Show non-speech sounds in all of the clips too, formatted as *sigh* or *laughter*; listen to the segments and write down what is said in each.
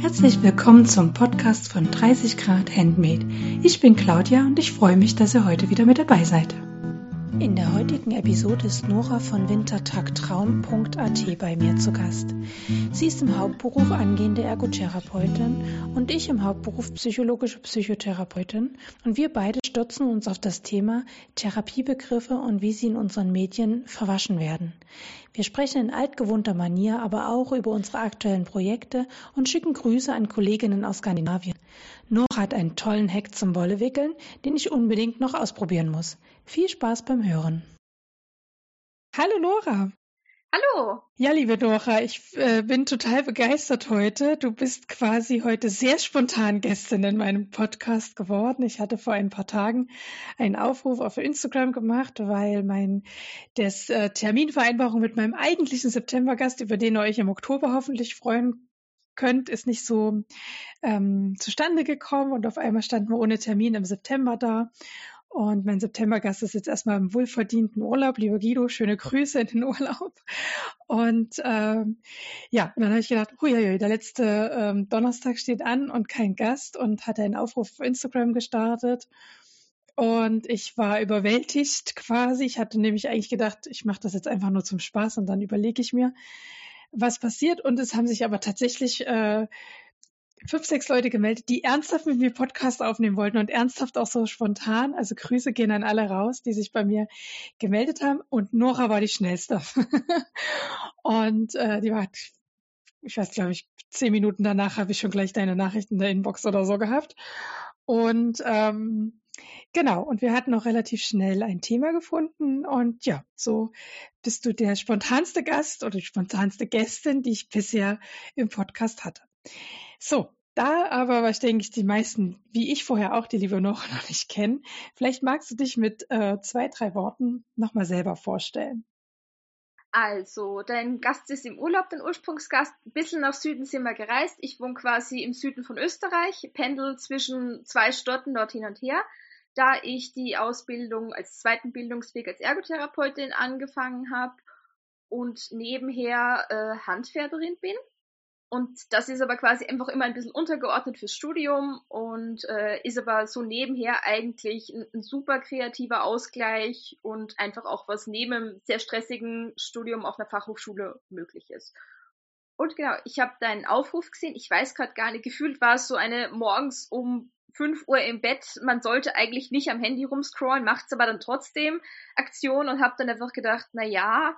Herzlich willkommen zum Podcast von 30 Grad Handmade. Ich bin Claudia und ich freue mich, dass ihr heute wieder mit dabei seid. In der heutigen Episode ist Nora von wintertagtraum.at bei mir zu Gast. Sie ist im Hauptberuf angehende Ergotherapeutin und ich im Hauptberuf psychologische Psychotherapeutin und wir beide stürzen uns auf das Thema Therapiebegriffe und wie sie in unseren Medien verwaschen werden. Wir sprechen in altgewohnter Manier aber auch über unsere aktuellen Projekte und schicken Grüße an Kolleginnen aus Skandinavien. Nora hat einen tollen Hack zum Wollewickeln, den ich unbedingt noch ausprobieren muss. Viel Spaß beim Hören. Hallo Nora. Hallo. Ja, liebe Nora, ich äh, bin total begeistert heute. Du bist quasi heute sehr spontan Gästin in meinem Podcast geworden. Ich hatte vor ein paar Tagen einen Aufruf auf Instagram gemacht, weil mein das äh, Terminvereinbarung mit meinem eigentlichen Septembergast, über den ihr euch im Oktober hoffentlich freuen könnt, ist nicht so ähm, zustande gekommen und auf einmal standen wir ohne Termin im September da. Und mein Septembergast ist jetzt erstmal im wohlverdienten Urlaub. Lieber Guido, schöne Grüße in den Urlaub. Und ähm, ja, und dann habe ich gedacht, huiuiui, der letzte ähm, Donnerstag steht an und kein Gast und hatte einen Aufruf auf Instagram gestartet. Und ich war überwältigt quasi. Ich hatte nämlich eigentlich gedacht, ich mache das jetzt einfach nur zum Spaß und dann überlege ich mir, was passiert. Und es haben sich aber tatsächlich äh, fünf, sechs Leute gemeldet, die ernsthaft mit mir Podcast aufnehmen wollten und ernsthaft auch so spontan. Also Grüße gehen an alle raus, die sich bei mir gemeldet haben. Und Nora war die schnellste. *laughs* und äh, die war, ich weiß, glaube ich, zehn Minuten danach habe ich schon gleich deine Nachrichten in der Inbox oder so gehabt. Und ähm, Genau, und wir hatten auch relativ schnell ein Thema gefunden und ja, so bist du der spontanste Gast oder die spontanste Gästin, die ich bisher im Podcast hatte. So, da aber was denke ich die meisten, wie ich vorher auch, die liebe noch *laughs* noch nicht kennen, vielleicht magst du dich mit äh, zwei, drei Worten nochmal selber vorstellen. Also, dein Gast ist im Urlaub, dein Ursprungsgast. Ein bisschen nach Süden sind wir gereist. Ich wohne quasi im Süden von Österreich, pendel zwischen zwei Städten dort hin und her da ich die Ausbildung als zweiten Bildungsweg als Ergotherapeutin angefangen habe und nebenher äh, Handfärberin bin. Und das ist aber quasi einfach immer ein bisschen untergeordnet fürs Studium und äh, ist aber so nebenher eigentlich ein, ein, super kreativer Ausgleich und einfach auch was neben einem sehr stressigen Studium auf einer Fachhochschule möglich ist. Und genau, ich habe deinen Aufruf gesehen. Ich weiß gerade gar nicht, gefühlt war es so eine morgens um 5 Uhr im Bett, man sollte eigentlich nicht am Handy rumscrollen, macht's aber dann trotzdem Aktion und habe dann einfach gedacht, na ja,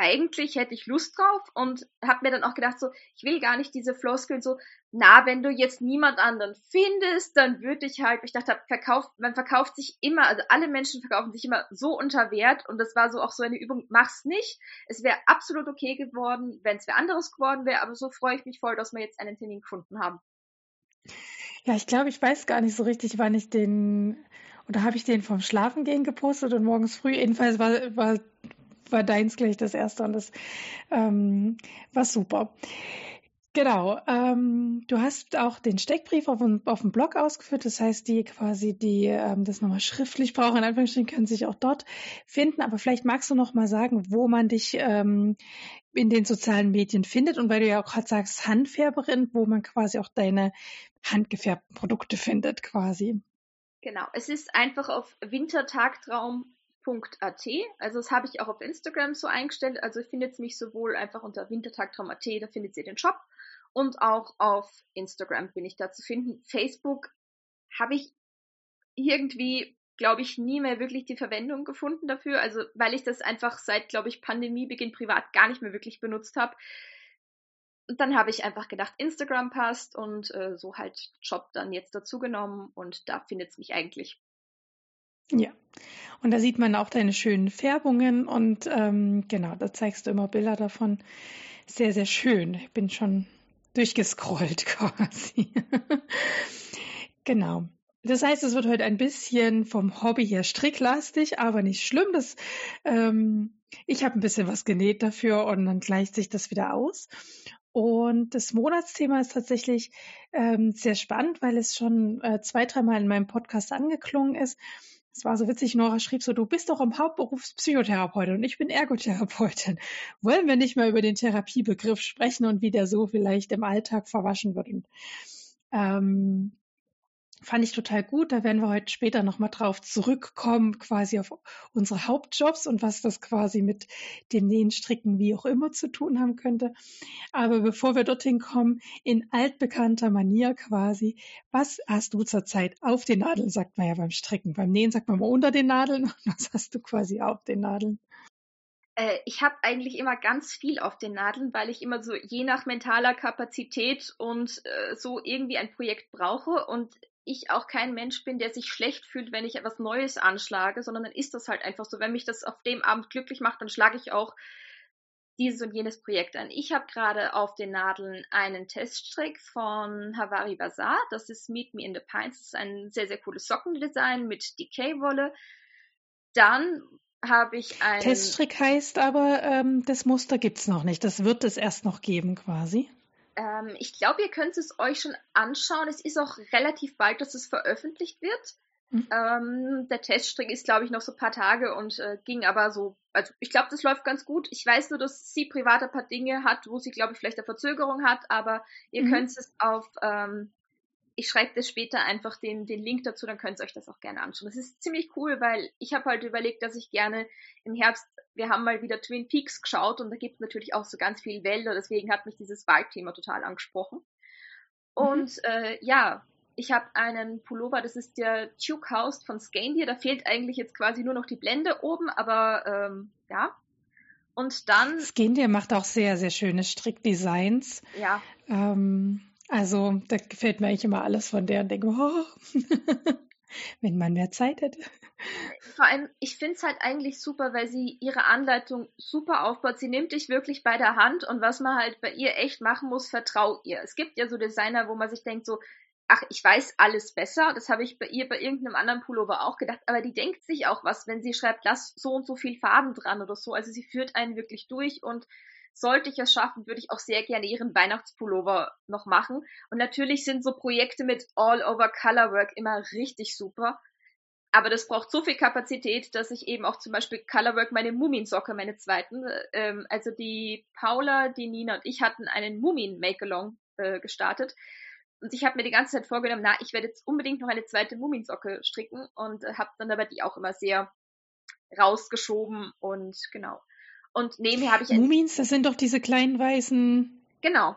eigentlich hätte ich Lust drauf und habe mir dann auch gedacht, so, ich will gar nicht diese Floskeln so, na, wenn du jetzt niemand anderen findest, dann würde ich halt, ich dachte, verkauft, man verkauft sich immer, also alle Menschen verkaufen sich immer so unter Wert und das war so auch so eine Übung, mach's nicht. Es wäre absolut okay geworden, wenn es wer anderes geworden wäre, aber so freue ich mich voll, dass wir jetzt einen Termin gefunden haben. Ja, ich glaube, ich weiß gar nicht so richtig, wann ich den, oder habe ich den vom Schlafengehen gepostet und morgens früh. Jedenfalls war, war, war deins gleich das erste und das ähm, war super. Genau. Ähm, du hast auch den Steckbrief auf, auf dem Blog ausgeführt. Das heißt, die quasi, die ähm, das nochmal schriftlich brauchen, in Anführungsstrichen, können sich auch dort finden. Aber vielleicht magst du noch mal sagen, wo man dich ähm, in den sozialen Medien findet und weil du ja auch gerade sagst, Handfärberin, wo man quasi auch deine handgefärbten Produkte findet, quasi. Genau. Es ist einfach auf wintertagtraum.at. Also das habe ich auch auf Instagram so eingestellt. Also findet mich sowohl einfach unter wintertagtraum.at, da findet ihr den Shop und auch auf Instagram bin ich da zu finden. Facebook habe ich irgendwie, glaube ich, nie mehr wirklich die Verwendung gefunden dafür. Also weil ich das einfach seit, glaube ich, Pandemiebeginn privat gar nicht mehr wirklich benutzt habe. Und dann habe ich einfach gedacht, Instagram passt und äh, so halt Job dann jetzt dazu genommen und da findet es mich eigentlich. Ja, und da sieht man auch deine schönen Färbungen und ähm, genau, da zeigst du immer Bilder davon. Sehr, sehr schön. Ich bin schon durchgescrollt *laughs* quasi. genau. Das heißt, es wird heute ein bisschen vom Hobby her stricklastig, aber nicht schlimm. Das, ähm, ich habe ein bisschen was genäht dafür und dann gleicht sich das wieder aus. Und das Monatsthema ist tatsächlich ähm, sehr spannend, weil es schon äh, zwei, dreimal in meinem Podcast angeklungen ist. Es war so witzig, Nora schrieb so, du bist doch im Hauptberuf Psychotherapeutin und ich bin Ergotherapeutin. *laughs* Wollen wir nicht mal über den Therapiebegriff sprechen und wie der so vielleicht im Alltag verwaschen wird? Und, ähm, fand ich total gut. Da werden wir heute später nochmal drauf zurückkommen, quasi auf unsere Hauptjobs und was das quasi mit dem Nähen, Stricken, wie auch immer zu tun haben könnte. Aber bevor wir dorthin kommen, in altbekannter Manier quasi, was hast du zurzeit auf den Nadeln, sagt man ja beim Stricken. Beim Nähen sagt man mal unter den Nadeln. *laughs* Was hast du quasi auf den Nadeln? Äh, ich habe eigentlich immer ganz viel auf den Nadeln, weil ich immer so je nach mentaler Kapazität und äh, so irgendwie ein Projekt brauche und ich auch kein Mensch bin, der sich schlecht fühlt, wenn ich etwas Neues anschlage, sondern dann ist das halt einfach so. Wenn mich das auf dem Abend glücklich macht, dann schlage ich auch dieses und jenes Projekt an. Ich habe gerade auf den Nadeln einen Teststrick von Havari Bazaar. Das ist Meet Me in the Pines. Das ist ein sehr, sehr cooles Sockendesign mit Decay-Wolle. Dann habe ich einen. Teststrick heißt aber, ähm, das Muster gibt es noch nicht. Das wird es erst noch geben quasi. Ähm, ich glaube, ihr könnt es euch schon anschauen. Es ist auch relativ bald, dass es veröffentlicht wird. Mhm. Ähm, der Teststrick ist, glaube ich, noch so ein paar Tage und äh, ging aber so, also ich glaube, das läuft ganz gut. Ich weiß nur, dass sie privat ein paar Dinge hat, wo sie, glaube ich, vielleicht eine Verzögerung hat, aber ihr mhm. könnt es auf ähm, ich schreibe das später einfach den, den Link dazu, dann könnt ihr euch das auch gerne anschauen. Das ist ziemlich cool, weil ich habe halt überlegt, dass ich gerne im Herbst, wir haben mal wieder Twin Peaks geschaut und da gibt es natürlich auch so ganz viel Wälder, deswegen hat mich dieses Waldthema total angesprochen. Mhm. Und mhm. äh, ja, ich habe einen Pullover, das ist der Duke House von Scandia, da fehlt eigentlich jetzt quasi nur noch die Blende oben, aber ähm, ja. Und dann. Scandia macht auch sehr, sehr schöne Strickdesigns. Ja. Ähm, also, da gefällt mir eigentlich immer alles von der und denke, oh, *laughs* wenn man mehr Zeit hätte. Vor allem, ich finde es halt eigentlich super, weil sie ihre Anleitung super aufbaut. Sie nimmt dich wirklich bei der Hand und was man halt bei ihr echt machen muss, vertrau ihr. Es gibt ja so Designer, wo man sich denkt so, ach, ich weiß alles besser. Das habe ich bei ihr bei irgendeinem anderen Pullover auch gedacht. Aber die denkt sich auch was, wenn sie schreibt, lass so und so viel Farben dran oder so. Also sie führt einen wirklich durch und sollte ich es schaffen, würde ich auch sehr gerne ihren Weihnachtspullover noch machen. Und natürlich sind so Projekte mit All-Over Colorwork immer richtig super. Aber das braucht so viel Kapazität, dass ich eben auch zum Beispiel Colorwork meine Muminsocke, meine zweiten, ähm, also die Paula, die Nina und ich hatten einen Mumin Make-Along äh, gestartet. Und ich habe mir die ganze Zeit vorgenommen, na, ich werde jetzt unbedingt noch eine zweite Muminsocke stricken und äh, habe dann aber die auch immer sehr rausgeschoben und genau. Und nebenher habe ich. Mumins, das sind doch diese kleinen weißen. Genau.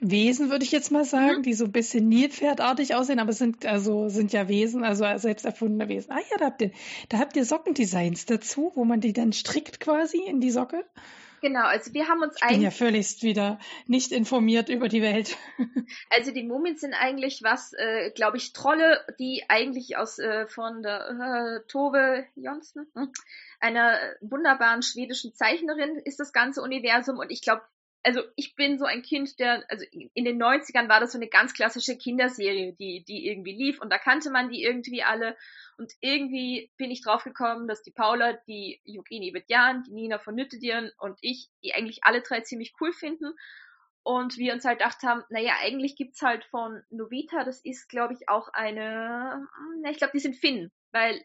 Wesen, würde ich jetzt mal sagen, mhm. die so ein bisschen Nilpferdartig aussehen, aber sind also sind ja Wesen, also selbst erfundene Wesen. Ah ja, da habt ihr, da habt ihr Sockendesigns dazu, wo man die dann strickt quasi in die Socke. Genau, also wir haben uns ich bin ja völligst wieder nicht informiert über die Welt. *laughs* Also die Mumien sind eigentlich was, äh, glaube ich, Trolle, die eigentlich aus äh, von der äh, Tove Jonsson, hm, einer wunderbaren schwedischen Zeichnerin, ist das ganze Universum und ich glaube, also ich bin so ein Kind, der, also in den 90ern war das so eine ganz klassische Kinderserie, die, die irgendwie lief und da kannte man die irgendwie alle und irgendwie bin ich draufgekommen, dass die Paula, die Eugenie Bedjan, die Nina von Nüttedieren und ich, die eigentlich alle drei ziemlich cool finden. Und wir uns halt gedacht haben, naja, eigentlich gibt's halt von Novita, das ist, glaube ich, auch eine, na, ich glaube, die sind Finnen, weil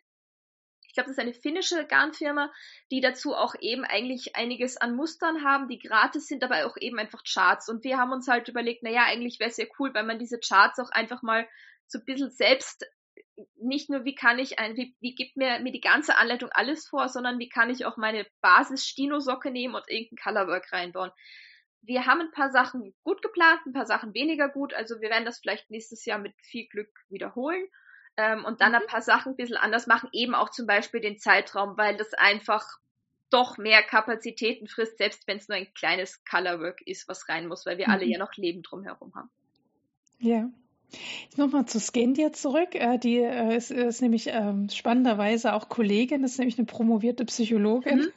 ich glaube, das ist eine finnische Garnfirma, die dazu auch eben eigentlich einiges an Mustern haben, die gratis sind, aber auch eben einfach Charts. Und wir haben uns halt überlegt, naja, eigentlich wäre es ja cool, wenn man diese Charts auch einfach mal so ein bisschen selbst nicht nur, wie kann ich ein, wie, wie gibt mir, mir die ganze Anleitung alles vor, sondern wie kann ich auch meine Basis-Stino-Socke nehmen und irgendein Colorwork reinbauen. Wir haben ein paar Sachen gut geplant, ein paar Sachen weniger gut, also wir werden das vielleicht nächstes Jahr mit viel Glück wiederholen ähm, und dann mhm. ein paar Sachen ein bisschen anders machen, eben auch zum Beispiel den Zeitraum, weil das einfach doch mehr Kapazitäten frisst, selbst wenn es nur ein kleines Colorwork ist, was rein muss, weil wir mhm. alle ja noch Leben drumherum haben. Ja. Nochmal zu Scandia zurück. Äh, die äh, ist, ist nämlich ähm, spannenderweise auch Kollegin, das ist nämlich eine promovierte Psychologin. Mhm.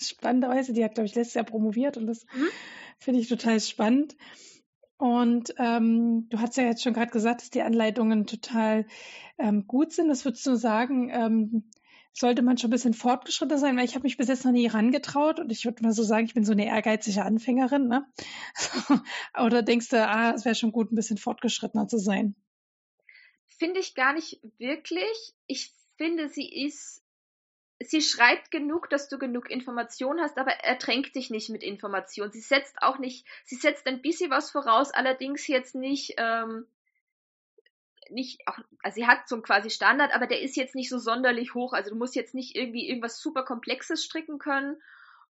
Spannenderweise, die hat, glaube ich, letztes Jahr promoviert und das mhm. finde ich total spannend. Und ähm, du hast ja jetzt schon gerade gesagt, dass die Anleitungen total ähm, gut sind. Das würdest du sagen, ähm, sollte man schon ein bisschen fortgeschritten sein, weil ich habe mich bis jetzt noch nie herangetraut und ich würde mal so sagen, ich bin so eine ehrgeizige Anfängerin. Ne? *laughs* Oder denkst du, ah, es wäre schon gut, ein bisschen fortgeschrittener zu sein? Finde ich gar nicht wirklich. Ich finde, sie ist, sie schreibt genug, dass du genug Information hast, aber ertränkt dich nicht mit Information. Sie setzt auch nicht, sie setzt ein bisschen was voraus, allerdings jetzt nicht, ähm, nicht, auch, also sie hat so einen quasi Standard, aber der ist jetzt nicht so sonderlich hoch. Also du musst jetzt nicht irgendwie irgendwas super Komplexes stricken können.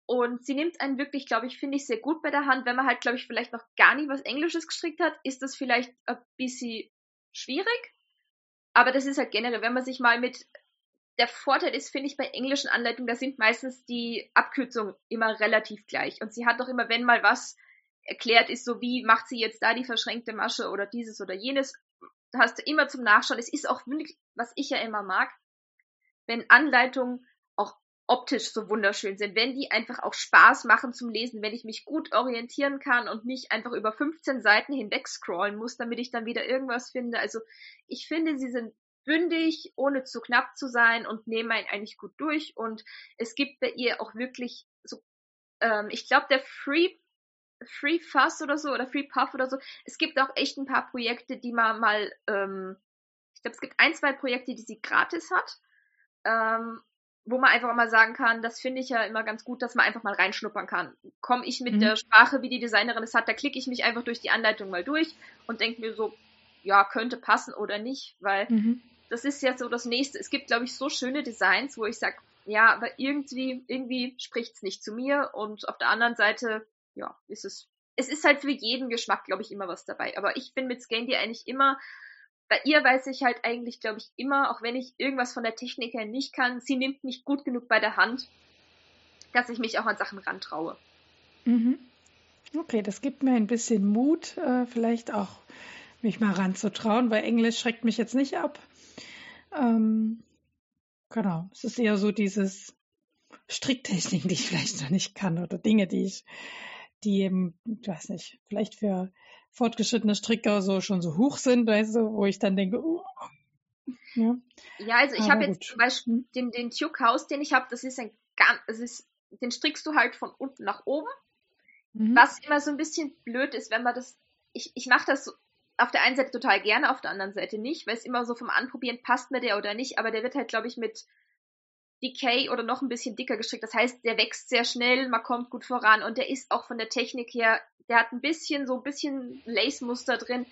Und sie nimmt einen wirklich, glaube ich, finde ich sehr gut bei der Hand. Wenn man halt, glaube ich, vielleicht noch gar nie was Englisches gestrickt hat, ist das vielleicht ein bisschen schwierig. Aber das ist halt generell, wenn man sich mal mit der Vorteil ist, finde ich, bei englischen Anleitungen, da sind meistens die Abkürzungen immer relativ gleich. Und sie hat doch immer, wenn mal was erklärt ist, so wie macht sie jetzt da die verschränkte Masche oder dieses oder jenes, hast du immer zum Nachschauen. Es ist auch wirklich, was ich ja immer mag, wenn Anleitungen auch optisch so wunderschön sind, wenn die einfach auch Spaß machen zum Lesen, wenn ich mich gut orientieren kann und nicht einfach über 15 Seiten hinweg scrollen muss, damit ich dann wieder irgendwas finde. Also ich finde, sie sind bündig, ohne zu knapp zu sein und nehmen einen eigentlich gut durch. Und es gibt bei ihr auch wirklich so, ähm, ich glaube, der Free Free Fuss oder so oder Free Puff oder so. Es gibt auch echt ein paar Projekte, die man mal, ähm, ich glaube, es gibt ein, zwei Projekte, die sie gratis hat, ähm, wo man einfach mal sagen kann, das finde ich ja immer ganz gut, dass man einfach mal reinschnuppern kann. Komme ich mit mhm. der Sprache, wie die Designerin es hat, da klicke ich mich einfach durch die Anleitung mal durch und denke mir so, ja, könnte passen oder nicht, weil mhm. Das ist ja so das nächste. Es gibt, glaube ich, so schöne Designs, wo ich sage, ja, aber irgendwie, irgendwie spricht's nicht zu mir und auf der anderen Seite ja, ist es. Es ist halt für jeden Geschmack, glaube ich, immer was dabei. Aber ich bin mit Scandy eigentlich immer, bei ihr weiß ich halt eigentlich, glaube ich, immer, auch wenn ich irgendwas von der Technik her nicht kann, sie nimmt mich gut genug bei der Hand, dass ich mich auch an Sachen rantraue. Mhm. Okay, das gibt mir ein bisschen Mut, äh, vielleicht auch mich mal ranzutrauen, weil Englisch schreckt mich jetzt nicht ab. Ähm, genau, es ist eher so dieses Stricktechniken, die ich vielleicht noch nicht kann oder Dinge, die ich die eben, ich weiß nicht, vielleicht für fortgeschrittene Stricker so schon so hoch sind, weißt du, wo ich dann denke, uh, ja. ja, also ich habe jetzt zum Beispiel hm. den, den Tuke House, den ich habe, das ist ein ganz, es ist, den strickst du halt von unten nach oben. Mhm. Was immer so ein bisschen blöd ist, wenn man das, ich, ich mache das so, auf der einen Seite total gerne, auf der anderen Seite nicht, weil es immer so vom Anprobieren passt mir der oder nicht, aber der wird halt, glaube ich, mit Decay oder noch ein bisschen dicker gestrickt. Das heißt, der wächst sehr schnell, man kommt gut voran und der ist auch von der Technik her, der hat ein bisschen, so ein bisschen Lace-Muster drin.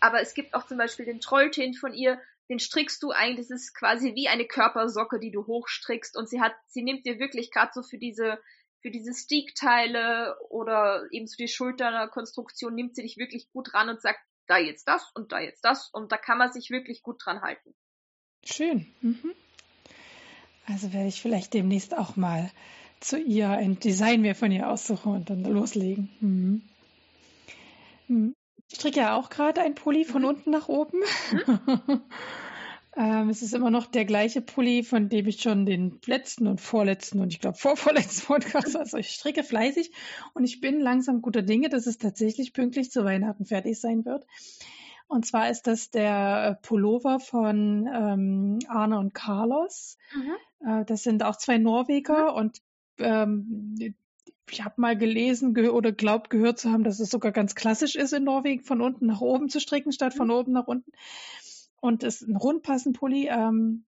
Aber es gibt auch zum Beispiel den Trolltint von ihr, den strickst du eigentlich, das ist quasi wie eine Körpersocke, die du hochstrickst und sie hat, sie nimmt dir wirklich gerade so für diese, für diese Stickteile oder eben so die Schulterkonstruktion nimmt sie dich wirklich gut ran und sagt, da jetzt das und da jetzt das und da kann man sich wirklich gut dran halten. Schön. Mhm. Also werde ich vielleicht demnächst auch mal zu ihr ein Design mir von ihr aussuchen und dann loslegen. Mhm. mhm. Ich stricke ja auch gerade ein Pulli von mhm. unten nach oben. *laughs* Mhm. ähm, es ist immer noch der gleiche Pulli, von dem ich schon den letzten und vorletzten und ich glaube *laughs* vorvorletzten Podcast, also ich stricke fleißig und ich bin langsam guter Dinge, dass es tatsächlich pünktlich zu Weihnachten fertig sein wird. Und zwar ist das der Pullover von ähm, Arne und Carlos. Mhm. Äh, das sind auch zwei Norweger mhm. und ähm, ich habe mal gelesen ge oder glaubt gehört zu haben, dass es sogar ganz klassisch ist in Norwegen, von unten nach oben zu stricken, statt von mhm. oben nach unten. Und ist ein Rundpassenpulli. Ähm,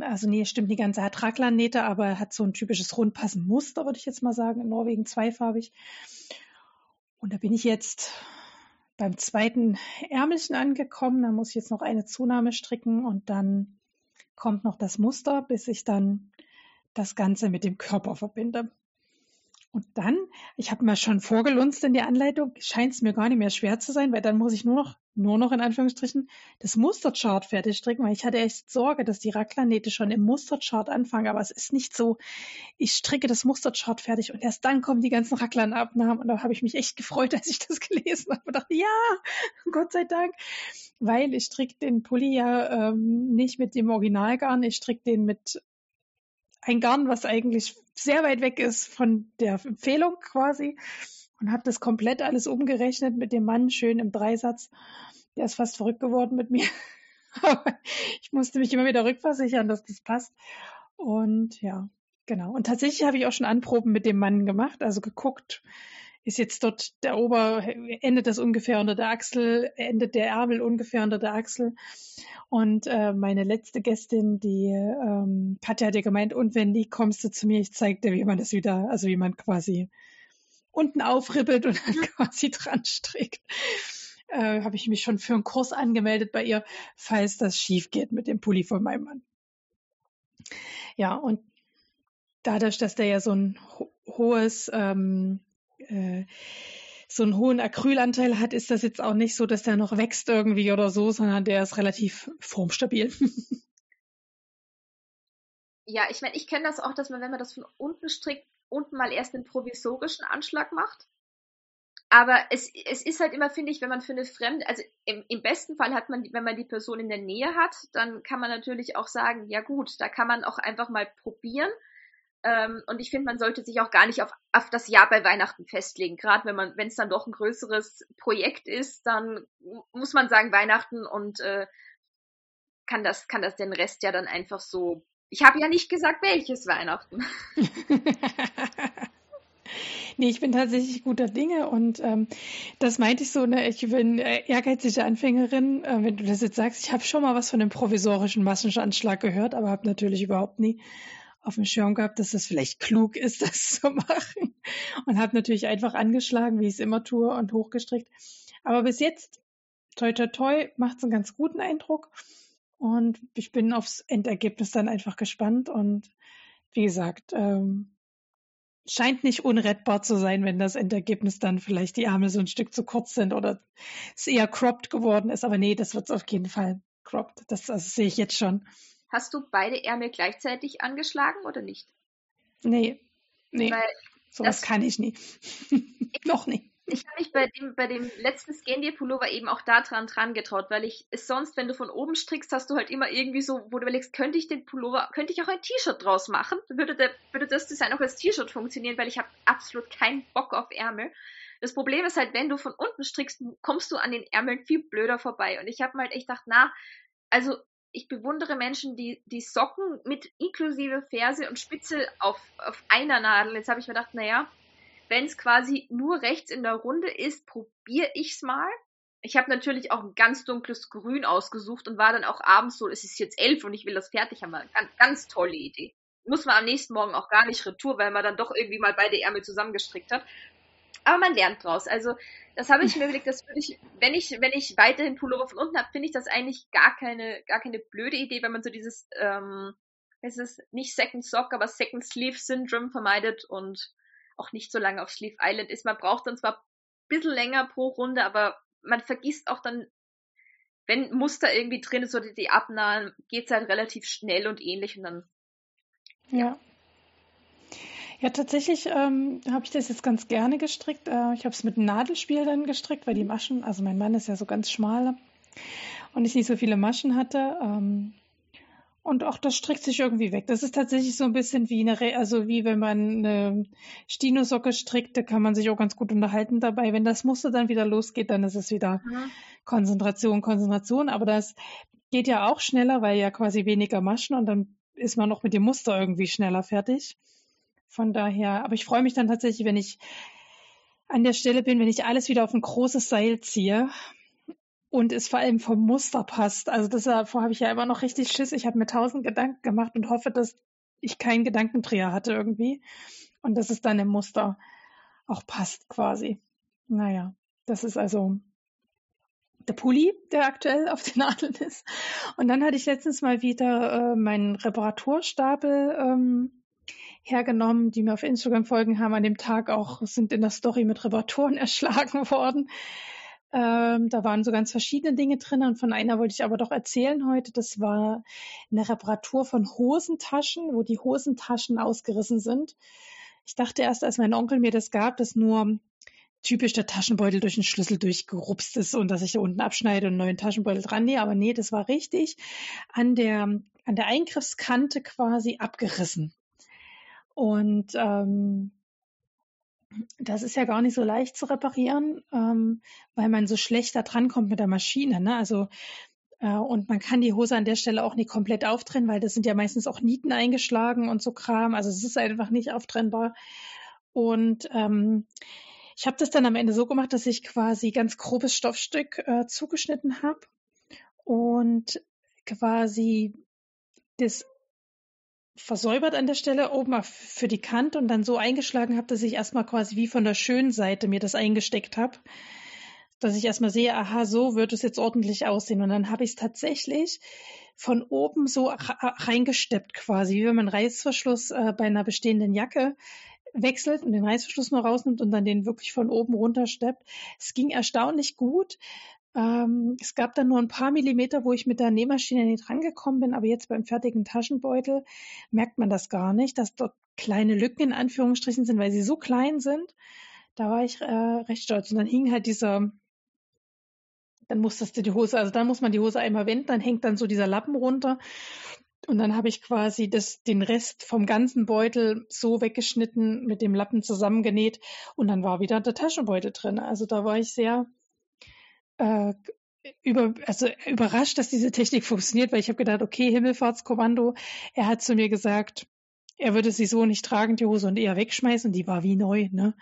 also nee, stimmt nicht ganz. Er hat Raglan-Nähte, aber er hat so ein typisches Rundpassenmuster, würde ich jetzt mal sagen, in Norwegen zweifarbig. Und da bin ich jetzt beim zweiten Ärmelchen angekommen. Da muss ich jetzt noch eine Zunahme stricken und dann kommt noch das Muster, bis ich dann das Ganze mit dem Körper verbinde. Und dann, ich habe mir schon vorgelunzt in die Anleitung, scheint es mir gar nicht mehr schwer zu sein, weil dann muss ich nur noch, nur noch in Anführungsstrichen, das Musterchart fertig stricken, weil ich hatte echt Sorge, dass die Raglanähte schon im Musterchart anfangen, aber es ist nicht so. Ich stricke das Musterchart fertig und erst dann kommen die ganzen Raglanabnahmen und da habe ich mich echt gefreut, *laughs* als ich das gelesen habe und dachte, ja, Gott sei Dank, weil ich stricke den Pulli ja ähm, nicht mit dem Originalgarn, ich stricke den mit ein Garn, was eigentlich sehr weit weg ist von der Empfehlung quasi und habe das komplett alles umgerechnet mit dem Mann schön im Dreisatz. Der ist fast verrückt geworden mit mir. *laughs* Ich musste mich immer wieder rückversichern, dass das passt. Und ja, genau. Und tatsächlich habe ich auch schon Anproben mit dem Mann gemacht, also geguckt, ist jetzt dort der Ober, endet das ungefähr unter der Achsel, endet der Ärmel ungefähr unter der Achsel. Und äh, meine letzte Gästin, die ähm, Katja, hat ja gemeint, und wenn die kommst du zu mir, ich zeig dir, wie man das wieder, also wie man quasi unten aufribbelt und dann *laughs* quasi dran strickt. Äh, Habe ich mich schon für einen Kurs angemeldet bei ihr, falls das schief geht mit dem Pulli von meinem Mann. Ja, und dadurch, dass der ja so ein ho hohes ähm, äh, so einen hohen Acrylanteil hat, ist das jetzt auch nicht so, dass der noch wächst irgendwie oder so, sondern der ist relativ formstabil. *laughs* ja, ich meine, ich kenne das auch, dass man, wenn man das von unten strickt, unten mal erst einen provisorischen Anschlag macht. Aber es, es ist halt immer, finde ich, wenn man für eine Fremde, also im, im besten Fall hat man, wenn man die Person in der Nähe hat, dann kann man natürlich auch sagen, ja gut, da kann man auch einfach mal probieren ähm, und ich finde, man sollte sich auch gar nicht auf, auf das Jahr bei Weihnachten festlegen. Gerade wenn man, wenn es dann doch ein größeres Projekt ist, dann muss man sagen Weihnachten und äh, kann das, kann das den Rest ja dann einfach so. Ich habe ja nicht gesagt, welches Weihnachten. *laughs* Nee, ich bin tatsächlich guter Dinge und ähm, das meinte ich so, ne, ich bin äh, ehrgeizige Anfängerin. Äh, wenn du das jetzt sagst, ich habe schon mal was von dem provisorischen Massenanschlag gehört, aber habe natürlich überhaupt nie auf dem Schirm gehabt, dass das vielleicht klug ist, *laughs* das zu machen. Und habe natürlich einfach angeschlagen, wie ich es immer tue, und hochgestrickt. Aber bis jetzt, toi toi toi, macht es einen ganz guten Eindruck. Und ich bin aufs Endergebnis dann einfach gespannt. Und wie gesagt, ähm, scheint nicht unrettbar zu sein, wenn das Endergebnis dann vielleicht die Arme so ein Stück zu kurz sind oder es eher cropped geworden ist. Aber nee, das wird auf jeden Fall cropped. Das, das sehe ich jetzt schon. Hast du beide Ärmel gleichzeitig angeschlagen oder nicht? Nee, nee. Weil Sowas kann ich nie. *laughs* Noch nie. Ich habe mich bei dem, bei dem letzten Scandier-Pullover eben auch da dran, dran getraut, weil ich es sonst, wenn du von oben strickst, hast du halt immer irgendwie so, wo du überlegst, könnte ich den Pullover, könnte ich auch ein T-Shirt draus machen? Würde, der, würde das Design auch als T-Shirt funktionieren, weil ich habe absolut keinen Bock auf Ärmel. Das Problem ist halt, wenn du von unten strickst, kommst du an den Ärmeln viel blöder vorbei. Und ich habe mir halt echt gedacht, na, also ich bewundere Menschen, die die Socken mit inklusive Ferse und Spitze auf, auf einer Nadel. Jetzt habe ich mir gedacht, naja, wenn es quasi nur rechts in der Runde ist, probiere ich's mal. Ich habe natürlich auch ein ganz dunkles Grün ausgesucht und war dann auch abends so, es ist jetzt elf und ich will das fertig haben. Ganz, ganz tolle Idee. Muss man am nächsten Morgen auch gar nicht retour, weil man dann doch irgendwie mal beide Ärmel zusammengestrickt hat. Aber man lernt draus. Also das habe ich mir überlegt, das würde ich, wenn ich, wenn ich weiterhin Pullover von unten habe, finde ich das eigentlich gar keine, gar keine blöde Idee, wenn man so dieses, ähm, es ist nicht Second Sock, aber Second Sleeve Syndrome vermeidet und auch nicht so lange auf Sleeve Island ist. Man braucht dann zwar ein bisschen länger pro Runde, aber man vergisst auch dann, wenn Muster irgendwie drin ist oder die abnahen, geht's halt relativ schnell und ähnlich und dann. Ja. ja. Ja, tatsächlich ähm, habe ich das jetzt ganz gerne gestrickt. Äh, ich habe es mit Nadelspiel dann gestrickt, weil die Maschen, also mein Mann ist ja so ganz schmal und ich nicht so viele Maschen hatte. Ähm, und auch das strickt sich irgendwie weg. Das ist tatsächlich so ein bisschen wie eine, Re also wie wenn man eine Stino-Socke strickt, da kann man sich auch ganz gut unterhalten dabei. Wenn das Muster dann wieder losgeht, dann ist es wieder mhm. Konzentration, Konzentration. Aber das geht ja auch schneller, weil ja quasi weniger Maschen und dann ist man auch mit dem Muster irgendwie schneller fertig. Von daher, aber ich freue mich dann tatsächlich, wenn ich an der Stelle bin, wenn ich alles wieder auf ein großes Seil ziehe und es vor allem vom Muster passt. Also das, davor habe ich ja immer noch richtig Schiss. Ich habe mir tausend Gedanken gemacht und hoffe, dass ich keinen Gedankendreher hatte irgendwie und dass es dann im Muster auch passt quasi. Naja, das ist also der Pulli, der aktuell auf den Nadeln ist. Und dann hatte ich letztens mal wieder äh, meinen Reparaturstapel ähm, hergenommen, die mir auf Instagram folgen, haben an dem Tag auch, sind in der Story mit Reparaturen *laughs* erschlagen worden. Ähm, da waren so ganz verschiedene Dinge drin und von einer wollte ich aber doch erzählen heute. Das war eine Reparatur von Hosentaschen, wo die Hosentaschen ausgerissen sind. Ich dachte erst, als mein Onkel mir das gab, dass nur typisch der Taschenbeutel durch den Schlüssel durchgerupst ist und dass ich da unten abschneide und einen neuen Taschenbeutel dran nähe. Aber nee, das war richtig an der, an der Eingriffskante quasi abgerissen. Und ähm, das ist ja gar nicht so leicht zu reparieren, ähm, weil man so schlecht da drankommt mit der Maschine. Ne? Also äh, und man kann die Hose an der Stelle auch nicht komplett auftrennen, weil das sind ja meistens auch Nieten eingeschlagen und so Kram. Also es ist einfach nicht auftrennbar. Und ähm, Ich habe das dann am Ende so gemacht, dass ich quasi ganz grobes Stoffstück äh, zugeschnitten habe und quasi das versäubert an der Stelle oben für die Kante und dann so eingeschlagen habe, dass ich erstmal quasi wie von der schönen Seite mir das eingesteckt habe. Dass ich erstmal sehe, aha, so wird es jetzt ordentlich aussehen. Und dann habe ich es tatsächlich von oben so reingesteppt quasi, wie wenn man Reißverschluss äh, bei einer bestehenden Jacke wechselt und den Reißverschluss nur rausnimmt und dann den wirklich von oben runtersteppt. Es ging erstaunlich gut. Ähm, es gab dann nur ein paar Millimeter, wo ich mit der Nähmaschine nicht rangekommen bin, aber jetzt beim fertigen Taschenbeutel merkt man das gar nicht, dass dort kleine Lücken in Anführungsstrichen sind, weil sie so klein sind. Da war ich äh, recht stolz. Und dann hing halt dieser, dann musstest du die Hose, also dann muss man die Hose einmal wenden, dann hängt dann so dieser Lappen runter. Und dann habe ich quasi das, den Rest vom ganzen Beutel so weggeschnitten, mit dem Lappen zusammengenäht und dann war wieder der Taschenbeutel drin. Also da war ich sehr äh, über, also überrascht, dass diese Technik funktioniert, weil ich habe gedacht, okay, Himmelfahrtskommando, er hat zu mir gesagt, er würde sie so nicht tragen, die Hose, und eher wegschmeißen. Die war wie neu, ne?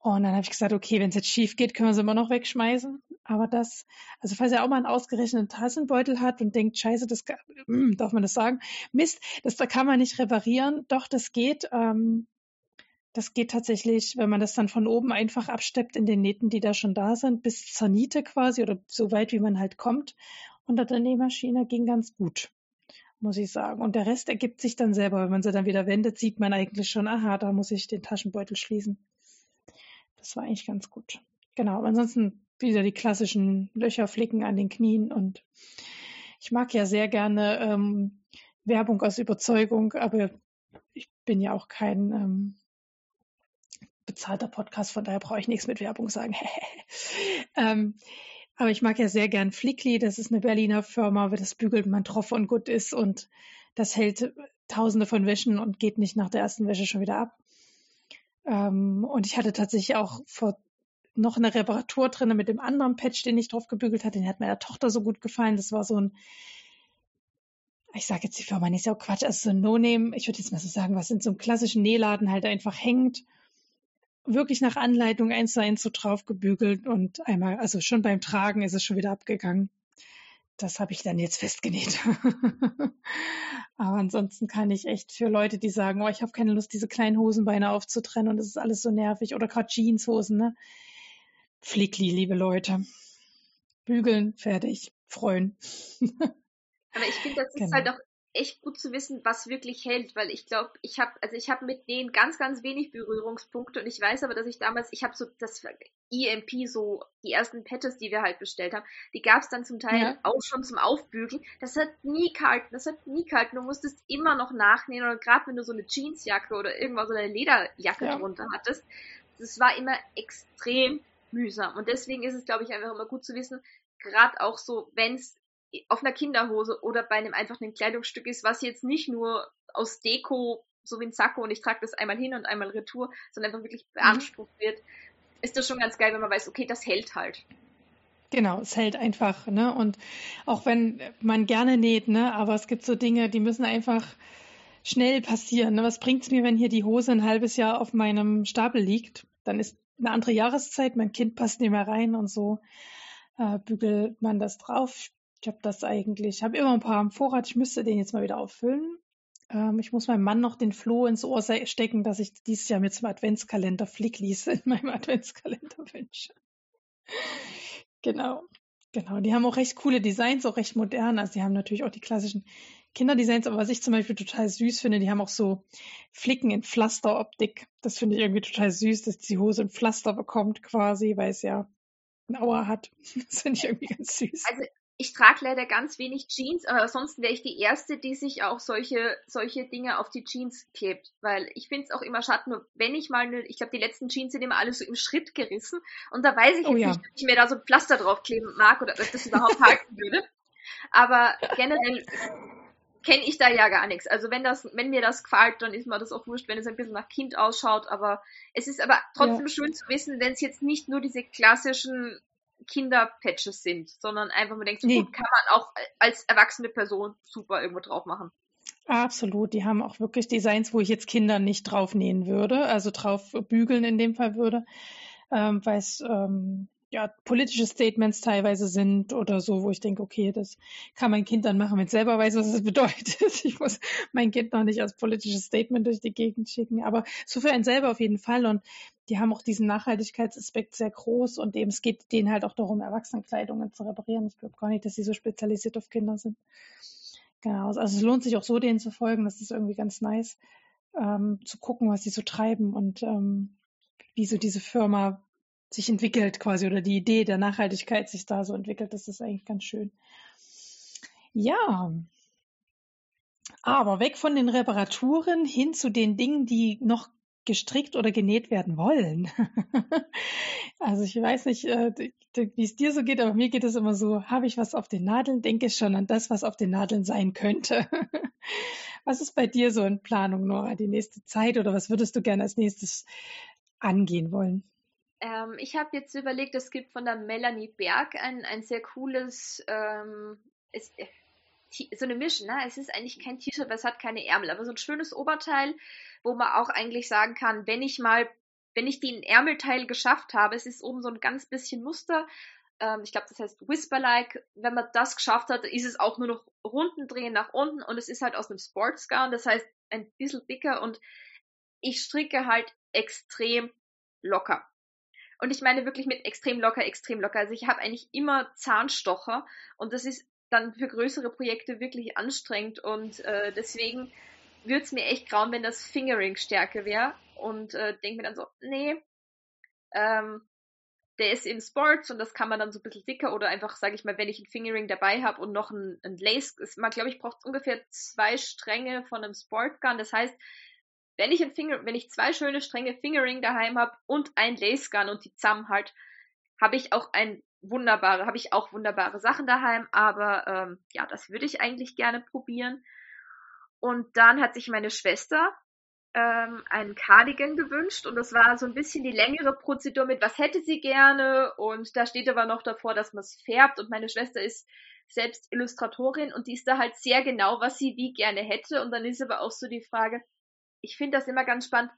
Und dann habe ich gesagt, okay, wenn es jetzt schief geht, können wir sie immer noch wegschmeißen. Aber das, also falls er auch mal einen ausgerechneten Tassenbeutel hat und denkt, scheiße, das hm, *clears throat* darf man das sagen? Mist, das da kann man nicht reparieren. Doch, das geht. Ähm, das geht tatsächlich, wenn man das dann von oben einfach absteppt in den Nähten, die da schon da sind, bis zur Niete quasi oder so weit, wie man halt kommt. Unter der Nähmaschine ging ganz gut, muss ich sagen. Und der Rest ergibt sich dann selber. Wenn man sie dann wieder wendet, sieht man eigentlich schon, aha, da muss ich den Taschenbeutel schließen. Das war eigentlich ganz gut. Genau, ansonsten wieder die klassischen Löcher flicken an den Knien und ich mag ja sehr gerne ähm, Werbung aus Überzeugung, aber ich bin ja auch kein ähm, bezahlter Podcast, von daher brauche ich nichts mit Werbung sagen. *laughs* ähm, aber ich mag ja sehr gern Flickly, das ist eine Berliner Firma, das bügelt man drauf und gut ist und das hält tausende von Wäschen und geht nicht nach der ersten Wäsche schon wieder ab. Ähm, und ich hatte tatsächlich auch vor noch eine Reparatur drin mit dem anderen Patch, den ich drauf gebügelt hatte. Den hat meiner Tochter so gut gefallen. Das war so ein, ich sage jetzt die Firma nicht, auch Quatsch, also so ein No-Name, ich würde jetzt mal so sagen, was in so einem klassischen Nähladen halt einfach hängt wirklich nach Anleitung eins zu eins so drauf gebügelt und einmal, also schon beim Tragen ist es schon wieder abgegangen. Das habe ich dann jetzt festgenäht. *laughs* Aber ansonsten kann ich echt für Leute, die sagen, oh, ich habe keine Lust, diese kleinen Hosenbeine aufzutrennen und es ist alles so nervig oder gerade Jeanshosen, ne? Flickli, liebe Leute. Bügeln, fertig, freuen. *laughs* Aber ich finde, das ist genau. halt auch echt gut zu wissen, was wirklich hält, weil ich glaube, ich habe, also ich habe mit denen ganz, ganz wenig Berührungspunkte und ich weiß aber, dass ich damals, ich habe so das EMP, so die ersten Patches, die wir halt bestellt haben, die gab es dann zum Teil ja. auch schon zum Aufbügeln. Das hat nie gehalten, das hat nie gehalten. Du musstest immer noch nachnähen oder gerade wenn du so eine Jeansjacke oder irgendwas so eine Lederjacke ja. drunter hattest, das war immer extrem mühsam und deswegen ist es, glaube ich, einfach immer gut zu wissen, gerade auch so, wenn es auf einer Kinderhose oder bei einem einfach einem Kleidungsstück ist, was jetzt nicht nur aus Deko, so wie ein Sakko und ich trage das einmal hin und einmal retour, sondern einfach wirklich mhm. beansprucht mhm. wird, ist das schon ganz geil, wenn man weiß, okay, das hält halt. Genau, es hält einfach, ne? Und auch wenn man gerne näht, ne, aber es gibt so Dinge, die müssen einfach schnell passieren. Ne? Was bringt's mir, wenn hier die Hose ein halbes Jahr auf meinem Stapel liegt? Dann ist eine andere Jahreszeit, mein Kind passt nicht mehr rein und so äh, bügelt man das drauf, ich habe das eigentlich, ich habe immer ein paar am Vorrat. Ich müsste den jetzt mal wieder auffüllen. Ähm, ich muss meinem Mann noch den Floh ins Ohr stecken, dass ich dieses Jahr mit zum Adventskalender Flicklies in meinem *laughs* Adventskalender wünsche. genau. Genau. Die haben auch recht coole Designs, auch recht modern. Also die haben natürlich auch die klassischen Kinderdesigns, aber was ich zum Beispiel total süß finde, die haben auch so Flicken in Pflasteroptik. Das finde ich irgendwie total süß, dass die Hose ein Pflaster bekommt quasi, weil es ja ein Auer hat. *laughs* Das finde ich irgendwie ganz süß. Also ich trage leider ganz wenig Jeans, aber ansonsten wäre ich die Erste, die sich auch solche, solche Dinge auf die Jeans klebt. Weil ich finde es auch immer schade, nur wenn ich mal, eine, ich glaube, die letzten Jeans sind immer alle so im Schritt gerissen und da weiß ich oh, jetzt ja. nicht, ob ich mir da so ein Pflaster draufkleben mag oder ob das überhaupt halten würde. Aber generell kenne ich da ja gar nichts. Also wenn das, wenn mir das gefällt, dann ist mir das auch wurscht, wenn es ein bisschen nach Kind ausschaut. Aber es ist aber trotzdem ja. schön zu wissen, wenn es jetzt nicht nur diese klassischen Kinderpatches sind, sondern einfach man denkt, nee. gut, kann man auch als erwachsene Person super irgendwo drauf machen. Absolut, die haben auch wirklich Designs, wo ich jetzt Kinder nicht drauf nähen würde, also drauf bügeln in dem Fall würde. ähm, weil es ähm, ja, politische Statements teilweise sind oder so, wo ich denke, okay, das kann mein Kind dann machen, wenn es selber weiß, was es *laughs* bedeutet. Ich muss mein Kind noch nicht als politisches Statement durch die Gegend schicken, aber so für einen selber auf jeden Fall. Und die haben auch diesen Nachhaltigkeitsaspekt sehr groß und eben es geht denen halt auch darum, Erwachsenenkleidungen zu reparieren. Ich glaube gar nicht, dass sie so spezialisiert auf Kinder sind. Genau, also es lohnt sich auch so, denen zu folgen. Das ist irgendwie ganz nice, ähm, zu gucken, was sie so treiben und ähm, wie so diese Firma sich entwickelt quasi oder die Idee der Nachhaltigkeit sich da so entwickelt. Das ist eigentlich ganz schön. Ja. Aber weg von den Reparaturen hin zu den Dingen, die noch gestrickt oder genäht werden wollen. *laughs* also ich weiß nicht, äh, wie es dir so geht, aber mir geht es immer so, habe ich was auf den Nadeln, denke ich schon an das, was auf den Nadeln sein könnte. *laughs* was ist bei dir so in Planung, Nora, die nächste Zeit oder was würdest du gerne als nächstes angehen wollen? Ähm, ich habe jetzt überlegt, es gibt von der Melanie Berg ein, ein sehr cooles, ähm, ist, äh, so eine Mischung, ne? Es ist eigentlich kein T-Shirt, weil es hat keine Ärmel, aber so ein schönes Oberteil, wo man auch eigentlich sagen kann, wenn ich mal, wenn ich den Ärmelteil geschafft habe, es ist oben so ein ganz bisschen Muster, ähm, ich glaube, das heißt Whisper-like, wenn man das geschafft hat, ist es auch nur noch Runden drehen nach unten und es ist halt aus einem Sportsgarn, das heißt ein bisschen dicker und ich stricke halt extrem locker. Und ich meine wirklich mit extrem locker, extrem locker. Also ich habe eigentlich immer Zahnstocher und das ist dann für größere Projekte wirklich anstrengend und äh, deswegen würde es mir echt grauen, wenn das Fingering stärker wäre und äh, denke mir dann so, nee, ähm, der ist in Sports und das kann man dann so ein bisschen dicker oder einfach, sage ich mal, wenn ich ein Fingering dabei habe und noch ein, ein Lace, ist, man glaube ich braucht ungefähr zwei Stränge von einem Sportgun. Das heißt, wenn ich ein Finger, wenn ich zwei schöne Stränge Fingering daheim habe und ein Lace Gun und die zusammen halt, habe ich auch ein wunderbare, habe ich auch wunderbare Sachen daheim, aber ähm, ja, das würde ich eigentlich gerne probieren. Und dann hat sich meine Schwester ähm, einen Cardigan gewünscht und das war so ein bisschen die längere Prozedur mit, was hätte sie gerne und da steht aber noch davor, dass man es färbt und meine Schwester ist selbst Illustratorin und die ist da halt sehr genau, was sie wie gerne hätte und dann ist aber auch so die Frage, ich finde das immer ganz spannend.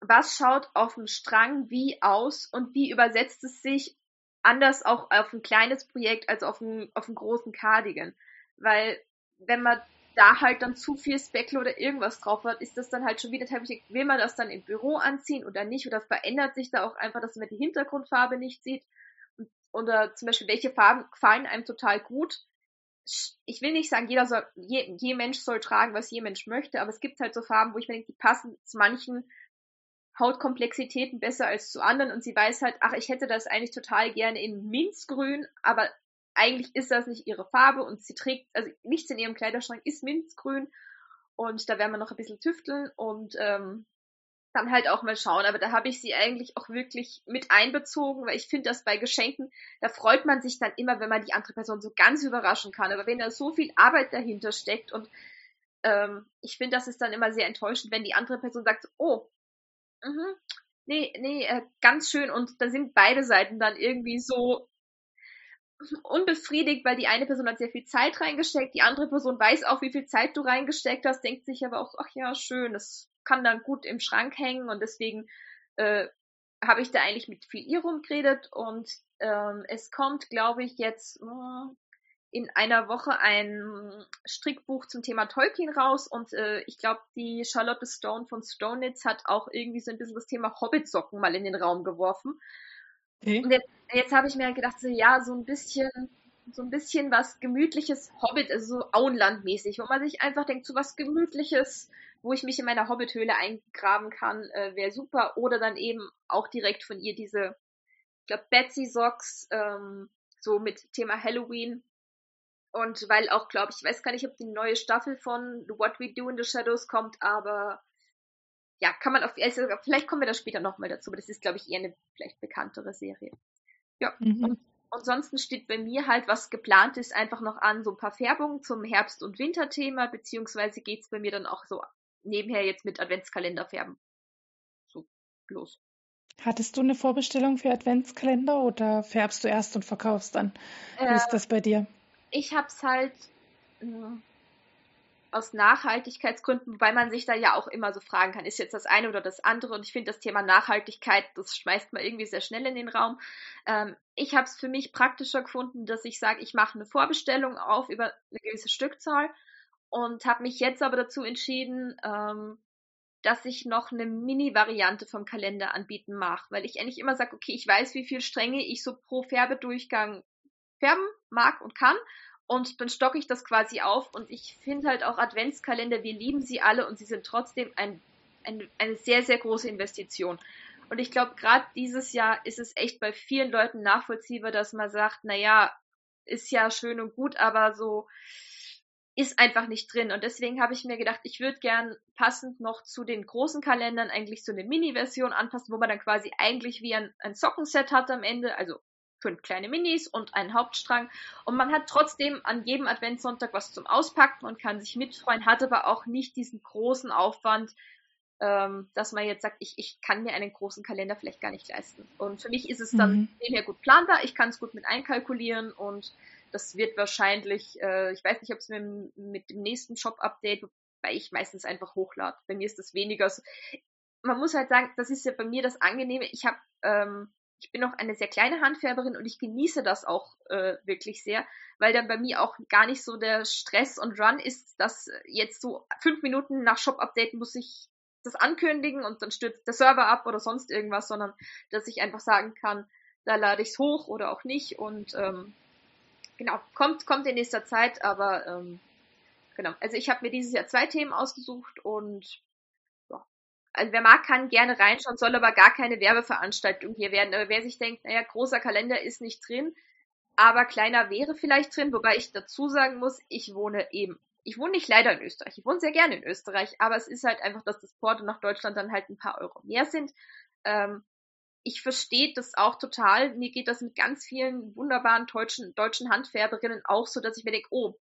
Was schaut auf dem Strang wie aus und wie übersetzt es sich anders auch auf ein kleines Projekt als auf einen, auf einen großen Cardigan? Weil, wenn man da halt dann zu viel Speckle oder irgendwas drauf hat, ist das dann halt schon wieder teilweise, will man das dann im Büro anziehen oder nicht? Oder verändert sich da auch einfach, dass man die Hintergrundfarbe nicht sieht? Oder zum Beispiel, welche Farben gefallen einem total gut? Ich will nicht sagen, jeder soll, je, je Mensch soll tragen, was je Mensch möchte, aber es gibt halt so Farben, wo ich mir denke, die passen zu manchen Hautkomplexitäten besser als zu anderen und sie weiß halt, ach, ich hätte das eigentlich total gerne in Minzgrün, aber eigentlich ist das nicht ihre Farbe und sie trägt, also nichts in ihrem Kleiderschrank ist Minzgrün und da werden wir noch ein bisschen tüfteln und ähm, dann halt auch mal schauen. Aber da habe ich sie eigentlich auch wirklich mit einbezogen, weil ich finde, dass bei Geschenken, da freut man sich dann immer, wenn man die andere Person so ganz überraschen kann. Aber wenn da so viel Arbeit dahinter steckt und ähm, ich finde, das ist dann immer sehr enttäuschend, wenn die andere Person sagt, oh, mh, nee, nee, äh, ganz schön. Und da sind beide Seiten dann irgendwie so unbefriedigt, weil die eine Person hat sehr viel Zeit reingesteckt, die andere Person weiß auch, wie viel Zeit du reingesteckt hast, denkt sich aber auch, ach ja, schön, das kann dann gut im Schrank hängen und deswegen äh, habe ich da eigentlich mit viel ihr rumgeredet und ähm, es kommt, glaube ich, jetzt äh, in einer Woche ein Strickbuch zum Thema Tolkien raus und äh, ich glaube, die Charlotte Stone von Stonitz hat auch irgendwie so ein bisschen das Thema Hobbitsocken mal in den Raum geworfen. Okay. Und jetzt, jetzt habe ich mir gedacht, so ja, so ein bisschen so ein bisschen was gemütliches Hobbit, also so Auenlandmäßig, wo man sich einfach denkt, so was gemütliches, wo ich mich in meiner Hobbithöhle eingraben kann, äh, wäre super. Oder dann eben auch direkt von ihr diese, ich glaube, Betsy Socks, ähm, so mit Thema Halloween. Und weil auch, glaube ich, weiß gar nicht, ob die neue Staffel von What We Do in the Shadows kommt, aber ja, kann man auf, also vielleicht kommen wir da später nochmal dazu, aber das ist, glaube ich, eher eine vielleicht bekanntere Serie. Ja, mhm. und ansonsten steht bei mir halt, was geplant ist, einfach noch an, so ein paar Färbungen zum Herbst- und Winterthema, beziehungsweise geht's bei mir dann auch so nebenher jetzt mit Adventskalender färben. So, los. Hattest du eine Vorbestellung für Adventskalender oder färbst du erst und verkaufst dann? Wie äh, ist das bei dir? Ich hab's halt. Äh, aus Nachhaltigkeitsgründen, wobei man sich da ja auch immer so fragen kann, ist jetzt das eine oder das andere? Und ich finde das Thema Nachhaltigkeit, das schmeißt man irgendwie sehr schnell in den Raum. Ähm, ich habe es für mich praktischer gefunden, dass ich sage, ich mache eine Vorbestellung auf über eine gewisse Stückzahl und habe mich jetzt aber dazu entschieden, ähm, dass ich noch eine Mini-Variante vom Kalender anbieten mache, weil ich eigentlich immer sage, okay, ich weiß, wie viel Stränge ich so pro Färbedurchgang färben mag und kann. Und dann stocke ich das quasi auf. Und ich finde halt auch Adventskalender, wir lieben sie alle und sie sind trotzdem ein, ein eine sehr, sehr große Investition. Und ich glaube, gerade dieses Jahr ist es echt bei vielen Leuten nachvollziehbar, dass man sagt, naja, ist ja schön und gut, aber so ist einfach nicht drin. Und deswegen habe ich mir gedacht, ich würde gern passend noch zu den großen Kalendern eigentlich so eine Mini-Version anpassen, wo man dann quasi eigentlich wie ein, ein Sockenset hat am Ende, also fünf kleine Minis und einen Hauptstrang. Und man hat trotzdem an jedem Adventssonntag was zum Auspacken und kann sich mitfreuen, hat aber auch nicht diesen großen Aufwand, ähm, dass man jetzt sagt, ich, ich kann mir einen großen Kalender vielleicht gar nicht leisten. Und für mich ist es dann mhm. sehr gut planbar, ich kann es gut mit einkalkulieren und das wird wahrscheinlich, äh, ich weiß nicht, ob es mit, mit dem nächsten Shop-Update, weil ich meistens einfach hochlade. Bei mir ist das weniger so. Man muss halt sagen, das ist ja bei mir das Angenehme. Ich habe ähm, ich bin noch eine sehr kleine Handfärberin und ich genieße das auch äh, wirklich sehr, weil dann bei mir auch gar nicht so der Stress und Run ist, dass jetzt so fünf Minuten nach Shop-Update muss ich das ankündigen und dann stürzt der Server ab oder sonst irgendwas, sondern dass ich einfach sagen kann, da lade ich es hoch oder auch nicht und ähm, genau, kommt, kommt in nächster Zeit, aber ähm, genau, also ich habe mir dieses Jahr zwei Themen ausgesucht und also wer mag, kann gerne reinschauen, soll aber gar keine Werbeveranstaltung hier werden. Aber wer sich denkt, naja, großer Kalender ist nicht drin, aber kleiner wäre vielleicht drin, wobei ich dazu sagen muss, ich wohne eben, ich wohne nicht leider in Österreich, ich wohne sehr gerne in Österreich, aber es ist halt einfach, dass das Porto nach Deutschland dann halt ein paar Euro mehr sind. Ähm, ich verstehe das auch total. Mir geht das mit ganz vielen wunderbaren deutschen, deutschen Handfärberinnen auch so, dass ich mir denke, oh,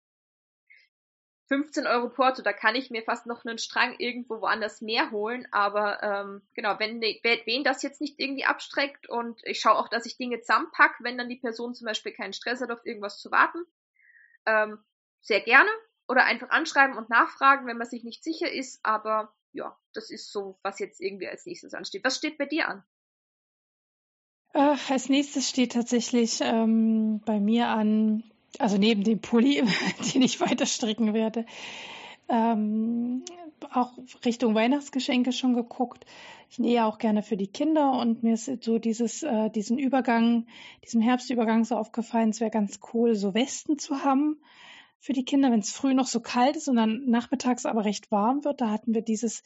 15 Euro Porto, da kann ich mir fast noch einen Strang irgendwo woanders mehr holen. Aber ähm, genau, wenn wen das jetzt nicht irgendwie abstreckt und ich schaue auch, dass ich Dinge zusammenpack, wenn dann die Person zum Beispiel keinen Stress hat, auf irgendwas zu warten, ähm, sehr gerne. Oder einfach anschreiben und nachfragen, wenn man sich nicht sicher ist. Aber ja, das ist so, was jetzt irgendwie als nächstes ansteht. Was steht bei dir an? Äh, als nächstes steht tatsächlich ähm, bei mir an also neben dem Pulli, *laughs* den ich weiter stricken werde, ähm, auch Richtung Weihnachtsgeschenke schon geguckt. Ich nähe auch gerne für die Kinder und mir ist so dieses, äh, diesen Übergang, diesen Herbstübergang so aufgefallen, es wäre ganz cool, so Westen zu haben für die Kinder, wenn es früh noch so kalt ist und dann nachmittags aber recht warm wird. Da hatten wir dieses,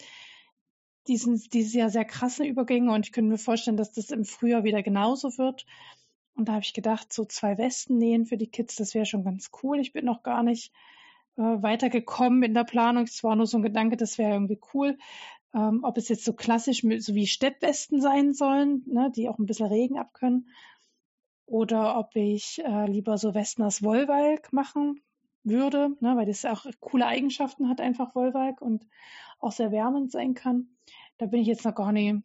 diesen, dieses Jahr sehr krasse Übergänge und ich könnte mir vorstellen, dass das im Frühjahr wieder genauso wird. Und da habe ich gedacht, so zwei Westen nähen für die Kids, das wäre schon ganz cool. Ich bin noch gar nicht äh, weitergekommen in der Planung. Es war nur so ein Gedanke, das wäre irgendwie cool. Ähm, ob es jetzt so klassisch so wie Steppwesten sein sollen, ne, die auch ein bisschen Regen abkönnen. Oder ob ich äh, lieber so Westen aus Wollwalk machen würde, ne, weil das auch coole Eigenschaften hat, einfach Wollwalk und auch sehr wärmend sein kann. Da bin ich jetzt noch gar nicht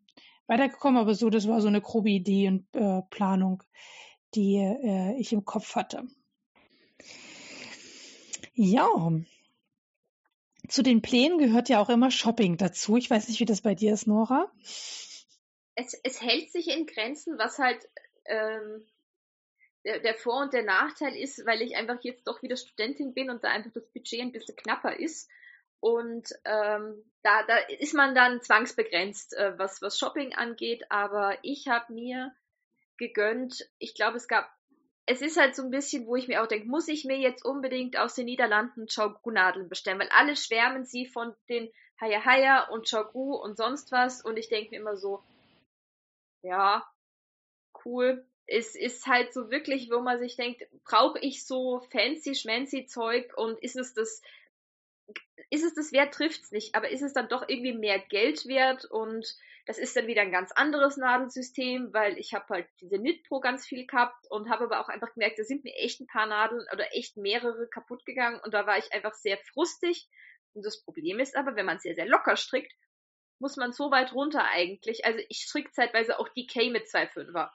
weitergekommen, aber so, das war so eine grobe Idee und äh, Planung die äh, ich im Kopf hatte. Ja, zu den Plänen gehört ja auch immer Shopping dazu. Ich weiß nicht, wie das bei dir ist, Nora. Es, es hält sich in Grenzen, was halt ähm, der, der Vor- und der Nachteil ist, weil ich einfach jetzt doch wieder Studentin bin und da einfach das Budget ein bisschen knapper ist. Und ähm, da, da ist man dann zwangsbegrenzt, äh, was, was Shopping angeht. Aber ich habe mir gegönnt. Ich glaube, es gab, es ist halt so ein bisschen, wo ich mir auch denke, muss ich mir jetzt unbedingt aus den Niederlanden Chaugu-Nadeln bestellen, weil alle schwärmen sie von den Haya Haya und Chaugu und sonst was und ich denke mir immer so, ja, cool. Es ist halt so wirklich, wo man sich denkt, brauche ich so fancy schmancy Zeug und ist es das ist es das wert, trifft's nicht, aber ist es dann doch irgendwie mehr Geld wert und das ist dann wieder ein ganz anderes Nadelsystem, weil ich habe halt diese Knit-Pro ganz viel gehabt und habe aber auch einfach gemerkt, da sind mir echt ein paar Nadeln oder echt mehrere kaputt gegangen und da war ich einfach sehr frustig. Und das Problem ist aber, wenn man sehr, sehr locker strickt, muss man so weit runter eigentlich. Also ich stricke zeitweise auch DK mit 2,5er.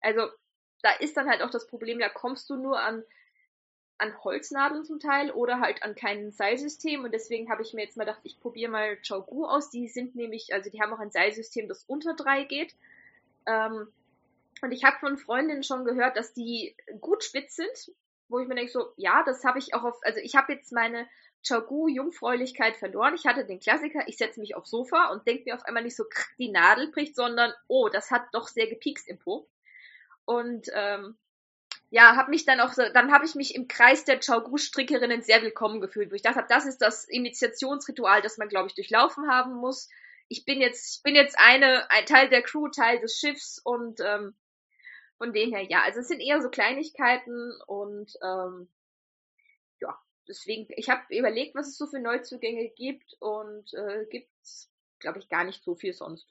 Also da ist dann halt auch das Problem, da kommst du nur an an Holznadeln zum Teil oder halt an keinem Seilsystem und deswegen habe ich mir jetzt mal gedacht, ich probiere mal Chogu aus. Die sind nämlich, also die haben auch ein Seilsystem, das unter drei geht. Ähm, und ich habe von Freundinnen schon gehört, dass die gut spitz sind, wo ich mir denke so, ja, das habe ich auch auf, also ich habe jetzt meine Chogu Jungfräulichkeit verloren. Ich hatte den Klassiker, ich setze mich aufs Sofa und denke mir auf einmal nicht so, die Nadel bricht, sondern oh, das hat doch sehr gepiekst im Po. Und ähm, ja, habe mich dann auch so, dann habe ich mich im Kreis der Chaogu-Strickerinnen sehr willkommen gefühlt, wo ich dachte, das ist das Initiationsritual, das man, glaube ich, durchlaufen haben muss. Ich bin jetzt, ich bin jetzt eine, ein Teil der Crew, Teil des Schiffs und ähm, von dem her, ja, also es sind eher so Kleinigkeiten und ähm, ja, deswegen, ich habe überlegt, was es so für Neuzugänge gibt und äh, gibt's, glaube ich, gar nicht so viel sonst.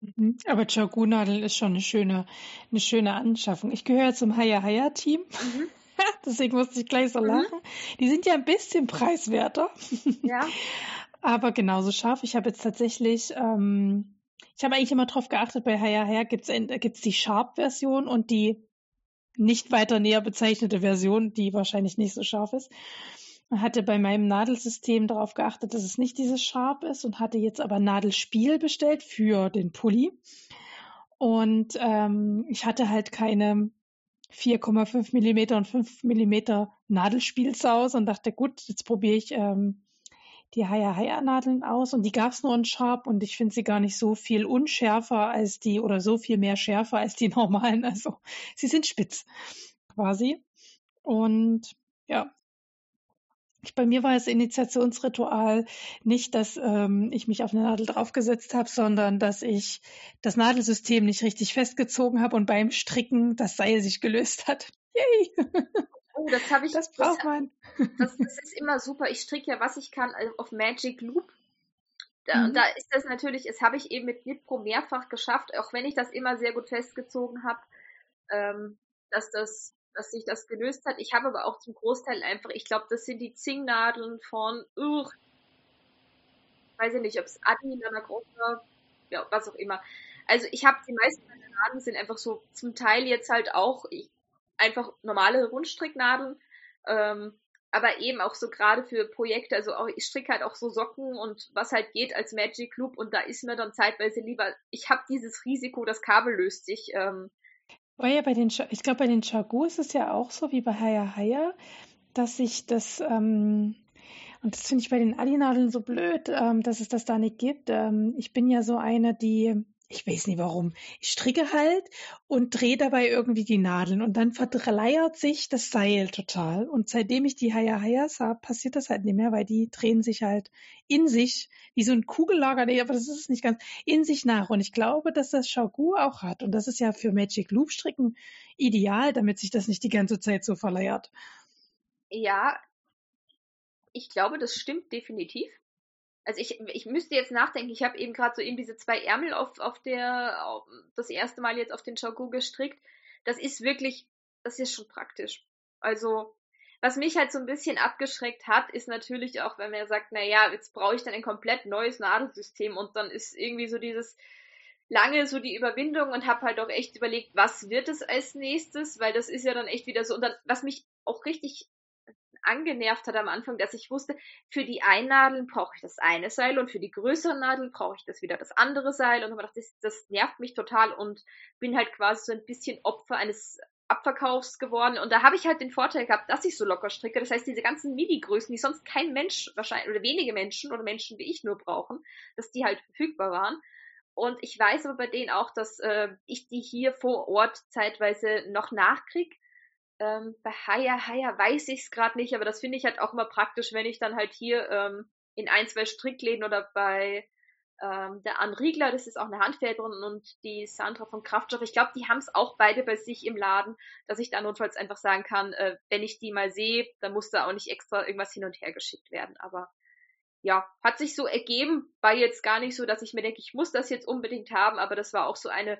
Mhm. Aber Chogunadel ist schon eine schöne, eine schöne Anschaffung. Ich gehöre zum Haya Haya Team. Mhm. *laughs* Deswegen musste ich gleich so mhm. lachen. Die sind ja ein bisschen preiswerter. Ja. *laughs* Aber genauso scharf. Ich habe jetzt tatsächlich, ähm, ich habe eigentlich immer drauf geachtet, bei Haya Haya gibt es die Sharp-Version und die nicht weiter näher bezeichnete Version, die wahrscheinlich nicht so scharf ist hatte bei meinem Nadelsystem darauf geachtet, dass es nicht dieses Sharp ist und hatte jetzt aber Nadelspiel bestellt für den Pulli. Und ähm, ich hatte halt keine 4,5 Millimeter und 5 Millimeter Nadelspiel zu Hause und dachte, gut, jetzt probiere ich ähm, die Haya Haya Nadeln aus und die gab es nur in Sharp und ich finde sie gar nicht so viel unschärfer als die oder so viel mehr schärfer als die *laughs* normalen. Also sie sind spitz quasi. Und ja, ich, bei mir war das Initiationsritual nicht, dass ähm, ich mich auf eine Nadel draufgesetzt habe, sondern dass ich das Nadelsystem nicht richtig festgezogen habe und beim Stricken das Seil sich gelöst hat. *laughs* Yay! Oh, das habe ich. Das braucht man. Das, das, ist immer super. Ich stricke ja, was ich kann, also auf Magic Loop. Da, mhm. da ist das natürlich, das habe ich eben mit Nipro mehrfach geschafft, auch wenn ich das immer sehr gut festgezogen habe, ähm, dass das dass sich das gelöst hat. Ich habe aber auch zum Großteil einfach, ich glaube, das sind die Zingnadeln von, uh, weiß ich nicht, ob es Adi, Lana Großer, ja, was auch immer. Also ich habe die meisten meiner Nadeln sind einfach so zum Teil jetzt halt auch ich, einfach normale Rundstricknadeln, ähm, aber eben auch so gerade für Projekte, also auch, ich stricke halt auch so Socken und was halt geht als Magic Loop und da ist mir dann zeitweise lieber, ich habe dieses Risiko, das Kabel löst sich, ähm, Oh ja, bei den, ich glaube, bei den Chagu ist es ja auch so wie bei Haya Haya, dass sich das, ähm, und das finde ich bei den Alinadeln so blöd, ähm, dass es das da nicht gibt. Ähm, ich bin ja so eine, die ich weiß nicht warum. Ich stricke halt und drehe dabei irgendwie die Nadeln und dann verleiert sich das Seil total. Und seitdem ich die Haya Hayas habe, passiert das halt nicht mehr, weil die drehen sich halt in sich, wie so ein Kugellager, nee, aber das ist es nicht ganz, in sich nach. Und ich glaube, dass das Shaogu auch hat. Und das ist ja für Magic Loop Stricken ideal, damit sich das nicht die ganze Zeit so verleiert. Ja, ich glaube, das stimmt definitiv also ich, ich müsste jetzt nachdenken, ich habe eben gerade so eben diese zwei Ärmel auf, auf der, auf, das erste Mal jetzt auf den Chagu gestrickt. Das ist wirklich, das ist schon praktisch. Also, was mich halt so ein bisschen abgeschreckt hat, ist natürlich auch, wenn man sagt, na ja, jetzt brauche ich dann ein komplett neues Nadelsystem und dann ist irgendwie so dieses lange so die Überwindung und habe halt auch echt überlegt, was wird es als nächstes, weil das ist ja dann echt wieder so und dann, was mich auch richtig angenervt hat am Anfang, dass ich wusste, für die Einnadeln brauche ich das eine Seil und für die größeren Nadeln brauche ich das wieder das andere Seil und habe gedacht, das, das nervt mich total und bin halt quasi so ein bisschen Opfer eines Abverkaufs geworden. Und da habe ich halt den Vorteil gehabt, dass ich so locker stricke. Das heißt, diese ganzen Midi-Größen, die sonst kein Mensch wahrscheinlich oder wenige Menschen oder Menschen wie ich nur brauchen, dass die halt verfügbar waren. Und ich weiß aber bei denen auch, dass äh, ich die hier vor Ort zeitweise noch nachkrieg. Ähm, bei Haya Haya weiß ich es gerade nicht, aber das finde ich halt auch immer praktisch, wenn ich dann halt hier ähm, in ein, zwei Strickläden oder bei ähm, der Ann Riegler, das ist auch eine Handfärberin und die Sandra von Kraftstoff, ich glaube, die haben es auch beide bei sich im Laden, dass ich da notfalls einfach sagen kann, äh, wenn ich die mal sehe, dann muss da auch nicht extra irgendwas hin und her geschickt werden. Aber ja, hat sich so ergeben, war jetzt gar nicht so, dass ich mir denke, ich muss das jetzt unbedingt haben, aber das war auch so eine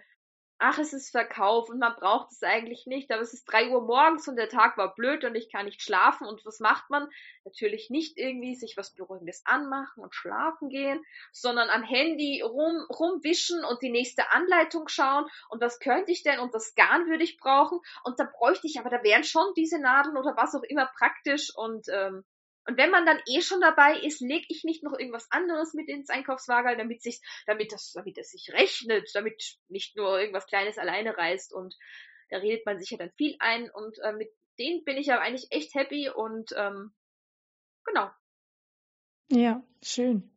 ach, es ist Verkauf und man braucht es eigentlich nicht, aber es ist drei Uhr morgens und der Tag war blöd und ich kann nicht schlafen. Und was macht man? Natürlich nicht irgendwie sich was Beruhigendes anmachen und schlafen gehen, sondern am Handy rum, rumwischen und die nächste Anleitung schauen. Und was könnte ich denn und das Garn würde ich brauchen? Und da bräuchte ich, aber da wären schon diese Nadeln oder was auch immer praktisch. Und ähm, und wenn man dann eh schon dabei ist, lege ich nicht noch irgendwas anderes mit ins Einkaufswagen, damit sich, damit das, damit es sich rechnet, damit nicht nur irgendwas Kleines alleine reißt und da redet man sich ja dann viel ein und äh, mit denen bin ich ja eigentlich echt happy und ähm, genau. Ja, schön.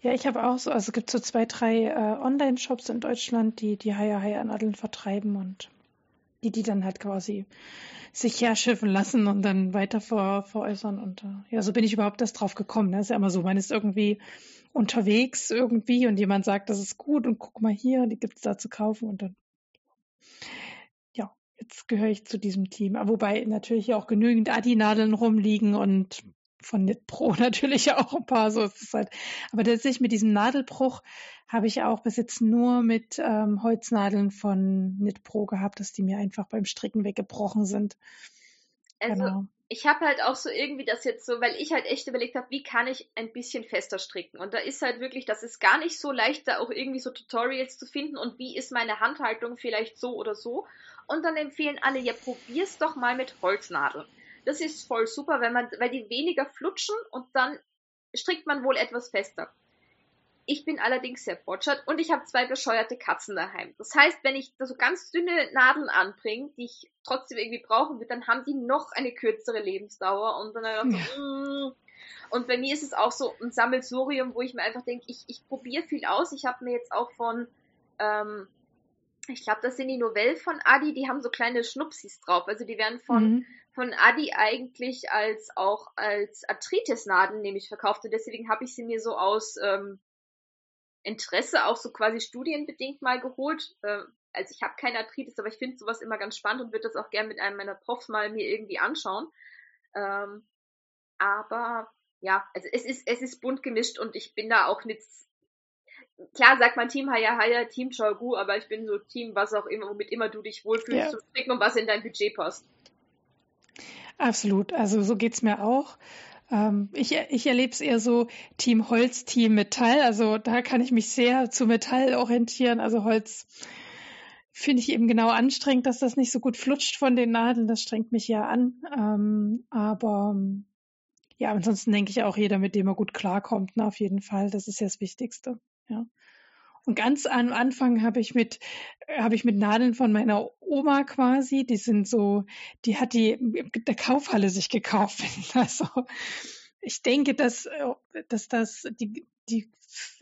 Ja, ich habe auch so, also es gibt so zwei, drei äh, Online-Shops in Deutschland, die die Haya Haya Nadeln vertreiben und die die dann halt quasi sich herschiffen lassen und dann weiter ver, veräußern. Und äh, ja, so bin ich überhaupt erst drauf gekommen. Ne? ist ja immer so, man ist irgendwie unterwegs irgendwie und jemand sagt, das ist gut und guck mal hier, die gibt es da zu kaufen und dann ja, jetzt gehöre ich zu diesem Team. Wobei natürlich auch genügend Adi-Nadeln rumliegen und von Knitpro *laughs* natürlich auch ein paar, so ist es halt. Aber tatsächlich mit diesem Nadelbruch habe ich auch bis jetzt nur mit ähm, Holznadeln von Knitpro gehabt, dass die mir einfach beim Stricken weggebrochen sind. Also genau. ich habe halt auch so irgendwie das jetzt so, weil ich halt echt überlegt habe, wie kann ich ein bisschen fester stricken. Und da ist halt wirklich, das ist gar nicht so leicht, da auch irgendwie so Tutorials zu finden und wie ist meine Handhaltung vielleicht so oder so. Und dann empfehlen alle, ja, probier's doch mal mit Holznadeln. Das ist voll super, wenn man, weil die weniger flutschen und dann strickt man wohl etwas fester. Ich bin allerdings sehr fortschritt und ich habe zwei bescheuerte Katzen daheim. Das heißt, wenn ich da so ganz dünne Nadeln anbringe, die ich trotzdem irgendwie brauchen will, dann haben die noch eine kürzere Lebensdauer und dann ja. so, mm. und bei mir ist es auch so ein Sammelsurium, wo ich mir einfach denke, ich, ich probiere viel aus. Ich habe mir jetzt auch von ähm, ich glaube, das sind die Novellen von Adi, die haben so kleine Schnupsis drauf. Also die werden von, mhm. Von Adi eigentlich als auch als Arthritis-Nadeln nämlich verkauft. Und deswegen habe ich sie mir so aus ähm, Interesse auch so quasi studienbedingt mal geholt. Äh, also ich habe keine Arthritis, aber ich finde sowas immer ganz spannend und würde das auch gerne mit einem meiner Profs mal mir irgendwie anschauen. Ähm, aber ja, also es ist, es ist bunt gemischt und ich bin da auch nicht klar sagt man Team Haya Haya, Team Chogu, aber ich bin so Team, was auch immer, womit immer du dich wohlfühlst ja. zu und was in dein Budget passt. Absolut, also so geht's mir auch. Ähm, ich ich erlebe es eher so Team Holz, Team Metall. Also da kann ich mich sehr zu Metall orientieren. Also Holz finde ich eben genau anstrengend, dass das nicht so gut flutscht von den Nadeln. Das strengt mich ja an. Ähm, aber ja, ansonsten denke ich auch jeder, mit dem er gut klarkommt, ne, auf jeden Fall. Das ist ja das Wichtigste. Ja. Und ganz am Anfang habe ich mit habe ich mit Nadeln von meiner Oma quasi, die sind so, die hat die der Kaufhalle sich gekauft. *laughs* Also ich denke, dass dass das die die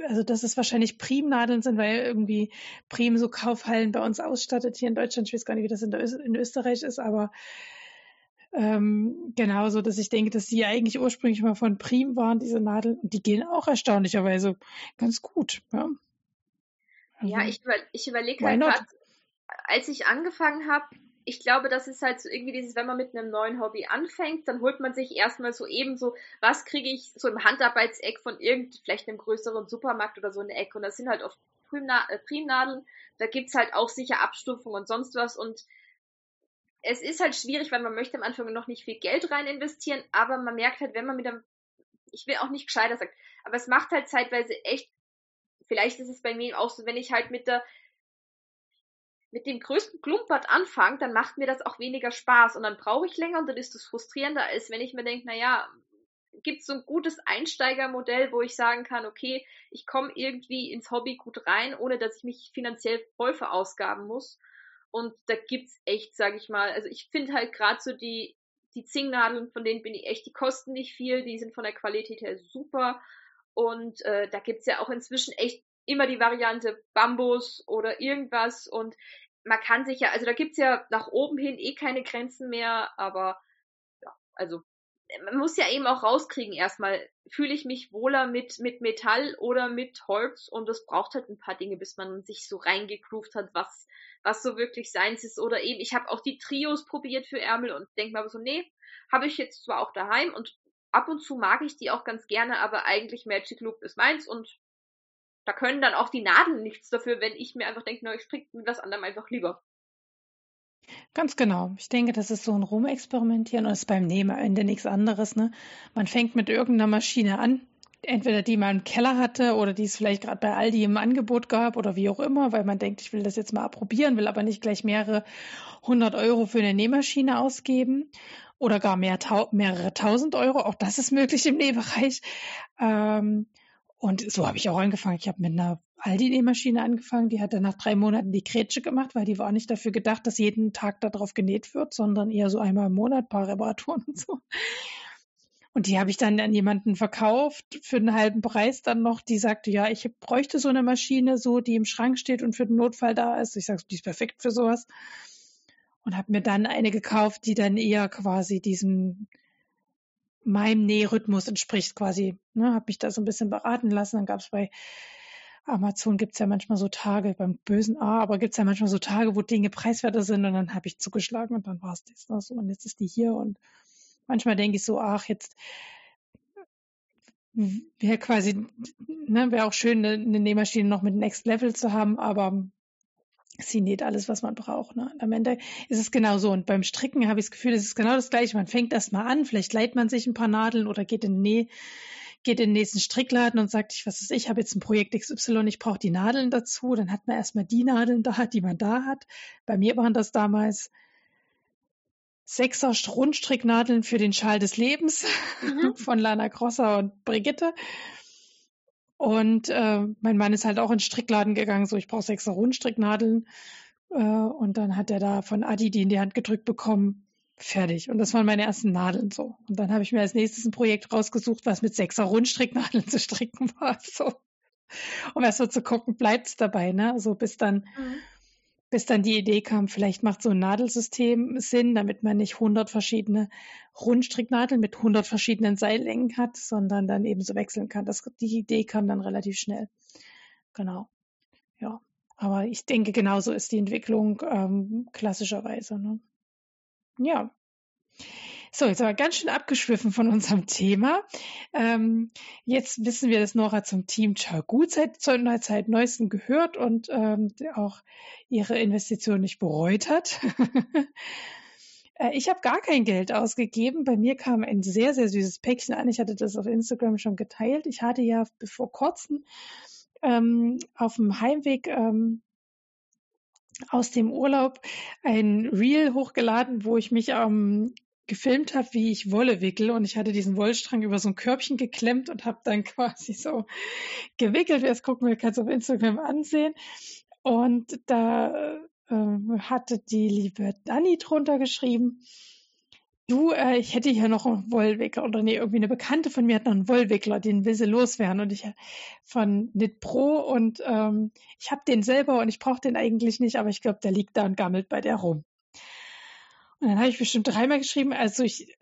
also dass es wahrscheinlich Primnadeln sind, weil irgendwie Prim so Kaufhallen bei uns ausstattet hier in Deutschland. Ich weiß gar nicht, wie das in, in Österreich ist, aber ähm, genauso, dass ich denke, dass die eigentlich ursprünglich mal von Prim waren, diese Nadeln. Und die gehen auch erstaunlicherweise ganz gut. Ja, also, ja ich, über, ich überlege halt gerade, als ich angefangen habe, ich glaube, das ist halt so irgendwie dieses, wenn man mit einem neuen Hobby anfängt, dann holt man sich erstmal so eben so, was kriege ich so im Handarbeitseck von irgend, vielleicht einem größeren Supermarkt oder so eine Ecke. Und das sind halt oft äh, Primnadeln. Da gibt's halt auch sicher Abstufungen und sonst was. Und es ist halt schwierig, weil man möchte am Anfang noch nicht viel Geld rein investieren, aber man merkt halt, wenn man mit einem, ich will auch nicht gescheiter sagen, aber es macht halt zeitweise echt, vielleicht ist es bei mir auch so, wenn ich halt mit der, mit dem größten Klumpert anfange, dann macht mir das auch weniger Spaß und dann brauche ich länger und dann ist es frustrierender, als wenn ich mir denke, naja, gibt es so ein gutes Einsteigermodell, wo ich sagen kann, okay, ich komme irgendwie ins Hobby gut rein, ohne dass ich mich finanziell voll verausgaben muss. Und da gibt's echt, sag ich mal, also ich finde halt gerade so die, die Zingnadeln, von denen bin ich echt, die kosten nicht viel, die sind von der Qualität her super. Und äh, da gibt's ja auch inzwischen echt immer die Variante Bambus oder irgendwas. Und man kann sich ja, also da gibt's ja nach oben hin eh keine Grenzen mehr, aber ja, also man muss ja eben auch rauskriegen erstmal, fühle ich mich wohler mit, mit Metall oder mit Holz und es braucht halt ein paar Dinge, bis man sich so reingegroovt hat, was, was so wirklich seins ist. Oder eben, ich habe auch die Trios probiert für Ärmel und denke mir aber so, nee, habe ich jetzt zwar auch daheim und ab und zu mag ich die auch ganz gerne, aber eigentlich Magic Loop ist meins und da können dann auch die Nadeln nichts dafür, wenn ich mir einfach denke, na, ich stricke mit was anderem einfach lieber. Ganz genau. Ich denke, das ist so ein Rumexperimentieren und ist beim Nähen am Ende nichts anderes. Ne? Man fängt mit irgendeiner Maschine an, entweder die man im Keller hatte oder die es vielleicht gerade bei Aldi im Angebot gab oder wie auch immer, weil man denkt, ich will das jetzt mal probieren, will aber nicht gleich mehrere hundert Euro für eine Nähmaschine ausgeben oder gar mehr, tau mehrere tausend Euro. Auch das ist möglich im Nähbereich. Ähm, und so habe ich auch angefangen. Ich habe mit einer Aldi-Nähmaschine angefangen. Die hat dann nach drei Monaten die Grätsche gemacht, weil die war nicht dafür gedacht, dass jeden Tag darauf genäht wird, sondern eher so einmal im Monat, paar Reparaturen und so. Und die habe ich dann an jemanden verkauft für einen halben Preis dann noch. Die sagte, ja, ich bräuchte so eine Maschine, so die im Schrank steht und für den Notfall da ist. Ich sage, die ist perfekt für sowas. Und habe mir dann eine gekauft, die dann eher quasi diesem meinem Nährhythmus entspricht quasi. Ne, habe mich da so ein bisschen beraten lassen. Dann gab es bei Amazon gibt's ja manchmal so Tage, beim bösen A, aber gibt's ja manchmal so Tage, wo Dinge preiswerter sind und dann habe ich zugeschlagen und dann war es das. Ne, so, und jetzt ist die hier und manchmal denke ich so, ach, jetzt wäre quasi, ne, wäre auch schön, eine, eine Nähmaschine noch mit Next Level zu haben, aber sie näht alles, was man braucht. Ne? Und am Ende ist es genau so. Und beim Stricken habe ich das Gefühl, es ist genau das Gleiche. Man fängt erst mal an, vielleicht leiht man sich ein paar Nadeln oder geht in, Näh, geht in den nächsten Strickladen und sagt, ich, was ist, ich habe jetzt ein Projekt XY, ich brauche die Nadeln dazu. Dann hat man erstmal die Nadeln da, die man da hat. Bei mir waren das damals Sechser Rundstricknadeln für den Schal des Lebens mhm. *laughs* von Lana Grosser und Brigitte. Und äh, mein Mann ist halt auch in den Strickladen gegangen, so ich brauche Sechser Rundstricknadeln. Äh, und dann hat er da von Adi die in die Hand gedrückt bekommen. Fertig. Und das waren meine ersten Nadeln so. Und dann habe ich mir als nächstes ein Projekt rausgesucht, was mit Sechser Rundstricknadeln *laughs* zu stricken war. So. Um erst so zu gucken, bleibt es dabei, ne? So also bis dann mhm bis dann die Idee kam, vielleicht macht so ein Nadelsystem Sinn, damit man nicht 100 verschiedene Rundstricknadeln mit 100 verschiedenen Seillängen hat, sondern dann eben so wechseln kann. Das, die Idee kam dann relativ schnell. Genau. Ja. Aber ich denke, genauso ist die Entwicklung ähm, klassischerweise. Ne? Ja. So, jetzt aber ganz schön abgeschwiffen von unserem Thema. Ähm, jetzt wissen wir, dass Nora zum Team Chagut seit, seit neuestem gehört und ähm, auch ihre Investition nicht bereut hat. *laughs* Äh, ich habe gar kein Geld ausgegeben. Bei mir kam ein sehr, sehr süßes Päckchen an. Ich hatte das auf Instagram schon geteilt. Ich hatte ja vor kurzem ähm, auf dem Heimweg ähm, aus dem Urlaub ein Reel hochgeladen, wo ich mich ähm, gefilmt habe, wie ich Wolle wickel und ich hatte diesen Wollstrang über so ein Körbchen geklemmt und habe dann *laughs* quasi so gewickelt. Wer es gucken will, kann es auf Instagram ansehen. Und da äh, hatte die liebe Dani drunter geschrieben, du, äh, ich hätte hier noch einen Wollwickler oder nee, irgendwie eine Bekannte von mir hat noch einen Wollwickler, den will sie loswerden und ich von Knit Pro und ähm, ich habe den selber und ich brauche den eigentlich nicht, aber ich glaube, der liegt da und gammelt bei der rum. Und dann habe ich bestimmt dreimal geschrieben, also ich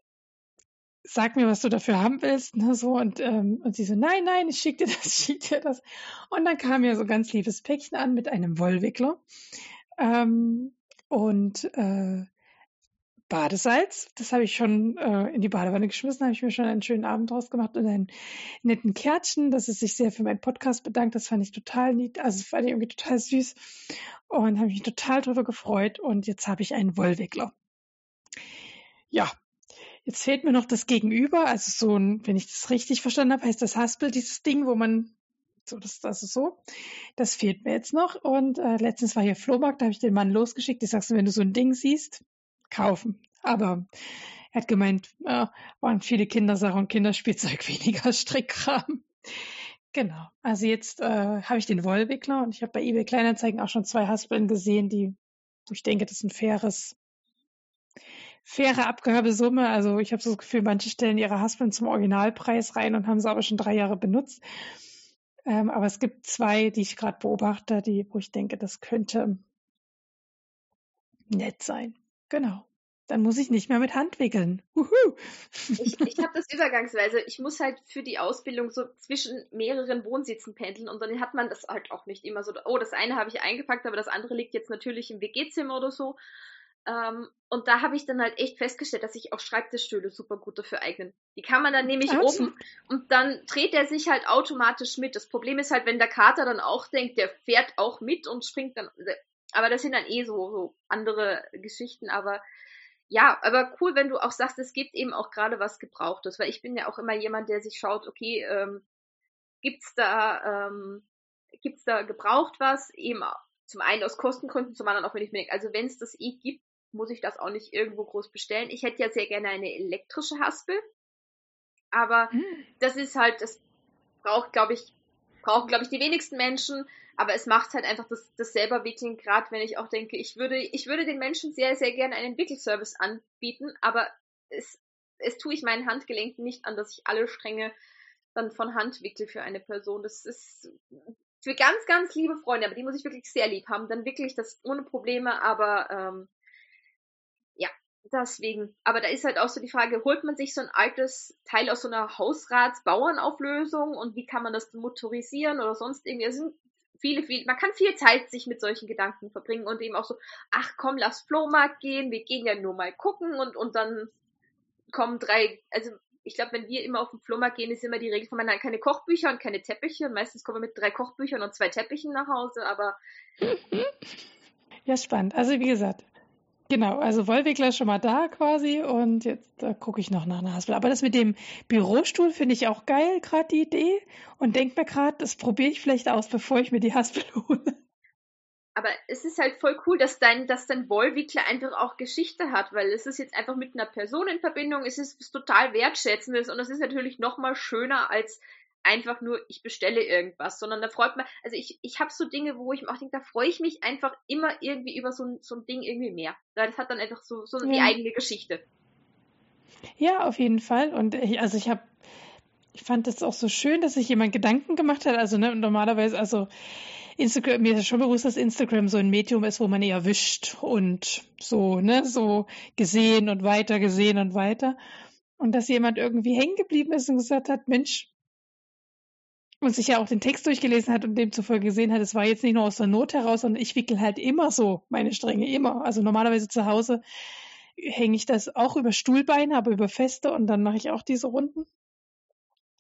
sag mir, was du dafür haben willst, ne, so und ähm, und sie so, nein, nein, ich schick dir das, *laughs* ich schick dir das. Und dann kam mir so ein ganz liebes Päckchen an mit einem Wollwickler ähm, und äh, Badesalz. Das habe ich schon äh, in die Badewanne geschmissen, habe ich mir schon einen schönen Abend draus gemacht und einen netten Kärtchen, dass es sich sehr für meinen Podcast bedankt. Das fand ich total nied, also fand ich irgendwie total süß und habe mich total darüber gefreut. Und jetzt habe ich einen Wollwickler ja, jetzt fehlt mir noch das Gegenüber. Also so ein, wenn ich das richtig verstanden habe, heißt das Haspel dieses Ding, wo man so, das, das ist so. Das fehlt mir jetzt noch. Und äh, letztens war hier Flohmarkt, da habe ich den Mann losgeschickt. Ich sagst du, wenn du so ein Ding siehst, kaufen. Aber er hat gemeint, äh, waren viele Kindersachen und Kinderspielzeug, *laughs* weniger Strickkram. Genau. Also jetzt äh, habe ich den Wollwickler und ich habe bei eBay Kleinanzeigen auch schon zwei Haspeln gesehen, die, ich denke, das ist ein faires faire Abgabesumme. Also ich habe so das Gefühl, manche stellen ihre Haspeln zum Originalpreis rein und haben sie aber schon drei Jahre benutzt. Ähm, aber es gibt zwei, die ich gerade beobachte, die, wo ich denke, das könnte nett sein. Genau. Dann muss ich nicht mehr mit Hand wickeln. Uhu. Ich, ich habe das übergangsweise. Ich muss halt für die Ausbildung so zwischen mehreren Wohnsitzen pendeln und dann hat man das halt auch nicht immer so. Oh, das eine habe ich eingepackt, aber das andere liegt jetzt natürlich im WG-Zimmer oder so. Ähm, und da habe ich dann halt echt festgestellt, dass sich auch Schreibtischstühle super gut dafür eignen. Die kann man dann nämlich also. oben und dann dreht er sich halt automatisch mit. Das Problem ist halt, wenn der Kater dann auch denkt, der fährt auch mit und springt dann. Aber das sind dann eh so, so andere Geschichten. Aber ja, aber cool, wenn du auch sagst, es gibt eben auch gerade was Gebrauchtes, weil ich bin ja auch immer jemand, der sich schaut, okay, ähm, gibt's da, ähm, gibt's da gebraucht was? Eben zum einen aus Kostengründen, zum anderen auch wenn ich mir denke, also wenn es das eh gibt, muss ich das auch nicht irgendwo groß bestellen. Ich hätte ja sehr gerne eine elektrische Haspel, aber mhm. das ist halt, das braucht, glaube ich, brauchen, glaube ich, die wenigsten Menschen, aber es macht halt einfach das, das selber Wickeln, gerade wenn ich auch denke, ich würde, ich würde den Menschen sehr, sehr gerne einen Wickelservice anbieten, aber es, es tue ich meinen Handgelenken nicht an, dass ich alle Stränge dann von Hand wickel für eine Person. Das ist für ganz, ganz liebe Freunde, aber die muss ich wirklich sehr lieb haben. Dann wickle ich das ohne Probleme, aber ähm, deswegen. Aber da ist halt auch so die Frage, holt man sich so ein altes Teil aus so einer Hausratsbauernauflösung und wie kann man das motorisieren oder sonst irgendwie? Es sind viele, viele, man kann viel Zeit sich mit solchen Gedanken verbringen und eben auch so, ach komm, lass Flohmarkt gehen, wir gehen ja nur mal gucken und, und dann kommen drei, also ich glaube, wenn wir immer auf den Flohmarkt gehen, ist immer die Regel von man keine Kochbücher und keine Teppiche und meistens kommen wir mit drei Kochbüchern und zwei Teppichen nach Hause, aber *laughs* ja, spannend. Also wie gesagt, Genau, also Wollwickler ist schon mal da quasi und jetzt gucke ich noch nach einer Haspel. Aber das mit dem Bürostuhl finde ich auch geil, gerade die Idee. Und denke mir gerade, das probiere ich vielleicht aus, bevor ich mir die Haspel *laughs* hole. Aber es ist halt voll cool, dass dein, dass dein Wollwickler einfach auch Geschichte hat, weil es ist jetzt einfach mit einer Person in Verbindung, es ist, ist total wertschätzendes und es ist natürlich noch mal schöner als einfach nur, ich bestelle irgendwas, sondern da freut man, also ich, ich habe so Dinge, wo ich mir auch denke, da freue ich mich einfach immer irgendwie über so ein, so ein Ding irgendwie mehr. Das hat dann einfach so, so ja. die eigene Geschichte. Ja, auf jeden Fall. Und ich, also ich habe, ich fand das auch so schön, dass sich jemand Gedanken gemacht hat. Also ne, normalerweise, also Instagram, mir ist schon bewusst, dass Instagram so ein Medium ist, wo man eher wischt und so, ne, so gesehen und weiter, gesehen und weiter. Und dass jemand irgendwie hängen geblieben ist und gesagt hat, Mensch, und sich ja auch den Text durchgelesen hat und demzufolge gesehen hat, es war jetzt nicht nur aus der Not heraus, sondern ich wickel halt immer so meine Stränge, immer. Also normalerweise zu Hause hänge ich das auch über Stuhlbeine, aber über Feste und dann mache ich auch diese Runden.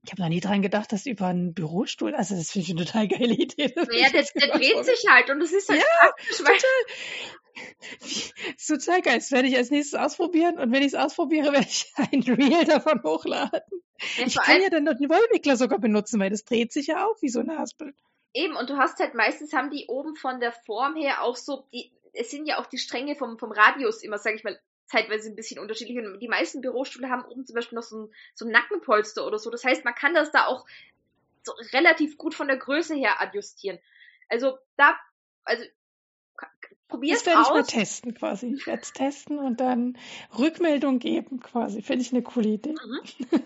Ich habe noch nie dran gedacht, dass über einen Bürostuhl, also das finde ich eine total geile Idee. Ja, der, der dreht sich halt und das ist halt ja, praktisch, weil Total geil. Das werde ich als nächstes ausprobieren. Und wenn ich es ausprobiere, werde ich *laughs* ein Reel davon hochladen. Ja, ich kann ja dann noch den Wollwickler sogar benutzen, weil das dreht sich ja auch wie so ein Haspel. Eben, und du hast halt meistens haben die oben von der Form her auch so, die, es sind ja auch die Stränge vom, vom Radius immer, sage ich mal, zeitweise ein bisschen unterschiedlich. Und die meisten Bürostühle haben oben zum Beispiel noch so ein, so ein Nackenpolster oder so. Das heißt, man kann das da auch so relativ gut von der Größe her adjustieren. Also da, also Probier's das werde ich mal testen quasi. Ich werde es testen und dann Rückmeldung geben quasi. Finde ich eine coole Idee. Mhm.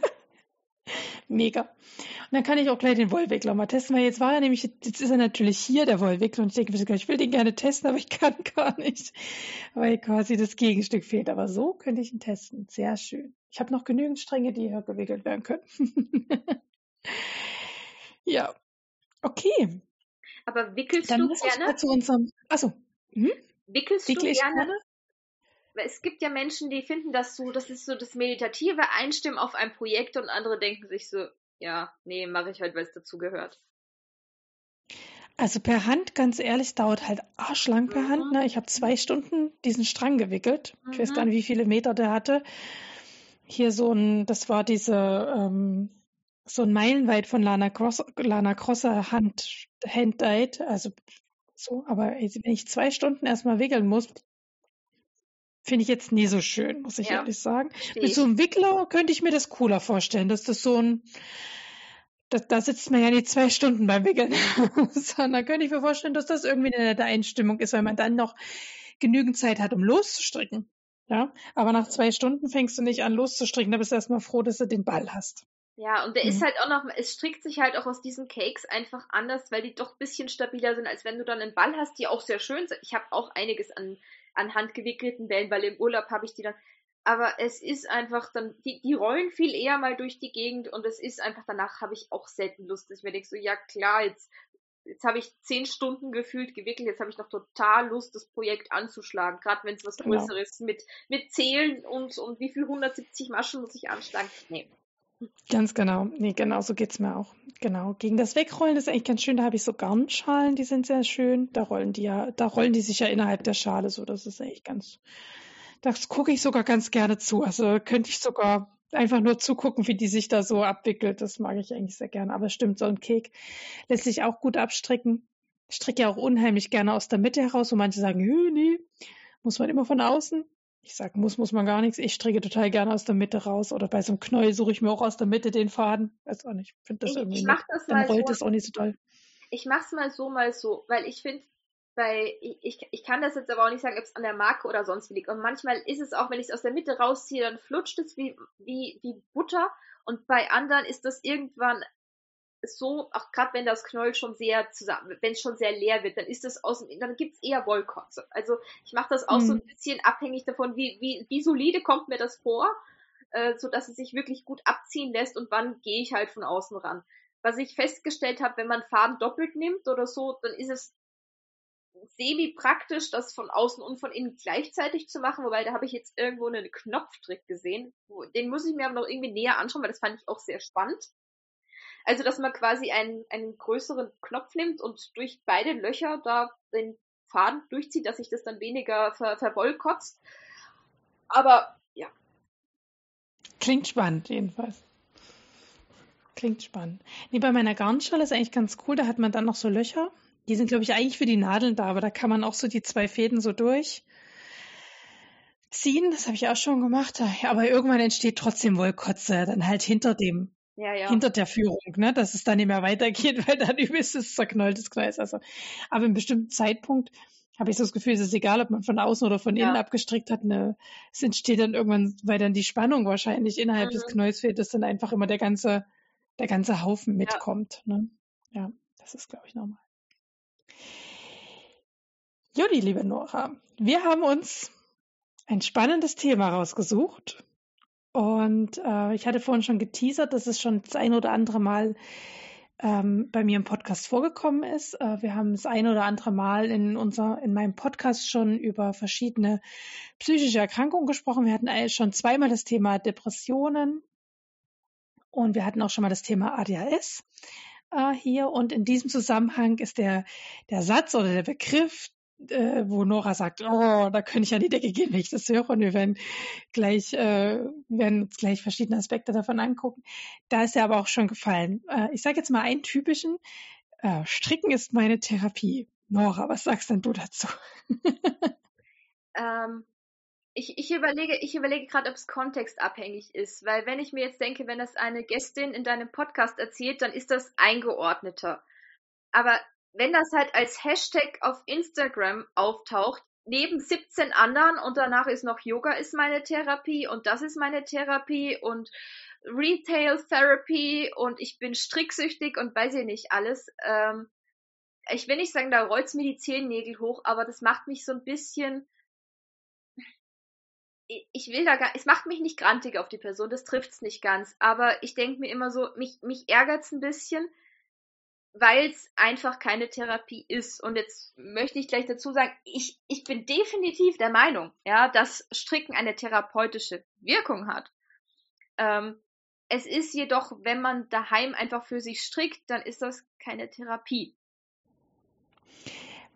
*laughs* Mega. Und dann kann ich auch gleich den Wollwickler mal testen, weil jetzt war er nämlich, jetzt ist er natürlich hier, der Wollwickler, und ich denke, ich will den gerne testen, aber ich kann *laughs* gar nicht, weil quasi das Gegenstück fehlt. Aber so könnte ich ihn testen. Sehr schön. Ich habe noch genügend Stränge, die hier gewickelt werden können. *laughs* ja. Okay. Aber wickelst dann du gerne? Zu unserem, achso, hm? Wickelst Wickle du gerne? Es gibt ja Menschen, die finden das so, das ist so das meditative Einstimmen auf ein Projekt und andere denken sich so, ja, nee, mache ich halt, weil es dazugehört. Also per Hand, ganz ehrlich, dauert halt arschlang per mhm. Hand. Ne? Ich habe zwei Stunden diesen Strang gewickelt. Mhm. Ich weiß gar mhm. nicht, wie viele Meter der hatte. Hier so ein, das war diese, ähm, so ein Meilenweit von Lana, Cross, Lana Crosser Hand, Hand-Dyed, also so, aber wenn ich zwei Stunden erstmal wickeln muss, finde ich jetzt nie so schön, muss ich ja, ehrlich sagen. Mit so einem Wickler könnte ich mir das cooler vorstellen, dass das so ein, da, da sitzt man ja nicht zwei Stunden beim Wickeln, *laughs* sondern könnte ich mir vorstellen, dass das irgendwie eine nette Einstimmung ist, weil man dann noch genügend Zeit hat, um loszustricken. Ja, aber nach zwei Stunden fängst du nicht an loszustricken, da bist du erstmal froh, dass du den Ball hast. Ja, und der mhm. ist halt auch noch, es strickt sich halt auch aus diesen Cakes einfach anders, weil die doch ein bisschen stabiler sind, als wenn du dann einen Ball hast, die auch sehr schön sind. Ich habe auch einiges an, an handgewickelten Bällen, weil im Urlaub habe ich die dann. Aber es ist einfach dann, die, die rollen viel eher mal durch die Gegend und es ist einfach, danach habe ich auch selten Lust, dass ich mir denke, so, ja klar, jetzt jetzt habe ich zehn Stunden gefühlt gewickelt, jetzt habe ich noch total Lust, das Projekt anzuschlagen, gerade wenn es was genau. Größeres mit, mit Zählen und, und wie viel 170 Maschen muss ich anschlagen. Nee. Ganz genau. Nee, genau so geht's mir auch. Genau. Gegen das Wegrollen ist eigentlich ganz schön. Da habe ich so Garnschalen, die sind sehr schön. Da rollen die ja, da rollen die sich ja innerhalb der Schale so. Das ist echt ganz, das gucke ich sogar ganz gerne zu. Also könnte ich sogar einfach nur zugucken, wie die sich da so abwickelt. Das mag ich eigentlich sehr gerne. Aber stimmt, so ein Kek lässt sich auch gut abstricken. Ich stricke ja auch unheimlich gerne aus der Mitte heraus, wo manche sagen, nee, muss man immer von außen. Ich sage, muss, muss man gar nichts. Ich stricke total gerne aus der Mitte raus. Oder bei so einem Knäuel suche ich mir auch aus der Mitte den Faden. Weiß auch nicht. Ich finde das ich, irgendwie. Ich mach das Dann rollt es so. auch nicht so toll. Ich mache es mal so, mal so, weil ich finde, bei, ich, ich kann das jetzt aber auch nicht sagen, ob es an der Marke oder sonst wie liegt. Und manchmal ist es auch, wenn ich es aus der Mitte rausziehe, dann flutscht es wie, wie, wie Butter. Und bei anderen ist das irgendwann so, auch gerade wenn das Knäuel schon sehr zusammen, wenn es schon sehr leer wird, dann ist das aus dann gibt's eher Wollkotze. Also ich mache das auch mhm. so ein bisschen abhängig davon, wie, wie, wie solide kommt mir das vor, äh, so dass es sich wirklich gut abziehen lässt und wann gehe ich halt von außen ran. Was ich festgestellt habe, wenn man Farben doppelt nimmt oder so, dann ist es semi-praktisch, das von außen und von innen gleichzeitig zu machen, wobei da habe ich jetzt irgendwo einen Knopftrick gesehen. Den muss ich mir aber noch irgendwie näher anschauen, weil das fand ich auch sehr spannend. Also, dass man quasi einen, einen größeren Knopf nimmt und durch beide Löcher da den Faden durchzieht, dass sich das dann weniger ver verwollkotzt. Aber ja. Klingt spannend, jedenfalls. Klingt spannend. Nee, bei meiner Garnschale ist eigentlich ganz cool, da hat man dann noch so Löcher. Die sind, glaube ich, eigentlich für die Nadeln da, aber da kann man auch so die zwei Fäden so durch ziehen. Das habe ich auch schon gemacht. Aber irgendwann entsteht trotzdem Wollkotze, dann halt hinter dem ja, ja. hinter der Führung, ne, dass es dann nicht mehr weitergeht, *laughs* weil dann übelst es zerknolltes Gleis. Also, aber einem bestimmten Zeitpunkt habe ich so das Gefühl, es ist egal, ob man von außen oder von innen ja. abgestrickt hat. Ne, es entsteht dann irgendwann, weil dann die Spannung wahrscheinlich innerhalb mhm. des Knolls fehlt, dass dann einfach immer der ganze, der ganze Haufen mitkommt. Ja, ne? ja das ist, glaube ich, normal. Judy, liebe Nora, wir haben uns ein spannendes Thema rausgesucht und äh, ich hatte vorhin schon geteasert, dass es schon das ein oder andere Mal ähm, bei mir im Podcast vorgekommen ist. Äh, wir haben das ein oder andere Mal in unser, in meinem Podcast schon über verschiedene psychische Erkrankungen gesprochen. Wir hatten schon zweimal das Thema Depressionen und wir hatten auch schon mal das Thema ADHS äh, hier. Und in diesem Zusammenhang ist der, der Satz oder der Begriff äh, wo Nora sagt, oh, da könnte ich an die Decke gehen, wenn ich das höre. Und wir werden gleich, äh, werden uns gleich verschiedene Aspekte davon angucken. Da ist er aber auch schon gefallen. Äh, ich sage jetzt mal einen typischen, äh, Stricken ist meine Therapie. Nora, was sagst denn du dazu? *laughs* ähm, ich, ich überlege, ich überlege gerade, ob es kontextabhängig ist, weil wenn ich mir jetzt denke, wenn das eine Gästin in deinem Podcast erzählt, dann ist das eingeordneter. Aber wenn das halt als Hashtag auf Instagram auftaucht, neben 17 anderen und danach ist noch Yoga ist meine Therapie und das ist meine Therapie und Retail Therapy und ich bin stricksüchtig und weiß ich nicht alles. Ähm, ich will nicht sagen, da rollt's mir die Zehennägel hoch, aber das macht mich so ein bisschen. Ich will da gar, es macht mich nicht grantig auf die Person, das trifft's nicht ganz. Aber ich denke mir immer so, mich, mich ärgert's ein bisschen, weil es einfach keine Therapie ist. Und jetzt möchte ich gleich dazu sagen, ich, ich bin definitiv der Meinung, ja, dass Stricken eine therapeutische Wirkung hat. Ähm, es ist jedoch, wenn man daheim einfach für sich strickt, dann ist das keine Therapie.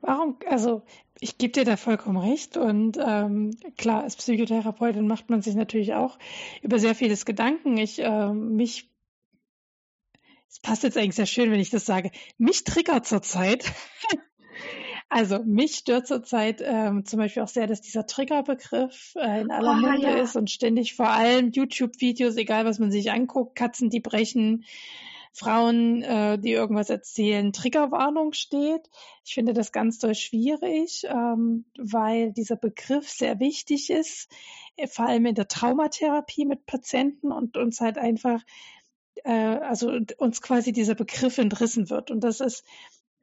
Warum, also ich gebe dir da vollkommen recht und ähm, klar, als Psychotherapeutin macht man sich natürlich auch über sehr vieles Gedanken. Ich äh, mich es passt jetzt eigentlich sehr schön, wenn ich das sage. Mich triggert zurzeit. *laughs* also mich stört zurzeit ähm, zum Beispiel auch sehr, dass dieser Triggerbegriff äh, in aller oh, Munde ja. ist und ständig vor allem YouTube-Videos, egal was man sich anguckt, Katzen, die brechen, Frauen, äh, die irgendwas erzählen, Triggerwarnung steht. Ich finde das ganz doll schwierig, ähm, weil dieser Begriff sehr wichtig ist, vor allem in der Traumatherapie mit Patienten und uns halt einfach äh, also uns quasi dieser Begriff entrissen wird. Und das ist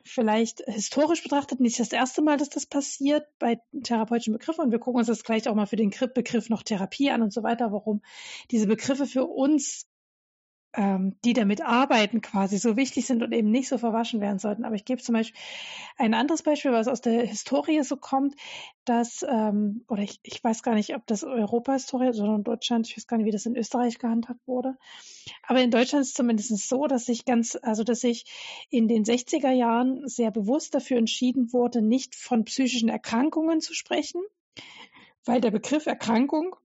vielleicht historisch betrachtet nicht das erste Mal, dass das passiert bei therapeutischen Begriffen. Und wir gucken uns das gleich auch mal für den Begriff noch Therapie an und so weiter, warum diese Begriffe für uns ähm, die damit arbeiten, quasi so wichtig sind und eben nicht so verwaschen werden sollten. Aber ich gebe zum Beispiel ein anderes Beispiel, was aus der Historie so kommt, dass, ähm, oder ich, ich weiß gar nicht, ob das Europa-Historie, sondern Deutschland, ich weiß gar nicht, wie das in Österreich gehandhabt wurde. Aber in Deutschland ist es zumindest so, dass sich ganz, also dass sich in den 60er Jahren sehr bewusst dafür entschieden wurde, nicht von psychischen Erkrankungen zu sprechen, weil der Begriff Erkrankung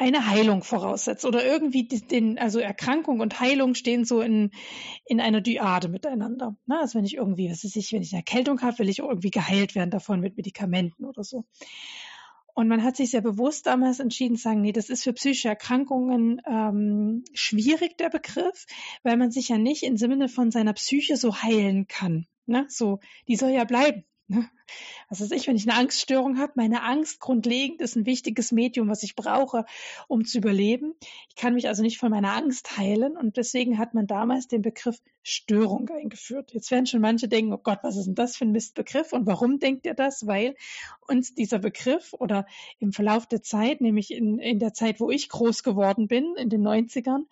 eine Heilung voraussetzt oder irgendwie den, also Erkrankung und Heilung stehen so in, in einer Dyade miteinander. Ne? Also wenn ich irgendwie, was weiß ich, wenn ich eine Erkältung habe, will ich irgendwie geheilt werden davon mit Medikamenten oder so. Und man hat sich sehr bewusst damals entschieden zu sagen, nee, das ist für psychische Erkrankungen ähm, schwierig, der Begriff, weil man sich ja nicht im Sinne von seiner Psyche so heilen kann. Ne? So, die soll ja bleiben. Ne? Was weiß ich, wenn ich eine Angststörung habe, meine Angst grundlegend ist ein wichtiges Medium, was ich brauche, um zu überleben. Ich kann mich also nicht von meiner Angst heilen und deswegen hat man damals den Begriff Störung eingeführt. Jetzt werden schon manche denken, oh Gott, was ist denn das für ein Mistbegriff und warum denkt ihr das? Weil uns dieser Begriff oder im Verlauf der Zeit, nämlich in, in der Zeit, wo ich groß geworden bin, in den 90ern,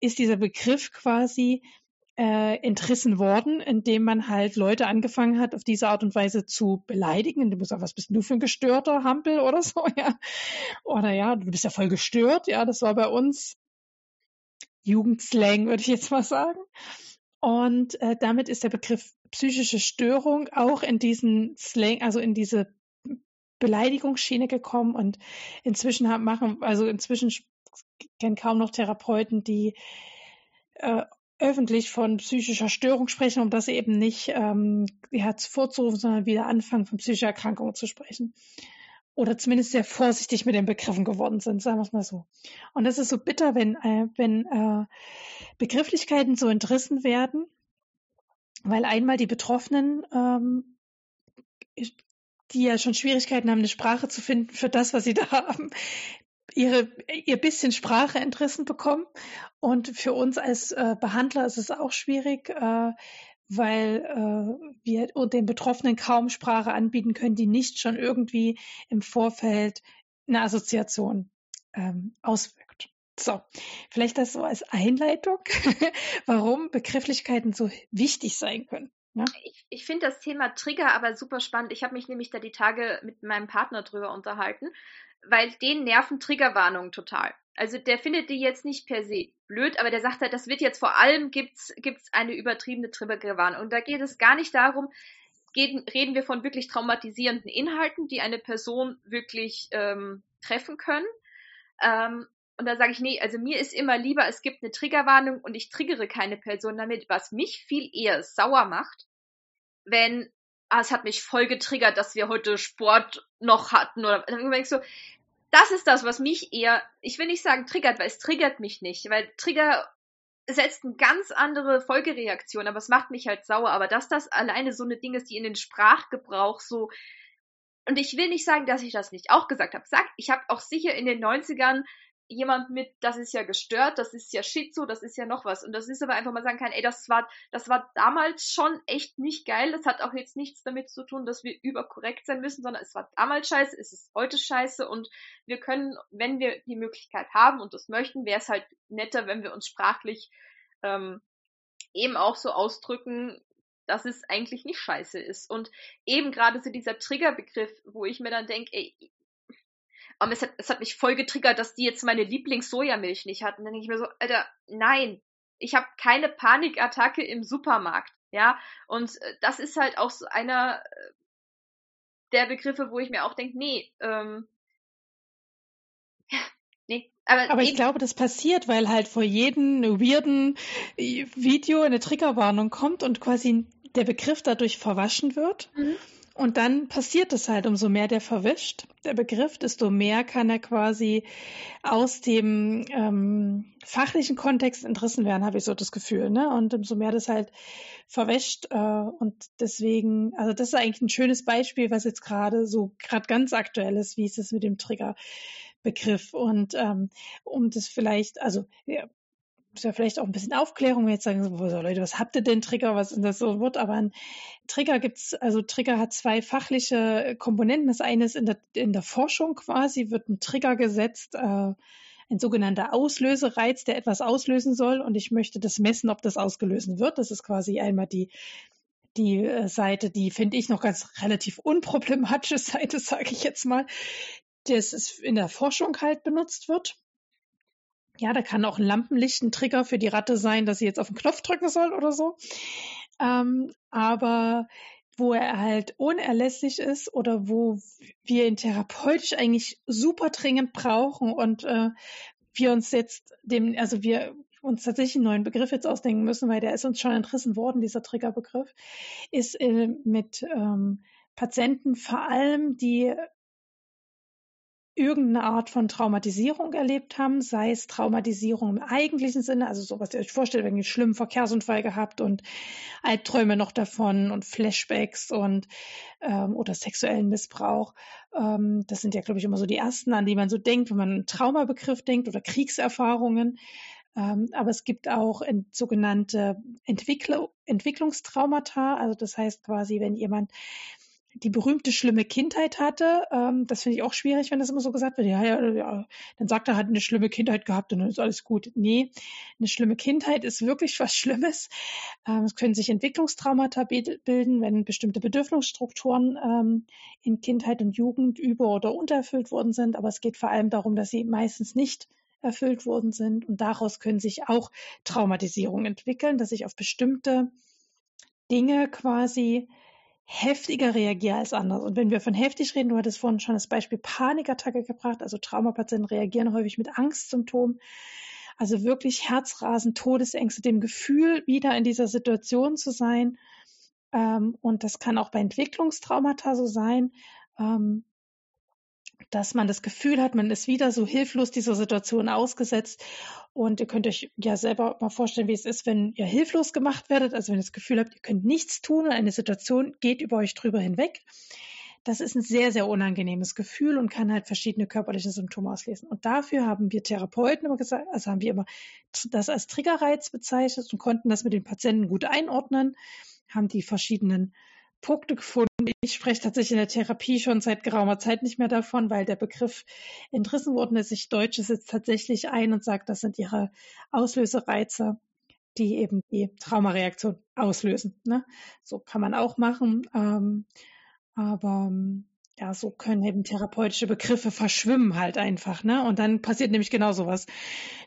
ist dieser Begriff quasi äh, entrissen worden, indem man halt Leute angefangen hat, auf diese Art und Weise zu beleidigen, indem man sagt, was bist du für ein gestörter Hampel oder so, *laughs* ja. Oder ja, du bist ja voll gestört, ja, das war bei uns Jugendslang, würde ich jetzt mal sagen. Und äh, damit ist der Begriff psychische Störung auch in diesen Slang, also in diese Beleidigungsschiene gekommen und inzwischen haben, machen, also inzwischen kennen kaum noch Therapeuten, die äh, öffentlich von psychischer Störung sprechen, um das eben nicht ähm, hervorzurufen, sondern wieder anfangen, von psychischer Erkrankung zu sprechen. Oder zumindest sehr vorsichtig mit den Begriffen geworden sind, sagen wir es mal so. Und das ist so bitter, wenn, äh, wenn äh, Begrifflichkeiten so entrissen werden, weil einmal die Betroffenen, ähm, die ja schon Schwierigkeiten haben, eine Sprache zu finden für das, was sie da *laughs* haben, ihre, ihr bisschen Sprache entrissen bekommen. Und für uns als äh, Behandler ist es auch schwierig, äh, weil äh, wir den Betroffenen kaum Sprache anbieten können, die nicht schon irgendwie im Vorfeld eine Assoziation ähm, auswirkt. So, vielleicht das so als Einleitung, *laughs* warum Begrifflichkeiten so wichtig sein können. Ja? Ich, ich finde das Thema Trigger aber super spannend. Ich habe mich nämlich da die Tage mit meinem Partner drüber unterhalten, weil den nerven Triggerwarnungen total. Also der findet die jetzt nicht per se blöd, aber der sagt halt, das wird jetzt vor allem gibt's gibt's eine übertriebene Triggerwarnung. Und da geht es gar nicht darum, geht, reden wir von wirklich traumatisierenden Inhalten, die eine Person wirklich ähm, treffen können. Ähm, und da sage ich, nee, also mir ist immer lieber, es gibt eine Triggerwarnung und ich triggere keine Person damit, was mich viel eher sauer macht, wenn, ah, es hat mich voll getriggert, dass wir heute Sport noch hatten oder dann ich so, das ist das, was mich eher, ich will nicht sagen triggert, weil es triggert mich nicht, weil Trigger setzt eine ganz andere Folgereaktion, aber es macht mich halt sauer. Aber dass das alleine so eine Ding ist, die in den Sprachgebrauch so und ich will nicht sagen, dass ich das nicht auch gesagt habe. Sag, ich habe auch sicher in den 90ern jemand mit, das ist ja gestört, das ist ja Schizo, das ist ja noch was. Und das ist aber einfach mal sagen kann, ey, das war, das war damals schon echt nicht geil. Das hat auch jetzt nichts damit zu tun, dass wir überkorrekt sein müssen, sondern es war damals scheiße, es ist heute scheiße und wir können, wenn wir die Möglichkeit haben und das möchten, wäre es halt netter, wenn wir uns sprachlich ähm, eben auch so ausdrücken, dass es eigentlich nicht scheiße ist. Und eben gerade so dieser Triggerbegriff, wo ich mir dann denke, ey, aber es hat, es hat mich voll getriggert, dass die jetzt meine Lieblings-Sojamilch nicht hatten. Dann denke ich mir so, Alter, nein, ich habe keine Panikattacke im Supermarkt. Ja, und äh, das ist halt auch so einer äh, der Begriffe, wo ich mir auch denke, nee, ähm, nee. Aber, aber ich glaube, das passiert, weil halt vor jedem weirden äh, Video eine Triggerwarnung kommt und quasi der Begriff dadurch verwaschen wird. Mhm. Und dann passiert es halt, umso mehr der verwischt, der Begriff, desto mehr kann er quasi aus dem ähm, fachlichen Kontext entrissen werden, habe ich so das Gefühl. Ne? Und umso mehr das halt verwäscht. Äh, und deswegen, also das ist eigentlich ein schönes Beispiel, was jetzt gerade so gerade ganz aktuell ist, wie ist es mit dem Triggerbegriff. Und ähm, um das vielleicht, also ja, ja vielleicht auch ein bisschen Aufklärung, wenn jetzt sagen, so, Leute, was habt ihr denn Trigger, was ist das so ein Wort? Aber ein Trigger gibt's, also Trigger hat zwei fachliche Komponenten. Das eine ist in der, in der Forschung quasi, wird ein Trigger gesetzt, äh, ein sogenannter Auslösereiz, der etwas auslösen soll. Und ich möchte das messen, ob das ausgelöst wird. Das ist quasi einmal die die äh, Seite, die finde ich noch ganz relativ unproblematische *laughs* Seite, sage ich jetzt mal, das in der Forschung halt benutzt wird. Ja, da kann auch ein Lampenlicht ein Trigger für die Ratte sein, dass sie jetzt auf den Knopf drücken soll oder so. Ähm, aber wo er halt unerlässlich ist oder wo wir ihn therapeutisch eigentlich super dringend brauchen und äh, wir uns jetzt dem, also wir uns tatsächlich einen neuen Begriff jetzt ausdenken müssen, weil der ist uns schon entrissen worden, dieser Triggerbegriff, ist äh, mit ähm, Patienten vor allem, die irgendeine Art von Traumatisierung erlebt haben, sei es Traumatisierung im eigentlichen Sinne, also so was ihr euch vorstellt, wenn ihr einen schlimmen Verkehrsunfall gehabt und Albträume noch davon und Flashbacks und ähm, oder sexuellen Missbrauch. Ähm, das sind ja, glaube ich, immer so die ersten, an die man so denkt, wenn man einen Traumabegriff denkt oder Kriegserfahrungen. Ähm, aber es gibt auch sogenannte Entwickl Entwicklungstraumata. Also das heißt quasi, wenn jemand die berühmte schlimme Kindheit hatte. Ähm, das finde ich auch schwierig, wenn das immer so gesagt wird. Ja, ja, ja. Dann sagt er, hat eine schlimme Kindheit gehabt und dann ist alles gut. Nee, eine schlimme Kindheit ist wirklich was Schlimmes. Ähm, es können sich Entwicklungstraumata bilden, wenn bestimmte Bedürfnisstrukturen ähm, in Kindheit und Jugend über- oder untererfüllt worden sind. Aber es geht vor allem darum, dass sie meistens nicht erfüllt worden sind. Und daraus können sich auch Traumatisierungen entwickeln, dass ich auf bestimmte Dinge quasi heftiger reagiere als anders. Und wenn wir von heftig reden, du hattest vorhin schon das Beispiel Panikattacke gebracht, also Traumapatienten reagieren häufig mit Angstsymptomen. Also wirklich Herzrasen, Todesängste, dem Gefühl, wieder in dieser Situation zu sein. Ähm, und das kann auch bei Entwicklungstraumata so sein. Ähm, dass man das Gefühl hat, man ist wieder so hilflos dieser Situation ausgesetzt. Und ihr könnt euch ja selber mal vorstellen, wie es ist, wenn ihr hilflos gemacht werdet. Also wenn ihr das Gefühl habt, ihr könnt nichts tun und eine Situation geht über euch drüber hinweg. Das ist ein sehr, sehr unangenehmes Gefühl und kann halt verschiedene körperliche Symptome auslesen. Und dafür haben wir Therapeuten immer gesagt, also haben wir immer das als Triggerreiz bezeichnet und konnten das mit den Patienten gut einordnen, haben die verschiedenen Punkte gefunden. Ich spreche tatsächlich in der Therapie schon seit geraumer Zeit nicht mehr davon, weil der Begriff entrissen worden ist. Ich deutsche es jetzt tatsächlich ein und sage, das sind ihre Auslösereize, die eben die Traumareaktion auslösen. Ne? So kann man auch machen. Ähm, aber ja, so können eben therapeutische Begriffe verschwimmen halt einfach, ne? Und dann passiert nämlich genau sowas.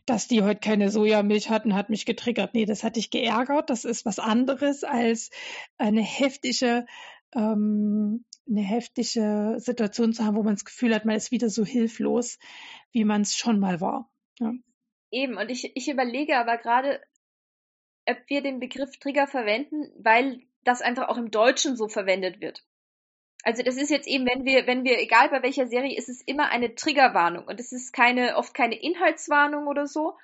Dass die heute keine Sojamilch hatten, hat mich getriggert. Nee, das hat dich geärgert. Das ist was anderes als eine heftige, ähm, eine heftige Situation zu haben, wo man das Gefühl hat, man ist wieder so hilflos, wie man es schon mal war. Ja. Eben, und ich, ich überlege aber gerade, ob wir den Begriff Trigger verwenden, weil das einfach auch im Deutschen so verwendet wird. Also das ist jetzt eben, wenn wir, wenn wir, egal bei welcher Serie, ist es immer eine Triggerwarnung und es ist keine, oft keine Inhaltswarnung oder so,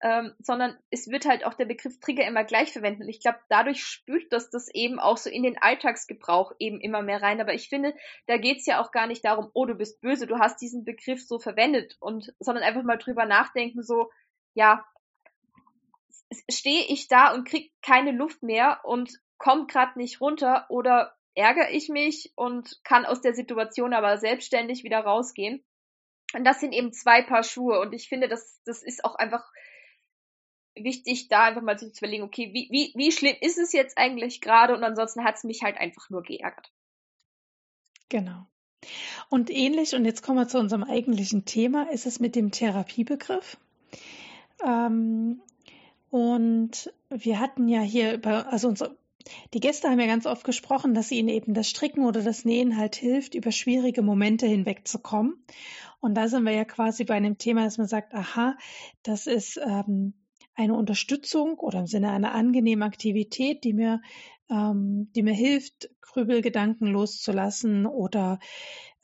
ähm, sondern es wird halt auch der Begriff Trigger immer gleich verwendet. Und ich glaube, dadurch spült das das eben auch so in den Alltagsgebrauch eben immer mehr rein. Aber ich finde, da geht's ja auch gar nicht darum, oh, du bist böse, du hast diesen Begriff so verwendet und, sondern einfach mal drüber nachdenken, so, ja, stehe ich da und krieg keine Luft mehr und komm grad nicht runter oder ärgere ich mich und kann aus der Situation aber selbstständig wieder rausgehen. Und das sind eben zwei Paar Schuhe. Und ich finde, das, das ist auch einfach wichtig, da einfach mal zu überlegen, okay, wie, wie, wie schlimm ist es jetzt eigentlich gerade? Und ansonsten hat es mich halt einfach nur geärgert. Genau. Und ähnlich, und jetzt kommen wir zu unserem eigentlichen Thema, ist es mit dem Therapiebegriff. Ähm, und wir hatten ja hier, bei, also unser, die Gäste haben ja ganz oft gesprochen, dass ihnen eben das Stricken oder das Nähen halt hilft, über schwierige Momente hinwegzukommen. Und da sind wir ja quasi bei einem Thema, dass man sagt, aha, das ist ähm, eine Unterstützung oder im Sinne einer angenehmen Aktivität, die mir, ähm, die mir hilft, Grübelgedanken loszulassen oder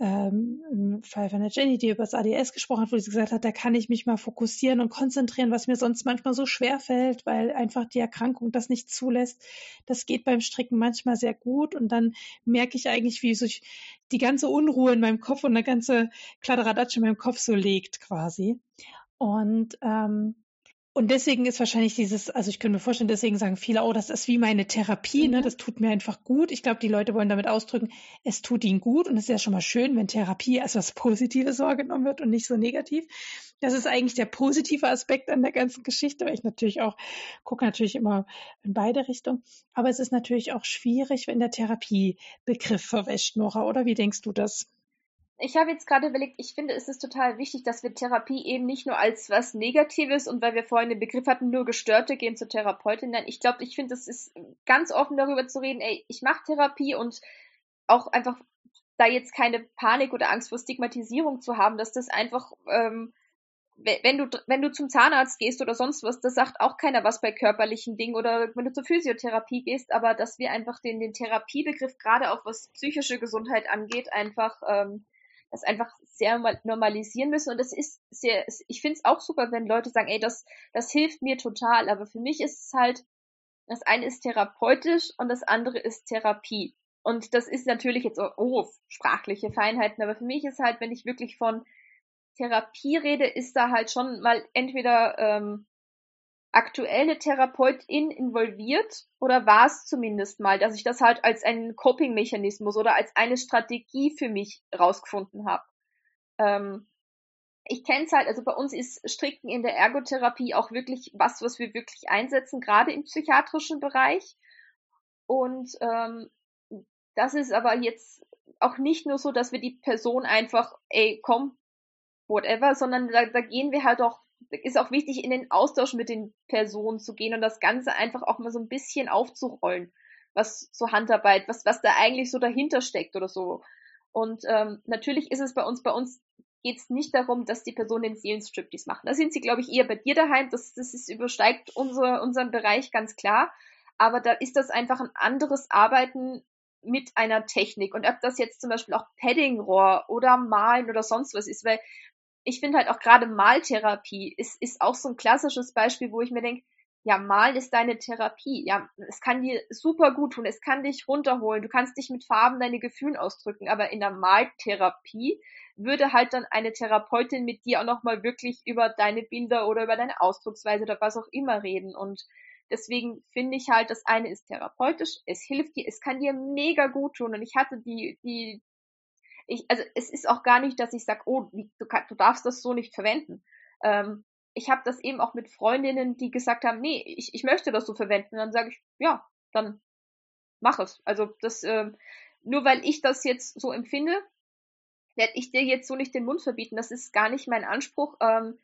ähm, im Fall von der Jenny, die über das ADS gesprochen hat, wo sie gesagt hat, da kann ich mich mal fokussieren und konzentrieren, was mir sonst manchmal so schwer fällt, weil einfach die Erkrankung das nicht zulässt. Das geht beim Stricken manchmal sehr gut und dann merke ich eigentlich, wie sich die ganze Unruhe in meinem Kopf und der ganze Kladderadatsch in meinem Kopf so legt quasi. Und ähm, und deswegen ist wahrscheinlich dieses, also ich könnte mir vorstellen, deswegen sagen viele, oh, das ist wie meine Therapie, ne? Mhm. Das tut mir einfach gut. Ich glaube, die Leute wollen damit ausdrücken, es tut ihnen gut und es ist ja schon mal schön, wenn Therapie als was Positives wahrgenommen wird und nicht so negativ. Das ist eigentlich der positive Aspekt an der ganzen Geschichte, weil ich natürlich auch gucke natürlich immer in beide Richtungen. Aber es ist natürlich auch schwierig, wenn der Therapiebegriff verwäscht, Nora, oder wie denkst du das? Ich habe jetzt gerade überlegt, ich finde, es ist total wichtig, dass wir Therapie eben nicht nur als was Negatives und weil wir vorhin den Begriff hatten, nur Gestörte gehen zur Therapeutin nennen. Ich glaube, ich finde, es ist ganz offen darüber zu reden, ey, ich mache Therapie und auch einfach da jetzt keine Panik oder Angst vor Stigmatisierung zu haben, dass das einfach, ähm, wenn du, wenn du zum Zahnarzt gehst oder sonst was, das sagt auch keiner was bei körperlichen Dingen oder wenn du zur Physiotherapie gehst, aber dass wir einfach den, den Therapiebegriff, gerade auch was psychische Gesundheit angeht, einfach ähm, das einfach sehr normalisieren müssen. Und das ist sehr, ich finde es auch super, wenn Leute sagen, ey, das, das hilft mir total. Aber für mich ist es halt, das eine ist therapeutisch und das andere ist Therapie. Und das ist natürlich jetzt, oh, sprachliche Feinheiten, aber für mich ist halt, wenn ich wirklich von Therapie rede, ist da halt schon mal entweder ähm, aktuelle Therapeutin involviert oder war es zumindest mal, dass ich das halt als einen Coping-Mechanismus oder als eine Strategie für mich rausgefunden habe. Ähm, ich kenne es halt, also bei uns ist Stricken in der Ergotherapie auch wirklich was, was wir wirklich einsetzen, gerade im psychiatrischen Bereich. Und ähm, das ist aber jetzt auch nicht nur so, dass wir die Person einfach, ey, komm, whatever, sondern da, da gehen wir halt auch ist auch wichtig, in den Austausch mit den Personen zu gehen und das Ganze einfach auch mal so ein bisschen aufzurollen, was so Handarbeit, was, was da eigentlich so dahinter steckt oder so. Und ähm, natürlich ist es bei uns, bei uns geht es nicht darum, dass die Personen den Seelenstriptease machen. Da sind sie, glaube ich, eher bei dir daheim. Das, das ist, übersteigt unser, unseren Bereich ganz klar. Aber da ist das einfach ein anderes Arbeiten mit einer Technik. Und ob das jetzt zum Beispiel auch Paddingrohr oder Malen oder sonst was ist, weil ich finde halt auch gerade Maltherapie ist, ist auch so ein klassisches Beispiel, wo ich mir denke, ja, Malen ist deine Therapie. Ja, es kann dir super gut tun, es kann dich runterholen, du kannst dich mit Farben deine Gefühle ausdrücken, aber in der Maltherapie würde halt dann eine Therapeutin mit dir auch nochmal wirklich über deine Bilder oder über deine Ausdrucksweise oder was auch immer reden. Und Deswegen finde ich halt, das eine ist therapeutisch, es hilft dir, es kann dir mega gut tun. Und ich hatte die, die, ich, also es ist auch gar nicht, dass ich sage, oh, du, du darfst das so nicht verwenden. Ähm, ich habe das eben auch mit Freundinnen, die gesagt haben, nee, ich, ich möchte das so verwenden. Dann sage ich, ja, dann mach es. Also das, ähm, nur weil ich das jetzt so empfinde, werde ich dir jetzt so nicht den Mund verbieten. Das ist gar nicht mein Anspruch. Ähm,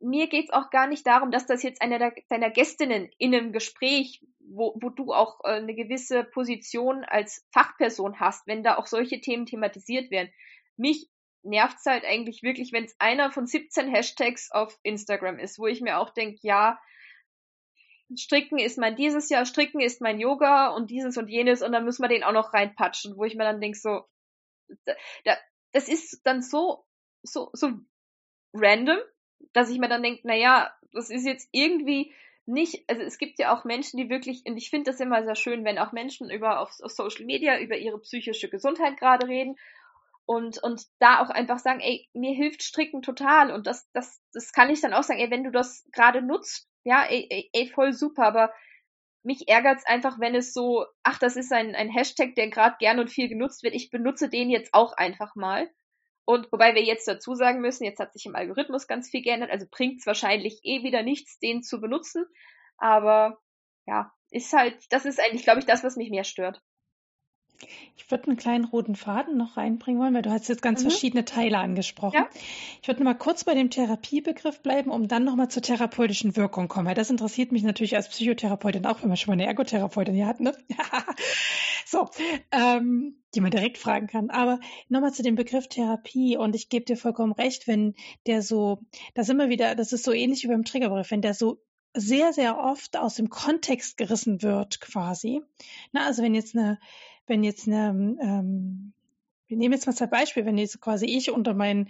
mir geht's auch gar nicht darum, dass das jetzt einer deiner Gästinnen in einem Gespräch, wo, wo du auch äh, eine gewisse Position als Fachperson hast, wenn da auch solche Themen thematisiert werden. Mich nervt's halt eigentlich wirklich, wenn es einer von 17 Hashtags auf Instagram ist, wo ich mir auch denke, ja, Stricken ist mein dieses Jahr, Stricken ist mein Yoga und dieses und jenes und dann müssen wir den auch noch reinpatschen, wo ich mir dann denke, so, da, das ist dann so, so, so random, dass ich mir dann denke, naja, das ist jetzt irgendwie nicht, also es gibt ja auch Menschen, die wirklich, und ich finde das immer sehr schön, wenn auch Menschen über auf, auf Social Media über ihre psychische Gesundheit gerade reden und, und da auch einfach sagen, ey, mir hilft Stricken total und das, das, das kann ich dann auch sagen, ey, wenn du das gerade nutzt, ja, ey, ey, ey voll super, aber mich ärgert's einfach, wenn es so, ach, das ist ein, ein Hashtag, der gerade gern und viel genutzt wird, ich benutze den jetzt auch einfach mal. Und wobei wir jetzt dazu sagen müssen, jetzt hat sich im Algorithmus ganz viel geändert, also bringt es wahrscheinlich eh wieder nichts, den zu benutzen. Aber ja, ist halt, das ist eigentlich, glaube ich, das, was mich mehr stört. Ich würde einen kleinen roten Faden noch reinbringen wollen, weil du hast jetzt ganz mhm. verschiedene Teile angesprochen. Ja. Ich würde mal kurz bei dem Therapiebegriff bleiben, um dann nochmal zur therapeutischen Wirkung kommen, weil das interessiert mich natürlich als Psychotherapeutin auch, wenn man schon mal eine Ergotherapeutin hier hat, ne? *laughs* so, ähm, die man direkt fragen kann. Aber nochmal zu dem Begriff Therapie und ich gebe dir vollkommen recht, wenn der so, das immer wieder, das ist so ähnlich wie beim Triggerbegriff, wenn der so sehr, sehr oft aus dem Kontext gerissen wird, quasi. Na, also wenn jetzt eine, wenn jetzt eine, ähm, wir nehmen jetzt mal zwei Beispiele, wenn jetzt quasi ich unter meinen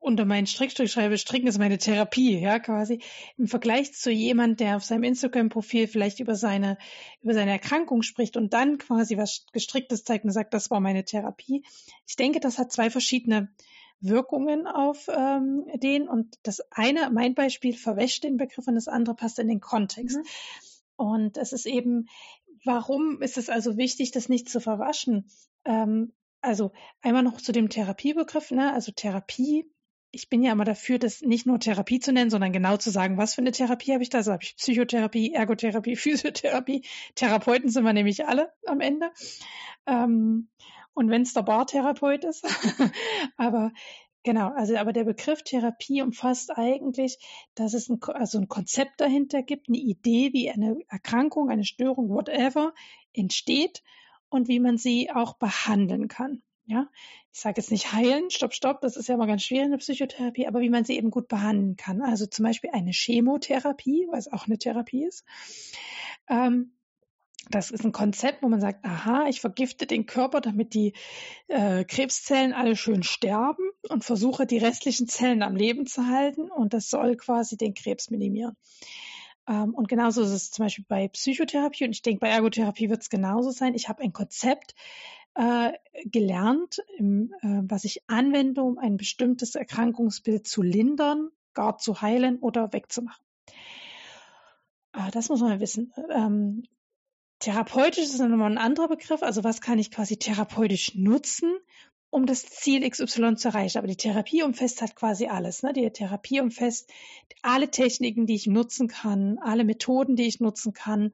unter meinen Strickstrich schreibe, Stricken ist meine Therapie, ja, quasi. Im Vergleich zu jemand, der auf seinem Instagram-Profil vielleicht über seine, über seine Erkrankung spricht und dann quasi was Gestricktes zeigt und sagt, das war meine Therapie. Ich denke, das hat zwei verschiedene Wirkungen auf ähm, den. Und das eine, mein Beispiel, verwäscht den Begriff und das andere passt in den Kontext. Mhm. Und es ist eben, warum ist es also wichtig, das nicht zu verwaschen? Ähm, also einmal noch zu dem Therapiebegriff, ne? Also Therapie ich bin ja immer dafür, das nicht nur Therapie zu nennen, sondern genau zu sagen, was für eine Therapie habe ich da? Also habe ich Psychotherapie, Ergotherapie, *laughs* Physiotherapie. Therapeuten sind wir nämlich alle am Ende. Ähm, und wenn es der Bartherapeut ist. *laughs* aber genau, also aber der Begriff Therapie umfasst eigentlich, dass es ein, also ein Konzept dahinter gibt, eine Idee, wie eine Erkrankung, eine Störung, whatever, entsteht und wie man sie auch behandeln kann. Ja, ich sage jetzt nicht heilen, stopp, stopp, das ist ja mal ganz schwierig in der Psychotherapie, aber wie man sie eben gut behandeln kann. Also zum Beispiel eine Chemotherapie, was auch eine Therapie ist. Ähm, das ist ein Konzept, wo man sagt, aha, ich vergifte den Körper, damit die äh, Krebszellen alle schön sterben und versuche die restlichen Zellen am Leben zu halten und das soll quasi den Krebs minimieren. Ähm, und genauso ist es zum Beispiel bei Psychotherapie und ich denke, bei Ergotherapie wird es genauso sein. Ich habe ein Konzept, äh, gelernt, im, äh, was ich anwende, um ein bestimmtes Erkrankungsbild zu lindern, gar zu heilen oder wegzumachen. Äh, das muss man wissen. Therapeutisch ist nochmal ein anderer Begriff. Also was kann ich quasi therapeutisch nutzen, um das Ziel XY zu erreichen. Aber die Therapie umfasst halt quasi alles. Ne? Die Therapie umfasst alle Techniken, die ich nutzen kann, alle Methoden, die ich nutzen kann,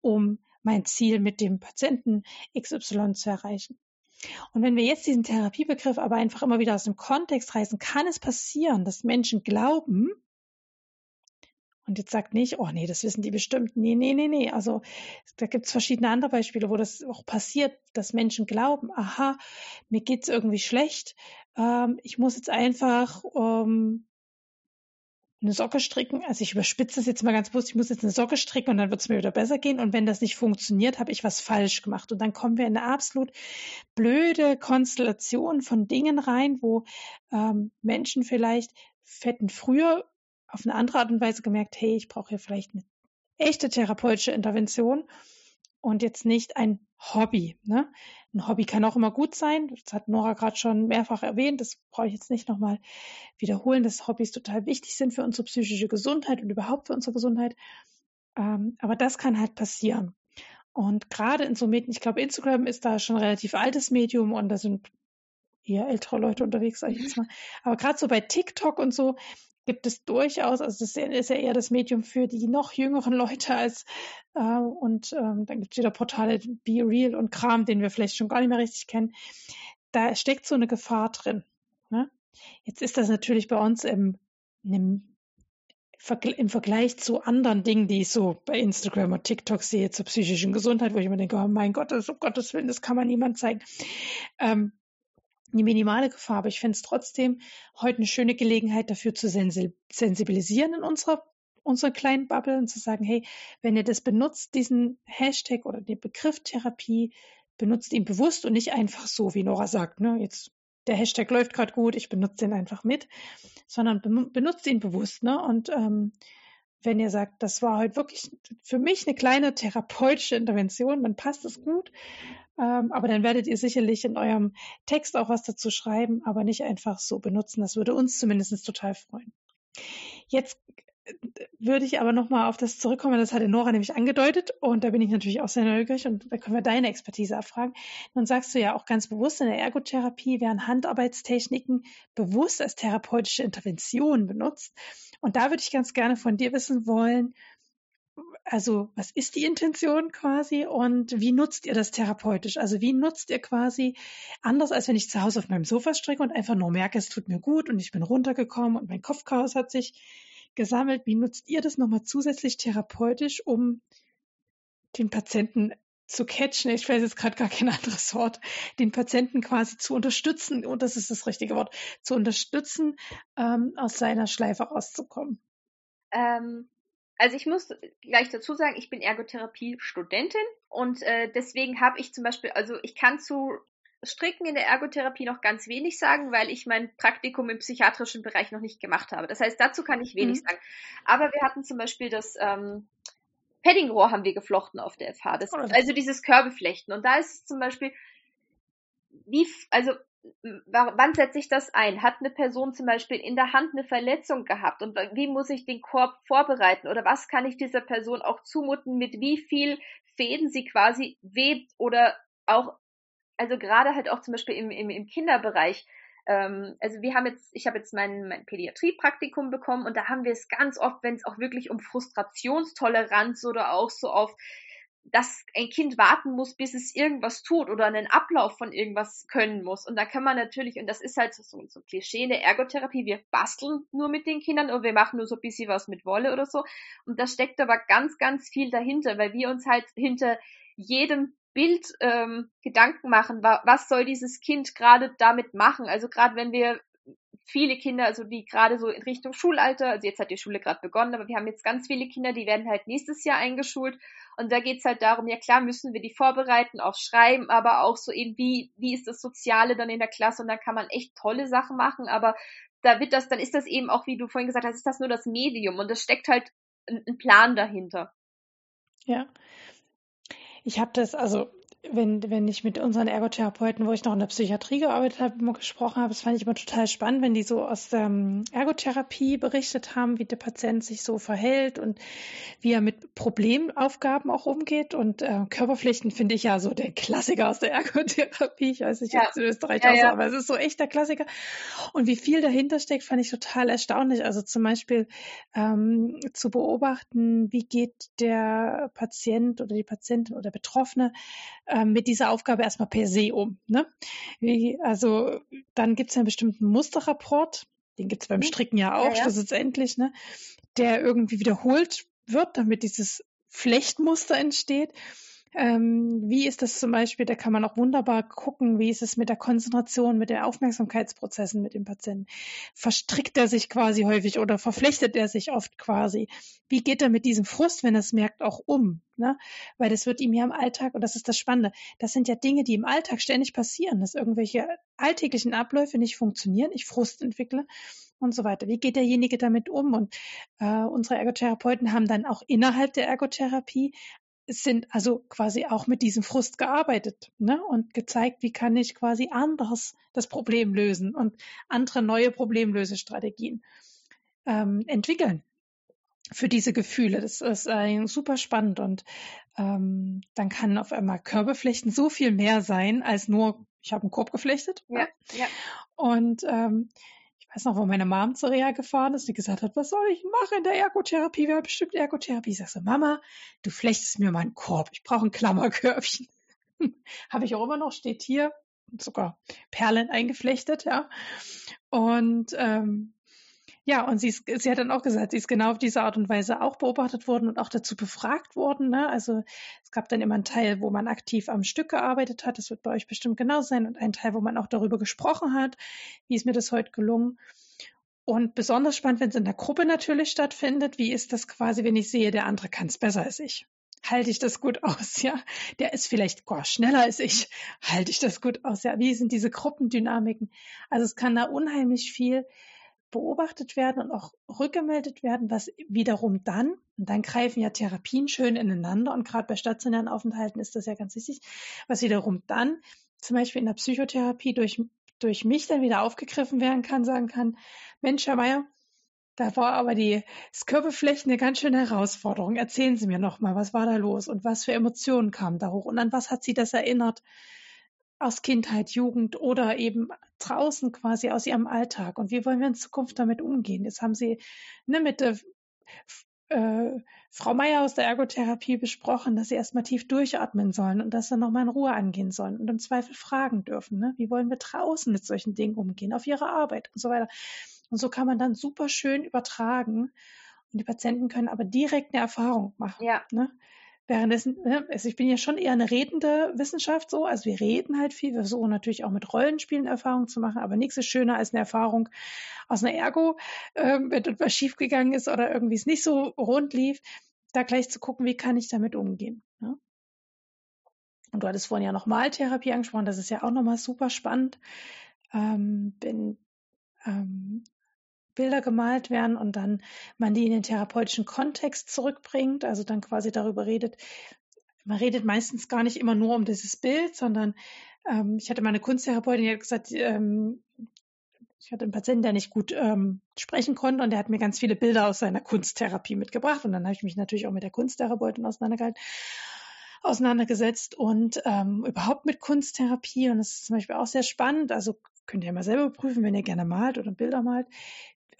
um mein Ziel mit dem Patienten XY zu erreichen. Und wenn wir jetzt diesen Therapiebegriff aber einfach immer wieder aus dem Kontext reißen, kann es passieren, dass Menschen glauben, und jetzt sagt nicht, oh nee, das wissen die bestimmt. Nee, nee, nee, nee. Also da gibt es verschiedene andere Beispiele, wo das auch passiert, dass Menschen glauben, aha, mir geht's irgendwie schlecht. Ähm, ich muss jetzt einfach ähm, eine Socke stricken. Also ich überspitze es jetzt mal ganz bewusst, ich muss jetzt eine Socke stricken und dann wird es mir wieder besser gehen. Und wenn das nicht funktioniert, habe ich was falsch gemacht. Und dann kommen wir in eine absolut blöde Konstellation von Dingen rein, wo ähm, Menschen vielleicht hätten früher auf eine andere Art und Weise gemerkt, hey, ich brauche hier vielleicht eine echte therapeutische Intervention und jetzt nicht ein Hobby. Ne? Ein Hobby kann auch immer gut sein. Das hat Nora gerade schon mehrfach erwähnt. Das brauche ich jetzt nicht nochmal wiederholen, dass Hobbys total wichtig sind für unsere psychische Gesundheit und überhaupt für unsere Gesundheit. Ähm, aber das kann halt passieren. Und gerade in so Medien, ich glaube, Instagram ist da schon ein relativ altes Medium und da sind eher ältere Leute unterwegs, sag ich jetzt mal. Aber gerade so bei TikTok und so gibt es durchaus, also das ist ja eher das Medium für die noch jüngeren Leute als äh, und ähm, dann gibt es wieder Portale Be Real und Kram, den wir vielleicht schon gar nicht mehr richtig kennen. Da steckt so eine Gefahr drin. Ne? Jetzt ist das natürlich bei uns im, im, im Vergleich zu anderen Dingen, die ich so bei Instagram und TikTok sehe zur psychischen Gesundheit, wo ich immer denke, oh mein Gott, das, um Gottes Willen, das kann man niemand zeigen. Ähm, eine minimale Gefahr, aber ich finde es trotzdem heute eine schöne Gelegenheit dafür zu sensibilisieren in unserer unserer kleinen Bubble und zu sagen, hey, wenn ihr das benutzt, diesen Hashtag oder den Begriff Therapie, benutzt ihn bewusst und nicht einfach so, wie Nora sagt, ne, jetzt der Hashtag läuft gerade gut, ich benutze den einfach mit, sondern benutzt ihn bewusst, ne? Und ähm, wenn ihr sagt, das war heute wirklich für mich eine kleine therapeutische Intervention, dann passt es gut. Ähm, aber dann werdet ihr sicherlich in eurem Text auch was dazu schreiben, aber nicht einfach so benutzen. Das würde uns zumindest total freuen. Jetzt äh, würde ich aber nochmal auf das zurückkommen, das hatte Nora nämlich angedeutet und da bin ich natürlich auch sehr neugierig und da können wir deine Expertise erfragen. Nun sagst du ja auch ganz bewusst, in der Ergotherapie werden Handarbeitstechniken bewusst als therapeutische Intervention benutzt. Und da würde ich ganz gerne von dir wissen wollen, also was ist die Intention quasi und wie nutzt ihr das therapeutisch? Also wie nutzt ihr quasi anders, als wenn ich zu Hause auf meinem Sofa strecke und einfach nur merke, es tut mir gut und ich bin runtergekommen und mein Kopfchaos hat sich gesammelt. Wie nutzt ihr das nochmal zusätzlich therapeutisch, um den Patienten zu catchen, ich weiß jetzt gerade gar kein *laughs* anderes Wort, den Patienten quasi zu unterstützen, und das ist das richtige Wort, zu unterstützen, ähm, aus seiner Schleife rauszukommen? Ähm, also ich muss gleich dazu sagen, ich bin Ergotherapie-Studentin und äh, deswegen habe ich zum Beispiel, also ich kann zu Stricken in der Ergotherapie noch ganz wenig sagen, weil ich mein Praktikum im psychiatrischen Bereich noch nicht gemacht habe. Das heißt, dazu kann ich wenig mhm. sagen. Aber wir hatten zum Beispiel das ähm, Paddingrohr haben wir geflochten auf der FH. Das, oh. Also dieses Körbeflechten. Und da ist es zum Beispiel, wie, also wann setze ich das ein? Hat eine Person zum Beispiel in der Hand eine Verletzung gehabt und wie muss ich den Korb vorbereiten? Oder was kann ich dieser Person auch zumuten, mit wie viel Fäden sie quasi webt oder auch, also gerade halt auch zum Beispiel im, im, im Kinderbereich. Ähm, also wir haben jetzt, ich habe jetzt mein, mein Pädiatriepraktikum bekommen und da haben wir es ganz oft, wenn es auch wirklich um Frustrationstoleranz oder auch so auf dass ein Kind warten muss, bis es irgendwas tut oder einen Ablauf von irgendwas können muss. Und da kann man natürlich, und das ist halt so, so ein Klischee in der Ergotherapie, wir basteln nur mit den Kindern oder wir machen nur so ein bisschen was mit Wolle oder so. Und da steckt aber ganz, ganz viel dahinter, weil wir uns halt hinter jedem Bild ähm, Gedanken machen, was soll dieses Kind gerade damit machen. Also gerade wenn wir viele Kinder, also die gerade so in Richtung Schulalter, also jetzt hat die Schule gerade begonnen, aber wir haben jetzt ganz viele Kinder, die werden halt nächstes Jahr eingeschult. Und da geht's halt darum, ja klar müssen wir die vorbereiten auf Schreiben, aber auch so eben, wie, wie ist das Soziale dann in der Klasse und da kann man echt tolle Sachen machen, aber da wird das, dann ist das eben auch, wie du vorhin gesagt hast, ist das nur das Medium und es steckt halt ein, ein Plan dahinter. Ja. Ich habe das, also wenn, wenn ich mit unseren Ergotherapeuten, wo ich noch in der Psychiatrie gearbeitet habe, immer gesprochen habe, das fand ich immer total spannend, wenn die so aus der ähm, Ergotherapie berichtet haben, wie der Patient sich so verhält und wie er mit Problemaufgaben auch umgeht. Und äh, Körperpflichten finde ich ja so der Klassiker aus der Ergotherapie. Ich weiß nicht, ja. ob es in Österreich ja, auch so, ja. aber es ist so echt der Klassiker. Und wie viel dahinter steckt, fand ich total erstaunlich. Also zum Beispiel ähm, zu beobachten, wie geht der Patient oder die Patientin oder Betroffene ähm, mit dieser Aufgabe erstmal per se um. Ne? Wie, also dann gibt es einen bestimmten Musterrapport, den gibt es beim mhm. Stricken ja auch, ja, ja. schlussendlich, ne? der irgendwie wiederholt wird, damit dieses Flechtmuster entsteht. Ähm, wie ist das zum Beispiel? Da kann man auch wunderbar gucken, wie ist es mit der Konzentration, mit den Aufmerksamkeitsprozessen mit dem Patienten. Verstrickt er sich quasi häufig oder verflechtet er sich oft quasi? Wie geht er mit diesem Frust, wenn er es merkt, auch um? Ne? Weil das wird ihm ja im Alltag, und das ist das Spannende, das sind ja Dinge, die im Alltag ständig passieren, dass irgendwelche alltäglichen Abläufe nicht funktionieren, ich Frust entwickle und so weiter. Wie geht derjenige damit um? Und äh, unsere Ergotherapeuten haben dann auch innerhalb der Ergotherapie sind also quasi auch mit diesem Frust gearbeitet ne? und gezeigt, wie kann ich quasi anders das Problem lösen und andere neue Problemlösestrategien ähm, entwickeln für diese Gefühle. Das ist äh, super spannend und ähm, dann kann auf einmal Körperflechten so viel mehr sein als nur, ich habe einen Korb geflechtet. Ja, ja. Und ähm, weiß noch, wo meine Mom zur Reha gefahren ist, die gesagt hat, was soll ich machen in der Ergotherapie? Wir haben bestimmt Ergotherapie. Ich sag so, Mama, du flechtest mir mal einen Korb. Ich brauche ein Klammerkörbchen. *laughs* Habe ich auch immer noch, steht hier, sogar Perlen eingeflechtet, ja. Und ähm, ja, und sie, ist, sie hat dann auch gesagt, sie ist genau auf diese Art und Weise auch beobachtet worden und auch dazu befragt worden. Ne? Also es gab dann immer einen Teil, wo man aktiv am Stück gearbeitet hat. Das wird bei euch bestimmt genau sein. Und einen Teil, wo man auch darüber gesprochen hat, wie ist mir das heute gelungen. Und besonders spannend, wenn es in der Gruppe natürlich stattfindet, wie ist das quasi, wenn ich sehe, der andere kann es besser als ich halte ich das gut *laughs* aus, ja. Der ist vielleicht oh, schneller als ich, halte ich das gut aus, ja. Wie sind diese Gruppendynamiken? Also es kann da unheimlich viel beobachtet werden und auch rückgemeldet werden, was wiederum dann, und dann greifen ja Therapien schön ineinander und gerade bei stationären Aufenthalten ist das ja ganz wichtig, was wiederum dann zum Beispiel in der Psychotherapie durch, durch mich dann wieder aufgegriffen werden kann, sagen kann, Mensch, Herr Meier, da war aber die Körperfläche eine ganz schöne Herausforderung. Erzählen Sie mir noch mal, was war da los und was für Emotionen kamen da hoch und an was hat Sie das erinnert? Aus Kindheit, Jugend oder eben draußen quasi aus ihrem Alltag. Und wie wollen wir in Zukunft damit umgehen? Jetzt haben Sie ne, mit der äh, Frau Meier aus der Ergotherapie besprochen, dass sie erstmal tief durchatmen sollen und dass sie nochmal in Ruhe angehen sollen und im Zweifel fragen dürfen. Ne? Wie wollen wir draußen mit solchen Dingen umgehen, auf ihre Arbeit und so weiter. Und so kann man dann super schön übertragen. Und die Patienten können aber direkt eine Erfahrung machen. Ja. Ne? Währenddessen, ne, also ich bin ja schon eher eine redende Wissenschaft so, also wir reden halt viel, wir versuchen natürlich auch mit Rollenspielen Erfahrungen zu machen, aber nichts ist schöner als eine Erfahrung aus einer Ergo, ähm, wenn etwas schiefgegangen ist oder irgendwie es nicht so rund lief, da gleich zu gucken, wie kann ich damit umgehen. Ne? Und du hattest vorhin ja nochmal Therapie angesprochen, das ist ja auch nochmal super spannend. Ähm, bin ähm, Bilder gemalt werden und dann man die in den therapeutischen Kontext zurückbringt, also dann quasi darüber redet. Man redet meistens gar nicht immer nur um dieses Bild, sondern ähm, ich hatte mal eine Kunsttherapeutin, die hat gesagt, ähm, ich hatte einen Patienten, der nicht gut ähm, sprechen konnte und der hat mir ganz viele Bilder aus seiner Kunsttherapie mitgebracht. Und dann habe ich mich natürlich auch mit der Kunsttherapeutin auseinandergehalten, auseinandergesetzt und ähm, überhaupt mit Kunsttherapie. Und das ist zum Beispiel auch sehr spannend. Also könnt ihr mal selber prüfen, wenn ihr gerne malt oder Bilder malt.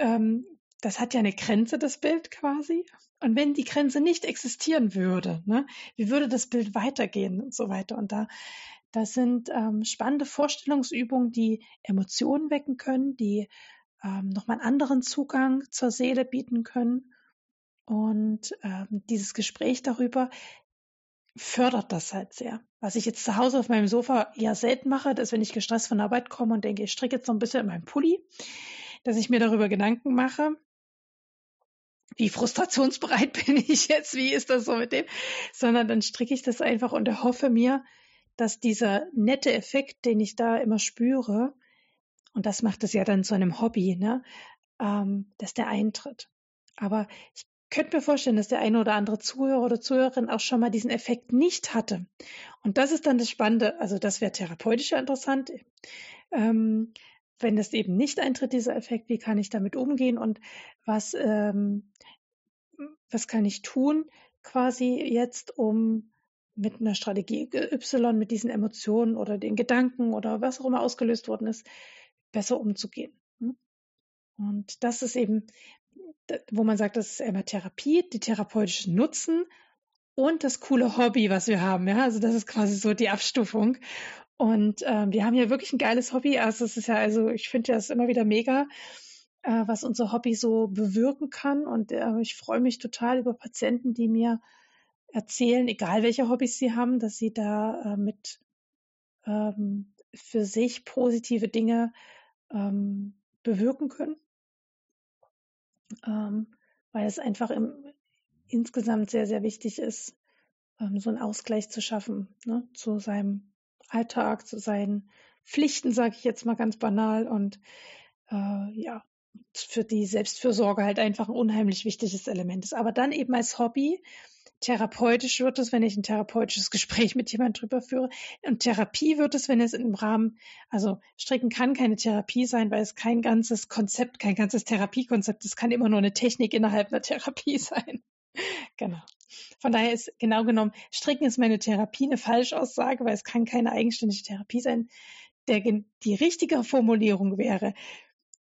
Ähm, das hat ja eine Grenze, das Bild quasi. Und wenn die Grenze nicht existieren würde, ne, wie würde das Bild weitergehen und so weiter? Und da das sind ähm, spannende Vorstellungsübungen, die Emotionen wecken können, die ähm, nochmal einen anderen Zugang zur Seele bieten können. Und ähm, dieses Gespräch darüber fördert das halt sehr. Was ich jetzt zu Hause auf meinem Sofa eher selten mache, ist, wenn ich gestresst von Arbeit komme und denke, ich stricke jetzt noch ein bisschen in meinem Pulli, dass ich mir darüber Gedanken mache, wie frustrationsbereit *laughs* bin ich jetzt, wie ist das so mit dem, sondern dann stricke ich das einfach und erhoffe mir, dass dieser nette Effekt, den ich da immer spüre, und das macht es ja dann zu einem Hobby, ne, ähm, dass der eintritt. Aber ich könnte mir vorstellen, dass der eine oder andere Zuhörer oder Zuhörerin auch schon mal diesen Effekt nicht hatte. Und das ist dann das Spannende, also das wäre therapeutisch interessant. Ähm, wenn das eben nicht eintritt, dieser Effekt, wie kann ich damit umgehen und was, ähm, was kann ich tun, quasi jetzt, um mit einer Strategie Y, mit diesen Emotionen oder den Gedanken oder was auch immer ausgelöst worden ist, besser umzugehen. Hm? Und das ist eben, wo man sagt, das ist immer Therapie, die therapeutischen Nutzen und das coole Hobby, was wir haben. Ja, also das ist quasi so die Abstufung. Und ähm, wir haben ja wirklich ein geiles Hobby. Also es ist ja, also ich finde das immer wieder mega, äh, was unser Hobby so bewirken kann. Und äh, ich freue mich total über Patienten, die mir erzählen, egal welche Hobbys sie haben, dass sie da äh, mit ähm, für sich positive Dinge ähm, bewirken können. Ähm, weil es einfach im, insgesamt sehr, sehr wichtig ist, ähm, so einen Ausgleich zu schaffen ne, zu seinem Alltag, zu seinen Pflichten, sage ich jetzt mal ganz banal. Und äh, ja, für die Selbstfürsorge halt einfach ein unheimlich wichtiges Element ist. Aber dann eben als Hobby Therapeutisch wird es, wenn ich ein therapeutisches *laughs* Gespräch mit jemandem drüber führe. Und Therapie wird es, wenn es im Rahmen, also Stricken kann keine Therapie sein, weil es kein ganzes Konzept, kein ganzes Therapiekonzept, es kann immer nur eine Technik innerhalb einer Therapie *laughs* sein. genau. Von daher ist genau genommen, Stricken ist meine Therapie eine Falschaussage, weil es kann keine eigenständige Therapie sein. Der, die richtige Formulierung wäre,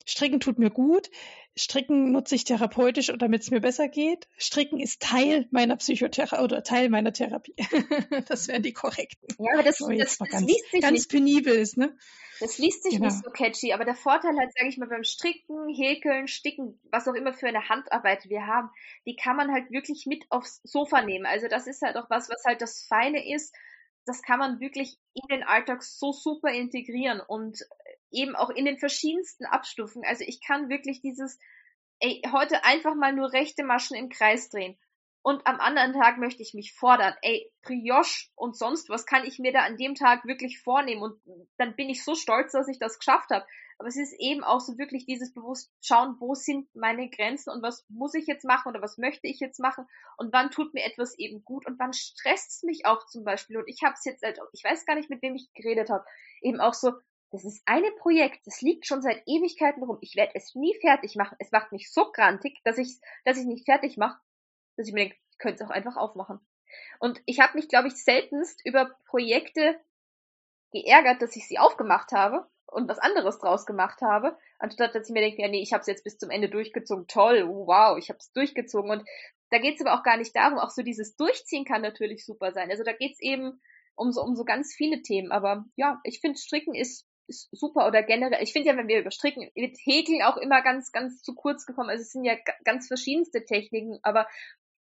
Stricken tut mir gut. Stricken nutze ich therapeutisch, damit es mir besser geht. Stricken ist Teil meiner Psychotherapie oder Teil meiner Therapie. *laughs* das wären die korrekten. Ja, aber das, das, das, das ganz, liest sich ganz nicht. penibel ist, ne? Das liest sich Genau. nicht so catchy, aber der Vorteil halt, sage ich mal, beim Stricken, Häkeln, Sticken, was auch immer für eine Handarbeit wir haben, die kann man halt wirklich mit aufs Sofa nehmen. Also das ist halt auch was, was halt das Feine ist. Das kann man wirklich in den Alltag so super integrieren und eben auch in den verschiedensten Abstufungen. Also ich kann wirklich dieses, ey, heute einfach mal nur rechte Maschen im Kreis drehen. Und am anderen Tag möchte ich mich fordern. Ey, Brioche und sonst was kann ich mir da an dem Tag wirklich vornehmen. Und dann bin ich so stolz, dass ich das geschafft habe. Aber es ist eben auch so wirklich dieses bewusst schauen, wo sind meine Grenzen und was muss ich jetzt machen oder was möchte ich jetzt machen und wann tut mir etwas eben gut und wann stresst es mich auch zum Beispiel. Und ich habe es jetzt, halt, ich weiß gar nicht, mit wem ich geredet habe, eben auch so, das ist eine Projekt, das liegt schon seit Ewigkeiten rum. Ich werde es nie fertig machen. Es macht mich so grantig, dass ich dass ich nicht fertig mache, dass ich mir denke, ich könnte es auch einfach aufmachen. Und ich habe mich, glaube ich, seltenst über Projekte geärgert, dass ich sie aufgemacht habe und was anderes draus gemacht habe, anstatt dass ich mir denke, ja nee, ich habe es jetzt bis zum Ende durchgezogen, toll, wow, ich habe es durchgezogen. Und da geht es aber auch gar nicht darum, auch so dieses Durchziehen kann natürlich super sein. Also da geht es eben um so, um so ganz viele Themen. Aber ja, ich finde, Stricken ist ist super oder generell, ich finde ja, wenn wir über Stricken, wird Häkeln auch immer ganz, ganz zu kurz gekommen. Also es sind ja ganz verschiedenste Techniken, aber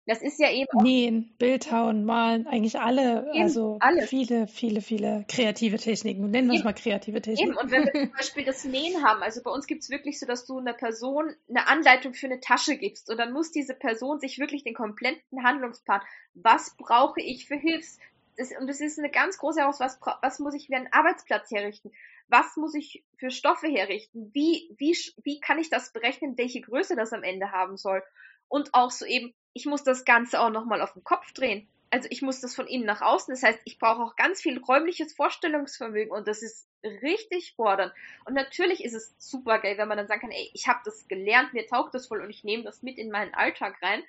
das ist ja eben Nähen, Bildhauen, Malen, eigentlich alle, Eben, also alles. viele, viele, viele kreative Techniken. Nennen wir es mal kreative Techniken. Eben, und wenn wir zum Beispiel das Nähen haben, also bei uns gibt's wirklich so, dass du einer Person eine Anleitung für eine Tasche gibst und dann muss diese Person sich wirklich den kompletten Handlungsplan, was brauche ich für Hilfs, das, und das ist eine ganz große Herausforderung, was, was muss ich für einen Arbeitsplatz herrichten, was muss ich für Stoffe herrichten, wie, wie, wie kann ich das berechnen, welche Größe das am Ende haben soll und auch so eben, ich muss das Ganze auch nochmal auf den Kopf drehen. also ich muss das von innen nach außen. Das heißt, ich brauche auch ganz viel räumliches Vorstellungsvermögen und das ist richtig fordernd. Und natürlich ist es super geil, wenn man dann sagen kann, ey, ich habe das gelernt, mir taugt das voll und ich nehme das mit in meinen Alltag rein.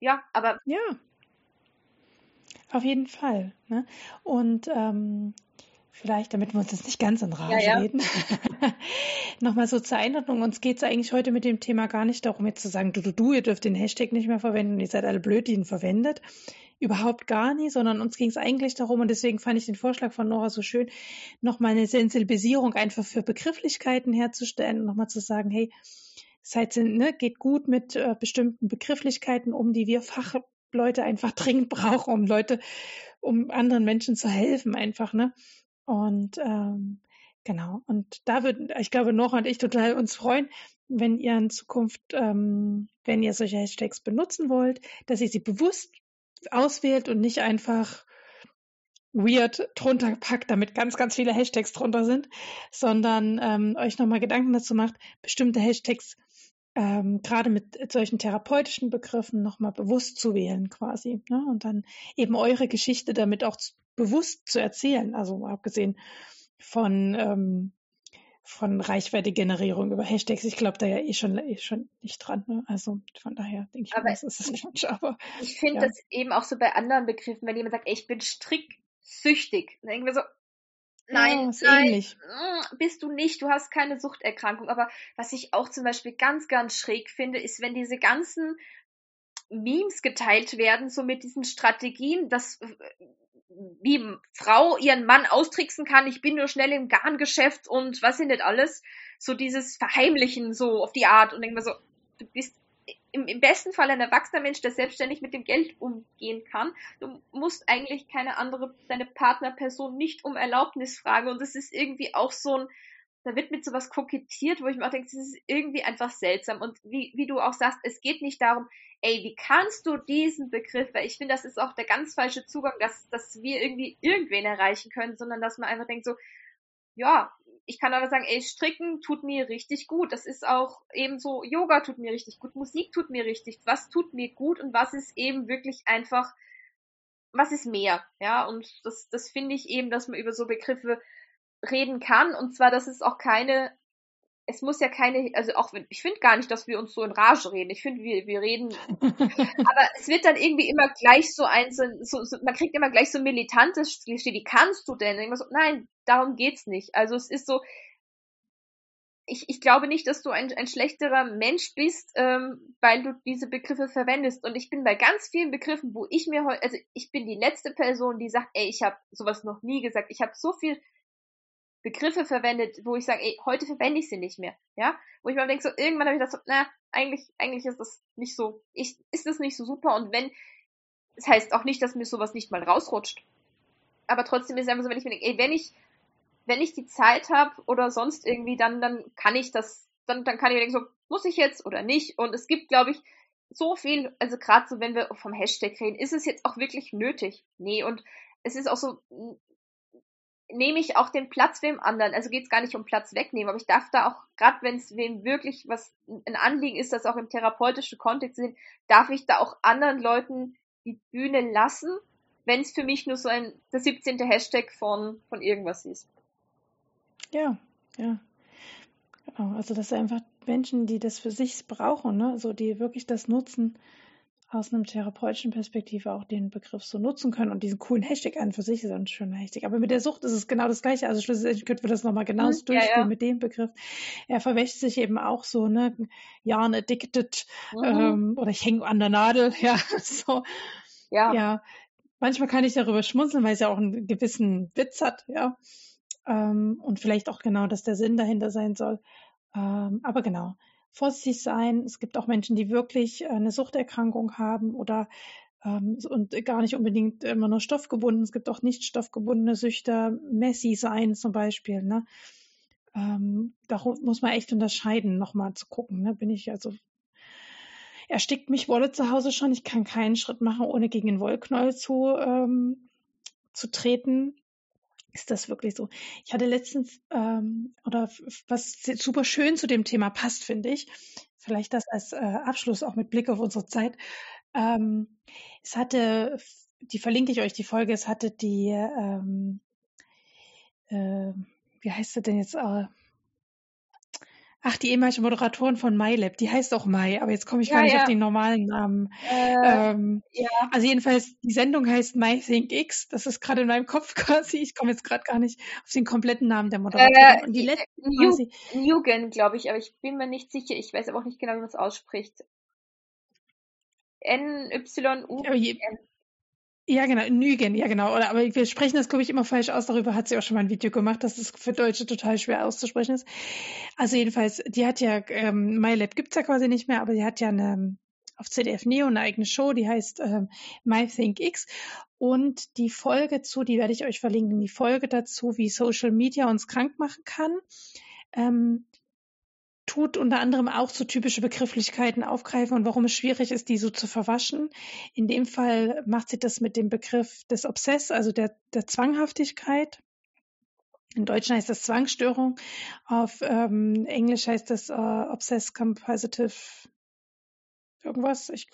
Ja, aber. Ja. Auf jeden Fall. Ne? Und ähm, Vielleicht, damit wir uns jetzt nicht ganz in Rage ja, ja. reden. *laughs* Nochmal so zur Einordnung. Uns geht es eigentlich heute mit dem Thema gar nicht darum, jetzt zu sagen, du, du, du, ihr dürft den Hashtag nicht mehr verwenden, ihr seid alle blöd, die ihn verwendet. Überhaupt gar nicht, sondern uns ging es eigentlich darum, und deswegen fand ich den Vorschlag von Nora so schön, nochmal eine Sensibilisierung einfach für Begrifflichkeiten herzustellen und nochmal zu sagen, hey, seid, ne, geht gut mit äh, bestimmten Begrifflichkeiten um, die wir Fachleute einfach dringend brauchen, um Leute, um anderen Menschen zu helfen, einfach, ne? Und ähm, genau, und da würden, ich glaube, Nora und ich total uns freuen, wenn ihr in Zukunft, ähm, wenn ihr solche Hashtags benutzen wollt, dass ihr sie bewusst auswählt und nicht einfach weird drunter packt, damit ganz, ganz viele Hashtags drunter sind, sondern ähm, euch nochmal Gedanken dazu macht, bestimmte Hashtags ähm, gerade mit solchen therapeutischen Begriffen nochmal bewusst zu wählen quasi. Ne? Und dann eben eure Geschichte damit auch bewusst zu erzählen. Also abgesehen von, ähm, von Reichweite-Generierung über Hashtags. Ich glaube da ja eh schon, eh schon nicht dran. Ne? Also von daher denke ich, aber das ist es Quatsch. *laughs* Aber ich finde ja. das eben auch so bei anderen Begriffen, wenn jemand sagt, ey, ich bin stricksüchtig, dann denken wir so, Nein, ja, nein, ähnlich. Mm, bist du nicht. Du hast keine Suchterkrankung. Aber was ich auch zum Beispiel ganz, ganz schräg finde, ist, wenn diese ganzen Memes geteilt werden, so mit diesen Strategien, dass wie Frau ihren Mann austricksen kann, ich bin nur schnell im Garngeschäft und was sind nicht alles, so dieses Verheimlichen so auf die Art und denke mir so, du bist im, im besten Fall ein erwachsener Mensch, der selbstständig mit dem Geld umgehen kann. Du musst eigentlich keine andere, deine Partnerperson nicht um Erlaubnis fragen und das ist irgendwie auch so ein, da wird mit sowas kokettiert, wo ich mir auch denke, das ist irgendwie einfach seltsam. Und wie, wie du auch sagst, es geht nicht darum, ey, wie kannst du diesen Begriff, weil ich finde, das ist auch der ganz falsche Zugang, dass, dass wir irgendwie irgendwen erreichen können, sondern dass man einfach denkt so, ja, ich kann aber sagen, ey, stricken tut mir richtig gut. Das ist auch eben so, Yoga tut mir richtig gut, Musik tut mir richtig, was tut mir gut und was ist eben wirklich einfach, was ist mehr, ja, und das, das finde ich eben, dass man über so Begriffe reden kann und zwar, dass es auch keine, es muss ja keine, also auch wenn, ich finde gar nicht, dass wir uns so in Rage reden. Ich finde, wir, wir reden, *laughs* aber es wird dann irgendwie immer gleich so ein, so, so, man kriegt immer gleich so militantes Klischee, wie kannst du denn? So, nein, darum geht's nicht. Also es ist so, ich, ich glaube nicht, dass du ein, ein schlechterer Mensch bist, ähm, weil du diese Begriffe verwendest. Und ich bin bei ganz vielen Begriffen, wo ich mir heute, also ich bin die letzte Person, die sagt, ey, ich habe sowas noch nie gesagt. Ich habe so viel Begriffe verwendet, wo ich sage, ey, heute verwende ich sie nicht mehr, ja, wo ich mir denke, so irgendwann habe ich das na, eigentlich, eigentlich ist das nicht so, ich, ist das nicht so super und wenn, das heißt auch nicht, dass mir sowas nicht mal rausrutscht, aber trotzdem ist es einfach so, wenn ich mir denke, ey, wenn ich, wenn ich die Zeit habe oder sonst irgendwie, dann, dann kann ich das, dann, dann kann ich mir denken, so, muss ich jetzt oder nicht? Und es gibt, glaube ich, so viel, also gerade so, wenn wir vom Hashtag reden, ist es jetzt auch wirklich nötig? Nee, und es ist auch so, nehme ich auch den Platz wem anderen. Also geht es gar nicht um Platz wegnehmen, aber ich darf da auch, gerade wenn es wem wirklich was ein Anliegen ist, das auch im therapeutischen Kontext sind, darf ich da auch anderen Leuten die Bühne lassen, wenn es für mich nur so ein der 17. Hashtag von, von irgendwas ist. Ja, ja. Genau. Also das sind einfach Menschen, die das für sich brauchen, ne? Also die wirklich das nutzen, aus einem therapeutischen Perspektive auch den Begriff so nutzen können und diesen coolen Hashtag an für sich ist ein schöner Hashtag. Aber mit der Sucht ist es genau das Gleiche. Also schlussendlich könnten wir das nochmal genauso mhm, durchspielen ja, ja. mit dem Begriff. Er verwäscht sich eben auch so, ne, Yarn addicted mhm. ähm, oder ich hänge an der Nadel, *laughs* ja, so. Ja. ja. Manchmal kann ich darüber schmunzeln, weil es ja auch einen gewissen Witz hat, ja. Ähm, und vielleicht auch genau, dass der Sinn dahinter sein soll. Ähm, aber genau vorsichtig sein. Es gibt auch Menschen, die wirklich äh, eine Suchterkrankung haben oder ähm, und gar nicht unbedingt immer nur stoffgebunden. Es gibt auch nicht stoffgebundene Süchter, Messi sein zum Beispiel. Ne? Ähm, darum muss man echt unterscheiden, nochmal zu gucken. Ne? Bin ich also erstickt mich Wolle zu Hause schon. Ich kann keinen Schritt machen, ohne gegen den Wollknäuel zu, ähm, zu treten ist das wirklich so. Ich hatte letztens, ähm, oder was super schön zu dem Thema passt, finde ich, vielleicht das als äh, Abschluss auch mit Blick auf unsere Zeit. Ähm, es hatte, die verlinke ich euch, die Folge, es hatte die, ähm, äh, wie heißt sie denn jetzt? Äh, Ach, die ehemalige Moderatorin von MyLab, die heißt auch Mai, aber jetzt komme ich ja, gar nicht ja. auf den normalen Namen. Äh, ähm, ja. Also jedenfalls, die Sendung heißt MyThinkX. Das ist gerade in meinem Kopf *laughs* quasi. Ich komme jetzt gerade gar nicht auf den kompletten Namen der Moderatorin. Äh, Und die letzte quasi. Newgen, glaube ich, aber ich bin mir nicht sicher. Ich weiß aber auch nicht genau, wie man es ausspricht. N-Y-U-N. Ja, genau, Nügen, ja genau. Oder, aber wir sprechen das, glaube ich, immer falsch aus. Darüber hat sie auch schon mal ein Video gemacht, dass es für Deutsche total schwer auszusprechen ist. Also jedenfalls, die hat ja, ähm, MyLab gibt's ja quasi nicht mehr, aber die hat ja eine, auf ZDF Neo eine eigene Show, die heißt ähm, MyThinkX. Und die Folge zu, die werde ich euch verlinken, die Folge dazu, wie Social Media uns krank machen kann. Ähm, tut unter anderem auch so typische Begrifflichkeiten aufgreifen und warum es schwierig ist, die so zu verwaschen. In dem Fall macht sie das mit dem Begriff des Obsess, also der, der Zwanghaftigkeit. In Deutsch heißt das Zwangsstörung. Auf ähm, Englisch heißt das äh, Obsess Compositive irgendwas. Ich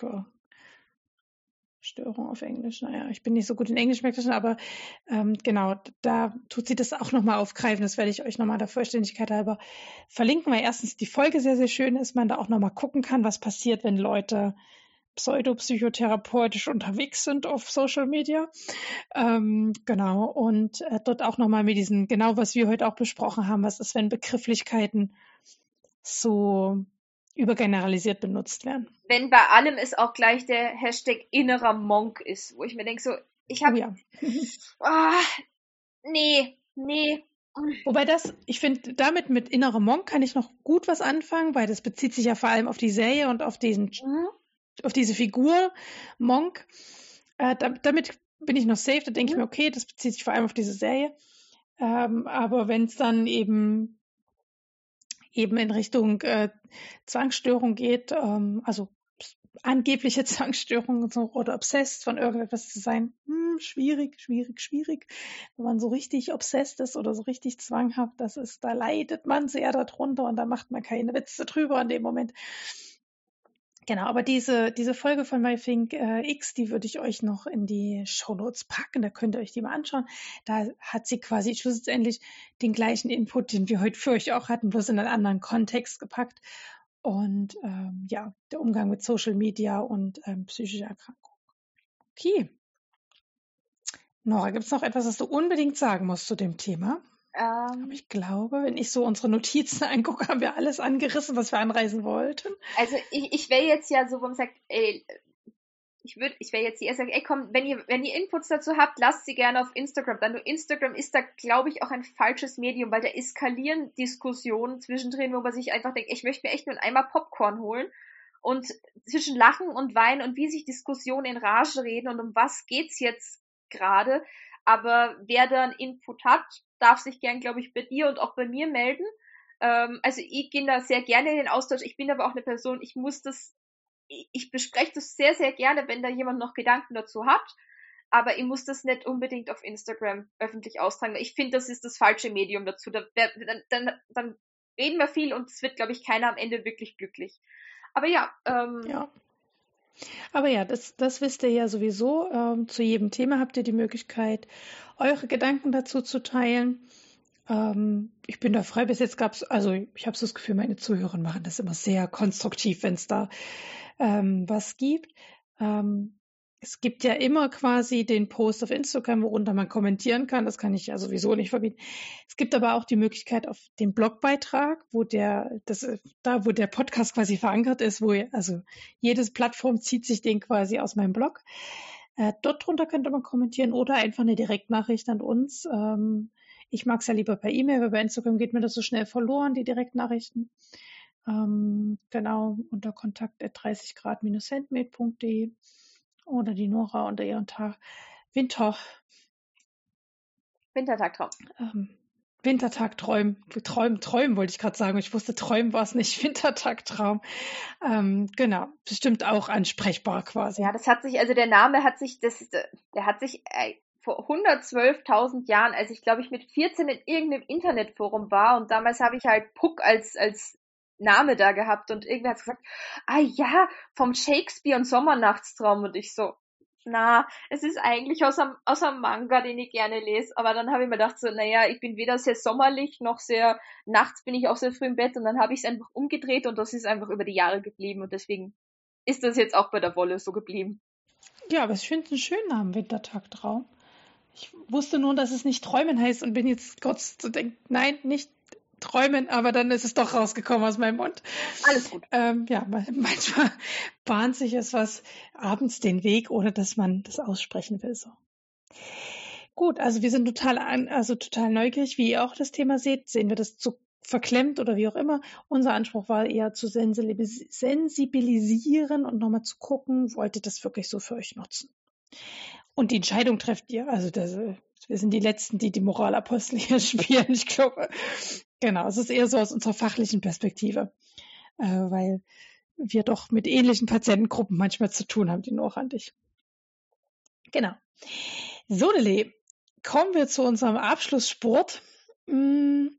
Störung auf Englisch. Naja, ich bin nicht so gut in Englisch, merke schon, aber ähm, genau, da tut sie das auch nochmal aufgreifen. Das werde ich euch nochmal der Vollständigkeit halber verlinken, weil erstens die Folge sehr, sehr schön ist, man da auch nochmal gucken kann, was passiert, wenn Leute pseudopsychotherapeutisch unterwegs sind auf Social Media. Ähm, genau, und äh, dort auch nochmal mit diesen, genau was wir heute auch besprochen haben, was ist, wenn Begrifflichkeiten so übergeneralisiert benutzt werden. Wenn bei allem es auch gleich der Hashtag innerer Monk ist, wo ich mir denke, so, ich habe. Oh ja. oh, *laughs* nee, nee. Wobei das, ich finde, damit mit innerer Monk kann ich noch gut was anfangen, weil das bezieht sich ja vor allem auf die Serie und auf diesen, mhm. auf diese Figur Monk. Äh, damit bin ich noch safe, da denke mhm. ich mir, okay, das bezieht sich vor allem auf diese Serie. Ähm, aber wenn es dann eben eben in Richtung äh, Zwangsstörung geht, ähm, also angebliche *laughs* Zwangsstörung so, oder obsessed von irgendetwas zu sein, hm, schwierig, schwierig, schwierig. Wenn man so richtig obsessed ist oder so richtig zwanghaft, das ist, da leidet man sehr darunter und da macht man keine Witze drüber in dem Moment. Genau, aber diese, diese Folge von MyThink äh, X, die würde ich euch noch in die Show Notes packen, da könnt ihr euch die mal anschauen. Da hat sie quasi schlussendlich den gleichen Input, den wir heute für euch auch hatten, bloß in einen anderen Kontext gepackt. Und ähm, ja, der Umgang mit Social Media und ähm, psychische Erkrankung. Okay. Nora, gibt es noch etwas, was du unbedingt sagen musst zu dem Thema? Ähm, ich glaube, wenn ich so unsere Notizen *laughs* angucke, haben wir alles angerissen, was wir anreisen wollten. Also ich, ich wäre jetzt ja so, wo man sagt, ey, ich würde, ich wäre jetzt die erste ey komm, wenn ihr, wenn ihr Inputs dazu habt, lasst sie gerne auf Instagram. Dann nur Instagram ist da, glaube ich, auch ein falsches Medium, weil da eskalieren Diskussionen zwischendrin, wo man sich einfach denkt, ich möchte mir echt nur einmal Popcorn holen. Und zwischen Lachen und Weinen und wie sich Diskussionen in Rage reden und um was geht's jetzt gerade. Aber wer dann Input hat, darf sich gern, glaube ich, bei dir und auch bei mir melden. Ähm, also ich gehe da sehr gerne in den Austausch. Ich bin aber auch eine Person, ich muss das, ich, ich bespreche das sehr, sehr gerne, wenn da jemand noch Gedanken dazu hat. Aber ich muss das nicht unbedingt auf Instagram öffentlich austragen. Ich finde, das ist das falsche Medium dazu. Da, dann, dann, dann reden wir viel und es wird, glaube ich, keiner am Ende wirklich glücklich. Aber ja, ähm, ja. Aber ja, das, das wisst ihr ja sowieso. Ähm, zu jedem Thema habt ihr die Möglichkeit, eure Gedanken dazu zu teilen. Ähm, ich bin da frei. Bis jetzt gab es, also ich habe so das Gefühl, meine Zuhörer machen das immer sehr konstruktiv, wenn es da ähm, was gibt. Ähm, es gibt ja immer quasi den Post auf Instagram, worunter man kommentieren kann. Das kann ich ja sowieso nicht verbieten. Es gibt aber auch die Möglichkeit auf den Blogbeitrag, wo der, das, da wo der Podcast quasi verankert ist, wo, also jedes Plattform zieht sich den quasi aus meinem Blog. Äh, dort drunter könnte man kommentieren oder einfach eine Direktnachricht an uns. Ähm, ich mag es ja lieber per E-Mail, weil bei Instagram geht mir das so schnell verloren, die Direktnachrichten. Ähm, genau, unter kontakt 30 grad-handmade.de oder die Nora unter ihren Tag Winter. Wintertagtraum. Ähm, Wintertag träumen, träumen, träumen wollte ich gerade sagen. Ich wusste, träumen war es nicht. *laughs* Wintertagtraum. Ähm, genau, bestimmt auch ansprechbar quasi. Ja, das hat sich, also der Name hat sich, das, der hat sich äh, vor 112.000 Jahren, als ich glaube ich mit 14 in irgendeinem Internetforum war und damals habe ich halt Puck als als Name da gehabt und irgendwer hat gesagt, ah ja, vom Shakespeare und Sommernachtstraum und ich so, na, es ist eigentlich aus einem, aus einem Manga, den ich gerne lese, aber dann habe ich mir gedacht, so, naja, ich bin weder sehr sommerlich noch sehr, nachts bin ich auch sehr früh im Bett und dann habe ich es einfach umgedreht und das ist einfach über die Jahre geblieben und deswegen ist das jetzt auch bei der Wolle so geblieben. Ja, aber ich finde es einen schönen Namen, Wintertagtraum. Ich wusste nur, dass es nicht Träumen heißt und bin jetzt kurz zu denken, nein, nicht träumen, aber dann ist es doch rausgekommen aus meinem Mund. Alles gut. Ähm, ja, *laughs* manchmal bahnt sich es was abends den Weg, ohne dass man das aussprechen will. So. Gut, also wir sind total an, also total neugierig, wie ihr auch das Thema seht. Sehen wir das zu verklemmt oder wie auch immer. Unser Anspruch war eher zu sensibilisieren und nochmal zu gucken, wollt ihr das wirklich so für euch nutzen? Und die Entscheidung trefft ihr. Also das, wir sind die Letzten, die die Moralapostel hier *laughs* spielen. Ich glaube, genau, es ist eher so aus unserer fachlichen Perspektive, äh, weil wir doch mit ähnlichen Patientengruppen manchmal zu tun haben, die ich. Genau. So, Dele, kommen wir zu unserem Abschlusssport. Hm,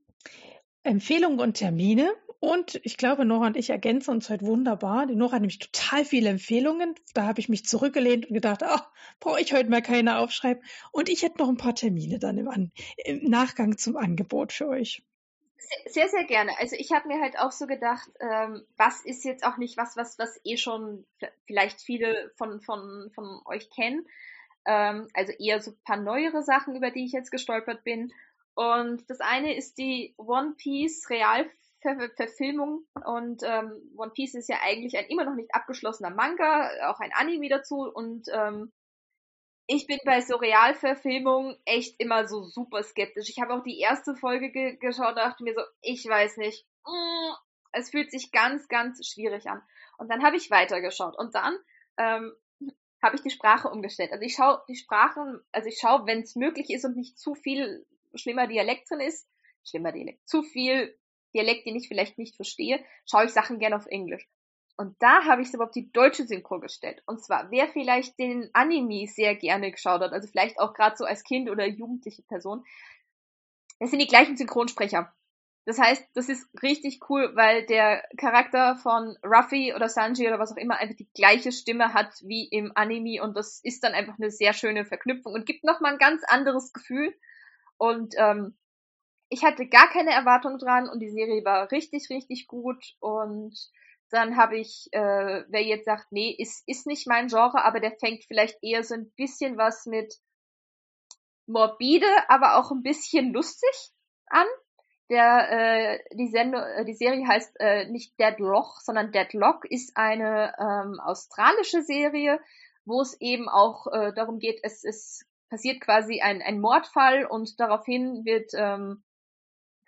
Empfehlungen und Termine. Und ich glaube, Nora und ich ergänzen uns heute wunderbar. Die Nora hat nämlich total viele Empfehlungen. Da habe ich mich zurückgelehnt und gedacht, ach, brauche ich heute mal keine aufschreiben. Und ich hätte noch ein paar Termine dann im, An im Nachgang zum Angebot für euch. Sehr, sehr gerne. Also ich habe mir halt auch so gedacht, ähm, was ist jetzt auch nicht was, was, was eh schon vielleicht viele von, von, von euch kennen. Ähm, also eher so ein paar neuere Sachen, über die ich jetzt gestolpert bin. Und das eine ist die One Piece Realverfilmung. Und ähm, One Piece ist ja eigentlich ein immer noch nicht abgeschlossener Manga, auch ein Anime dazu. Und ähm, ich bin bei so Realverfilmungen echt immer so super skeptisch. Ich habe auch die erste Folge ge geschaut und dachte mir so, ich weiß nicht. Mm, es fühlt sich ganz, ganz schwierig an. Und dann habe ich weitergeschaut. Und dann ähm, habe ich die Sprache umgestellt. Also ich schaue die Sprachen, also ich schaue, wenn es möglich ist und nicht zu viel schlimmer Dialekt drin ist, schlimmer Dialekt, zu viel Dialekt, den ich vielleicht nicht verstehe, schaue ich Sachen gerne auf Englisch. Und da habe ich es aber auf die deutsche Synchro gestellt. Und zwar, wer vielleicht den Anime sehr gerne geschaut hat, also vielleicht auch gerade so als Kind oder jugendliche Person, das sind die gleichen Synchronsprecher. Das heißt, das ist richtig cool, weil der Charakter von Ruffy oder Sanji oder was auch immer einfach die gleiche Stimme hat wie im Anime und das ist dann einfach eine sehr schöne Verknüpfung und gibt nochmal ein ganz anderes Gefühl. Und ähm, ich hatte gar keine Erwartung dran und die Serie war richtig, richtig gut. Und dann habe ich, äh, wer jetzt sagt, nee, ist, ist nicht mein Genre, aber der fängt vielleicht eher so ein bisschen was mit morbide, aber auch ein bisschen lustig an. Der, äh, die, Sendung, äh, die Serie heißt äh, nicht Deadlock, sondern Deadlock ist eine ähm, australische Serie, wo es eben auch äh, darum geht, es, es passiert quasi ein, ein Mordfall und daraufhin wird ähm,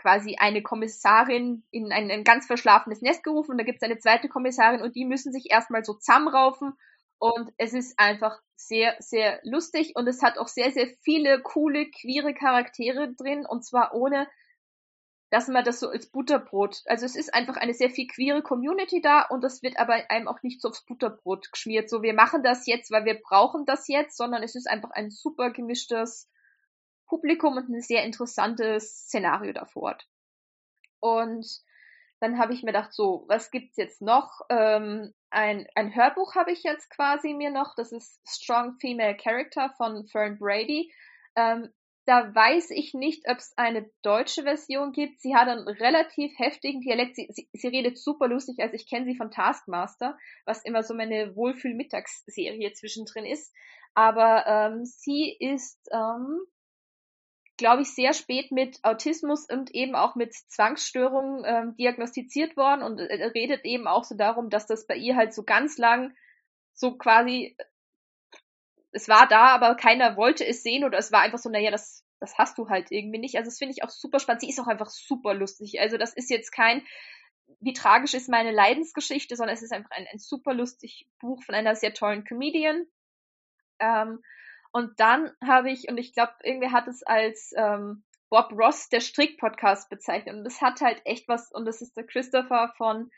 quasi eine Kommissarin in ein, ein ganz verschlafenes Nest gerufen und da gibt es eine zweite Kommissarin und die müssen sich erstmal so zusammenraufen und es ist einfach sehr, sehr lustig und es hat auch sehr, sehr viele coole, queere Charaktere drin und zwar ohne dass man das so als Butterbrot, also es ist einfach eine sehr viel queere Community da und das wird aber einem auch nicht so aufs Butterbrot geschmiert, so wir machen das jetzt, weil wir brauchen das jetzt, sondern es ist einfach ein super gemischtes Publikum und ein sehr interessantes Szenario davor. Und dann habe ich mir gedacht, so, was gibt's jetzt noch? Ähm, ein, ein Hörbuch habe ich jetzt quasi mir noch, das ist Strong Female Character von Fern Brady. Ähm, da weiß ich nicht, ob es eine deutsche Version gibt. Sie hat einen relativ heftigen Dialekt. Sie, sie, sie redet super lustig, also ich kenne sie von Taskmaster, was immer so meine Wohlfühl-Mittagsserie zwischendrin ist. Aber ähm, sie ist, ähm, glaube ich, sehr spät mit Autismus und eben auch mit Zwangsstörungen ähm, diagnostiziert worden und äh, redet eben auch so darum, dass das bei ihr halt so ganz lang so quasi es war da, aber keiner wollte es sehen oder es war einfach so, naja, das, das hast du halt irgendwie nicht. Also das finde ich auch super spannend. Sie ist auch einfach super lustig. Also das ist jetzt kein, wie tragisch ist meine Leidensgeschichte, sondern es ist einfach ein, ein super lustig Buch von einer sehr tollen Comedian. Ähm, und dann habe ich, und ich glaube, irgendwie hat es als ähm, Bob Ross der Strick-Podcast bezeichnet. Und das hat halt echt was, und das ist der Christopher von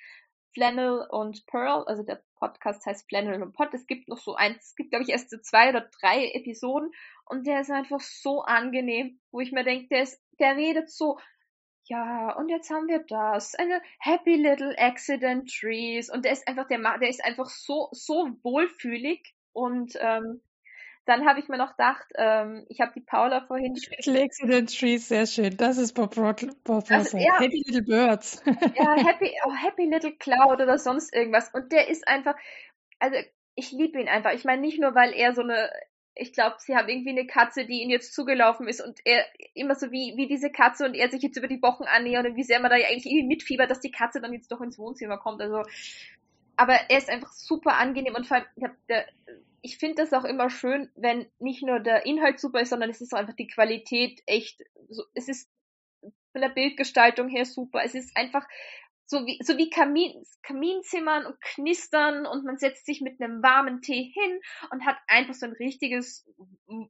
Flannel und Pearl, also der Podcast heißt Flannel und Pot. Es gibt noch so eins, es gibt glaube ich erst so zwei oder drei Episoden und der ist einfach so angenehm, wo ich mir denke, der ist, der redet so ja, und jetzt haben wir das, eine Happy Little Accident Trees und der ist einfach, der, der ist einfach so, so wohlfühlig und ähm, dann habe ich mir noch gedacht, ähm, ich habe die Paula vorhin. Little Accident Trees, sehr schön. Das ist Bob, Rod Bob also, ja, Happy Little Birds. ja, Happy, oh, Happy Little Cloud oder sonst irgendwas. Und der ist einfach, also ich liebe ihn einfach. Ich meine nicht nur, weil er so eine ich glaube, sie haben irgendwie eine Katze, die ihnen jetzt zugelaufen ist und er immer so wie, wie diese Katze und er sich jetzt über die Wochen annähert und wie sehr man da eigentlich irgendwie mitfiebert, dass die Katze dann jetzt doch ins Wohnzimmer kommt. Also, aber er ist einfach super angenehm und vor allem, ich, ich finde das auch immer schön, wenn nicht nur der Inhalt super ist, sondern es ist auch einfach die Qualität echt, so, es ist von der Bildgestaltung her super. Es ist einfach so wie, so wie Kamin, Kaminzimmern und Knistern und man setzt sich mit einem warmen Tee hin und hat einfach so ein richtiges,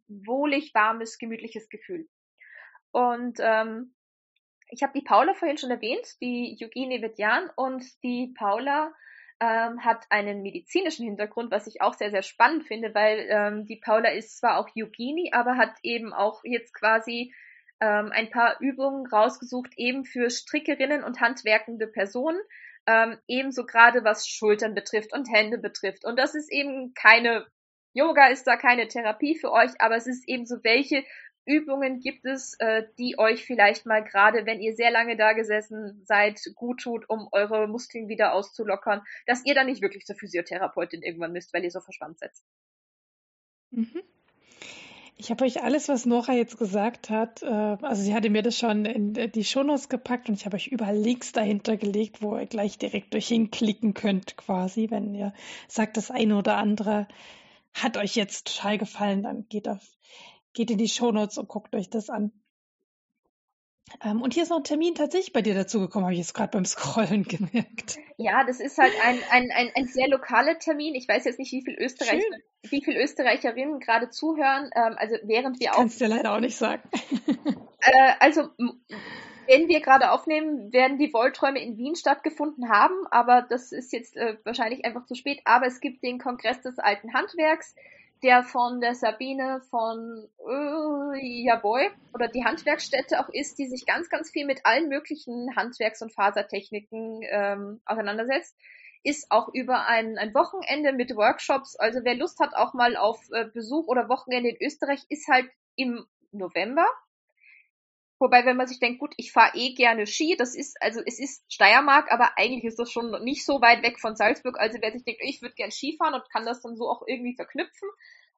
wohlig, warmes, gemütliches Gefühl. Und ähm, ich habe die Paula vorhin schon erwähnt, die Eugenie Vedjan und die Paula ähm, hat einen medizinischen Hintergrund, was ich auch sehr, sehr spannend finde, weil ähm, die Paula ist zwar auch Eugenie, aber hat eben auch jetzt quasi ähm, ein paar Übungen rausgesucht, eben für Strickerinnen und handwerkende Personen, ähm, ebenso gerade was Schultern betrifft und Hände betrifft. Und das ist eben keine, Yoga ist da keine Therapie für euch, aber es ist eben so, welche Übungen gibt es, äh, die euch vielleicht mal gerade, wenn ihr sehr lange da gesessen seid, gut tut, um eure Muskeln wieder auszulockern, dass ihr dann nicht wirklich zur Physiotherapeutin irgendwann müsst, weil ihr so verspannt seid. Mhm. Ich habe euch alles, was Nora jetzt gesagt hat, äh, also sie hatte mir das schon in die Shownotes gepackt und ich habe euch überall Links dahinter gelegt, wo ihr gleich direkt durch hinklicken könnt, quasi, wenn ihr sagt, das eine oder andere hat euch jetzt total gefallen, dann geht auf, geht in die Shownotes und guckt euch das an. Ähm, und hier ist noch ein Termin tatsächlich bei dir dazugekommen, habe ich jetzt gerade beim *laughs* Scrollen gemerkt. Ja, das ist halt ein, ein, ein, ein sehr lokaler Termin. Ich weiß jetzt nicht, wie viel Österreicher, wie viel Österreicherinnen gerade zuhören. Ähm, also während wir auch. Kannst dir leider auch nicht sagen. *laughs* äh, also wenn wir gerade aufnehmen, werden die Wollträume in Wien stattgefunden haben, aber das ist jetzt äh, wahrscheinlich einfach zu spät. Aber es gibt den Kongress des alten Handwerks der von der Sabine von äh, Jaboy oder die Handwerksstätte auch ist, die sich ganz, ganz viel mit allen möglichen Handwerks- und Fasertechniken ähm, auseinandersetzt, ist auch über ein, ein Wochenende mit Workshops. Also wer Lust hat auch mal auf äh, Besuch oder Wochenende in Österreich, ist halt im November. Wobei, wenn man sich denkt, gut, ich fahre eh gerne Ski, das ist, also es ist Steiermark, aber eigentlich ist das schon nicht so weit weg von Salzburg. Also wer sich denkt, ich würde gern Ski fahren und kann das dann so auch irgendwie verknüpfen,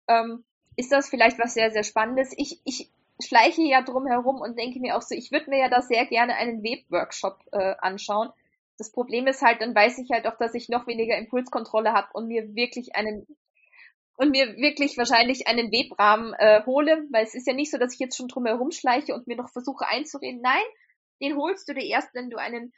ähm, ist das vielleicht was sehr, sehr Spannendes. Ich, ich schleiche ja drum herum und denke mir auch so, ich würde mir ja da sehr gerne einen Webworkshop äh, anschauen. Das Problem ist halt, dann weiß ich halt auch, dass ich noch weniger Impulskontrolle habe und mir wirklich einen und mir wirklich wahrscheinlich einen Webrahmen äh, hole, weil es ist ja nicht so, dass ich jetzt schon drum herum schleiche und mir noch versuche einzureden. Nein, den holst du dir erst, wenn du einen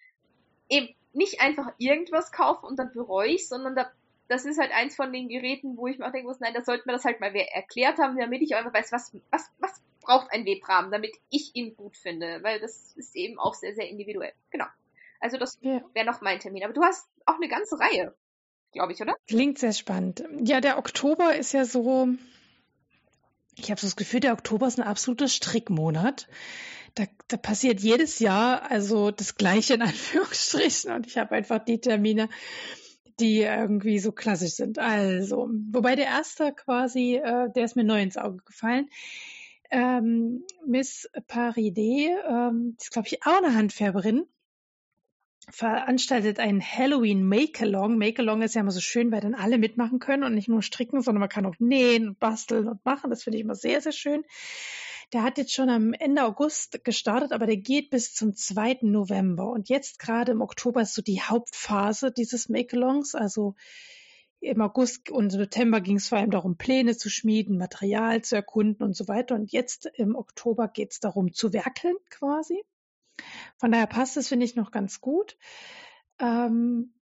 eben nicht einfach irgendwas kaufen und dann bereue ich, sondern da, das ist halt eins von den Geräten, wo ich mir auch denken muss, nein, da sollte man das halt mal erklärt haben, damit ich einfach weiß, was, was, was braucht ein Webrahmen, damit ich ihn gut finde, weil das ist eben auch sehr, sehr individuell. Genau. Also das wäre noch mein Termin. Aber du hast auch eine ganze Reihe glaube ich, oder? Klingt sehr spannend. Ja, der Oktober ist ja so, ich habe so das Gefühl, der Oktober ist ein absoluter Strickmonat. Da, da passiert jedes Jahr also das Gleiche in *laughs* Anführungsstrichen und ich habe einfach die Termine, die irgendwie so klassisch sind. Also, wobei der erste quasi, äh, der ist mir neu ins Auge gefallen. Ähm, Miss Paride, ähm, ist glaube ich auch eine Handfärberin veranstaltet einen Halloween Make-Along. Make-Along ist ja immer so schön, weil dann alle mitmachen können und nicht nur stricken, sondern man kann auch nähen und basteln und machen. Das finde ich immer sehr, sehr schön. Der hat jetzt schon am Ende August gestartet, aber der geht bis zum 2. November. Und jetzt gerade im Oktober ist so die Hauptphase dieses Make-Alongs. Also im August und September ging es vor allem darum, Pläne zu schmieden, Material zu erkunden und so weiter. Und jetzt im Oktober geht es darum, zu werkeln quasi. Von daher passt es, finde ich, noch ganz gut. Ähm,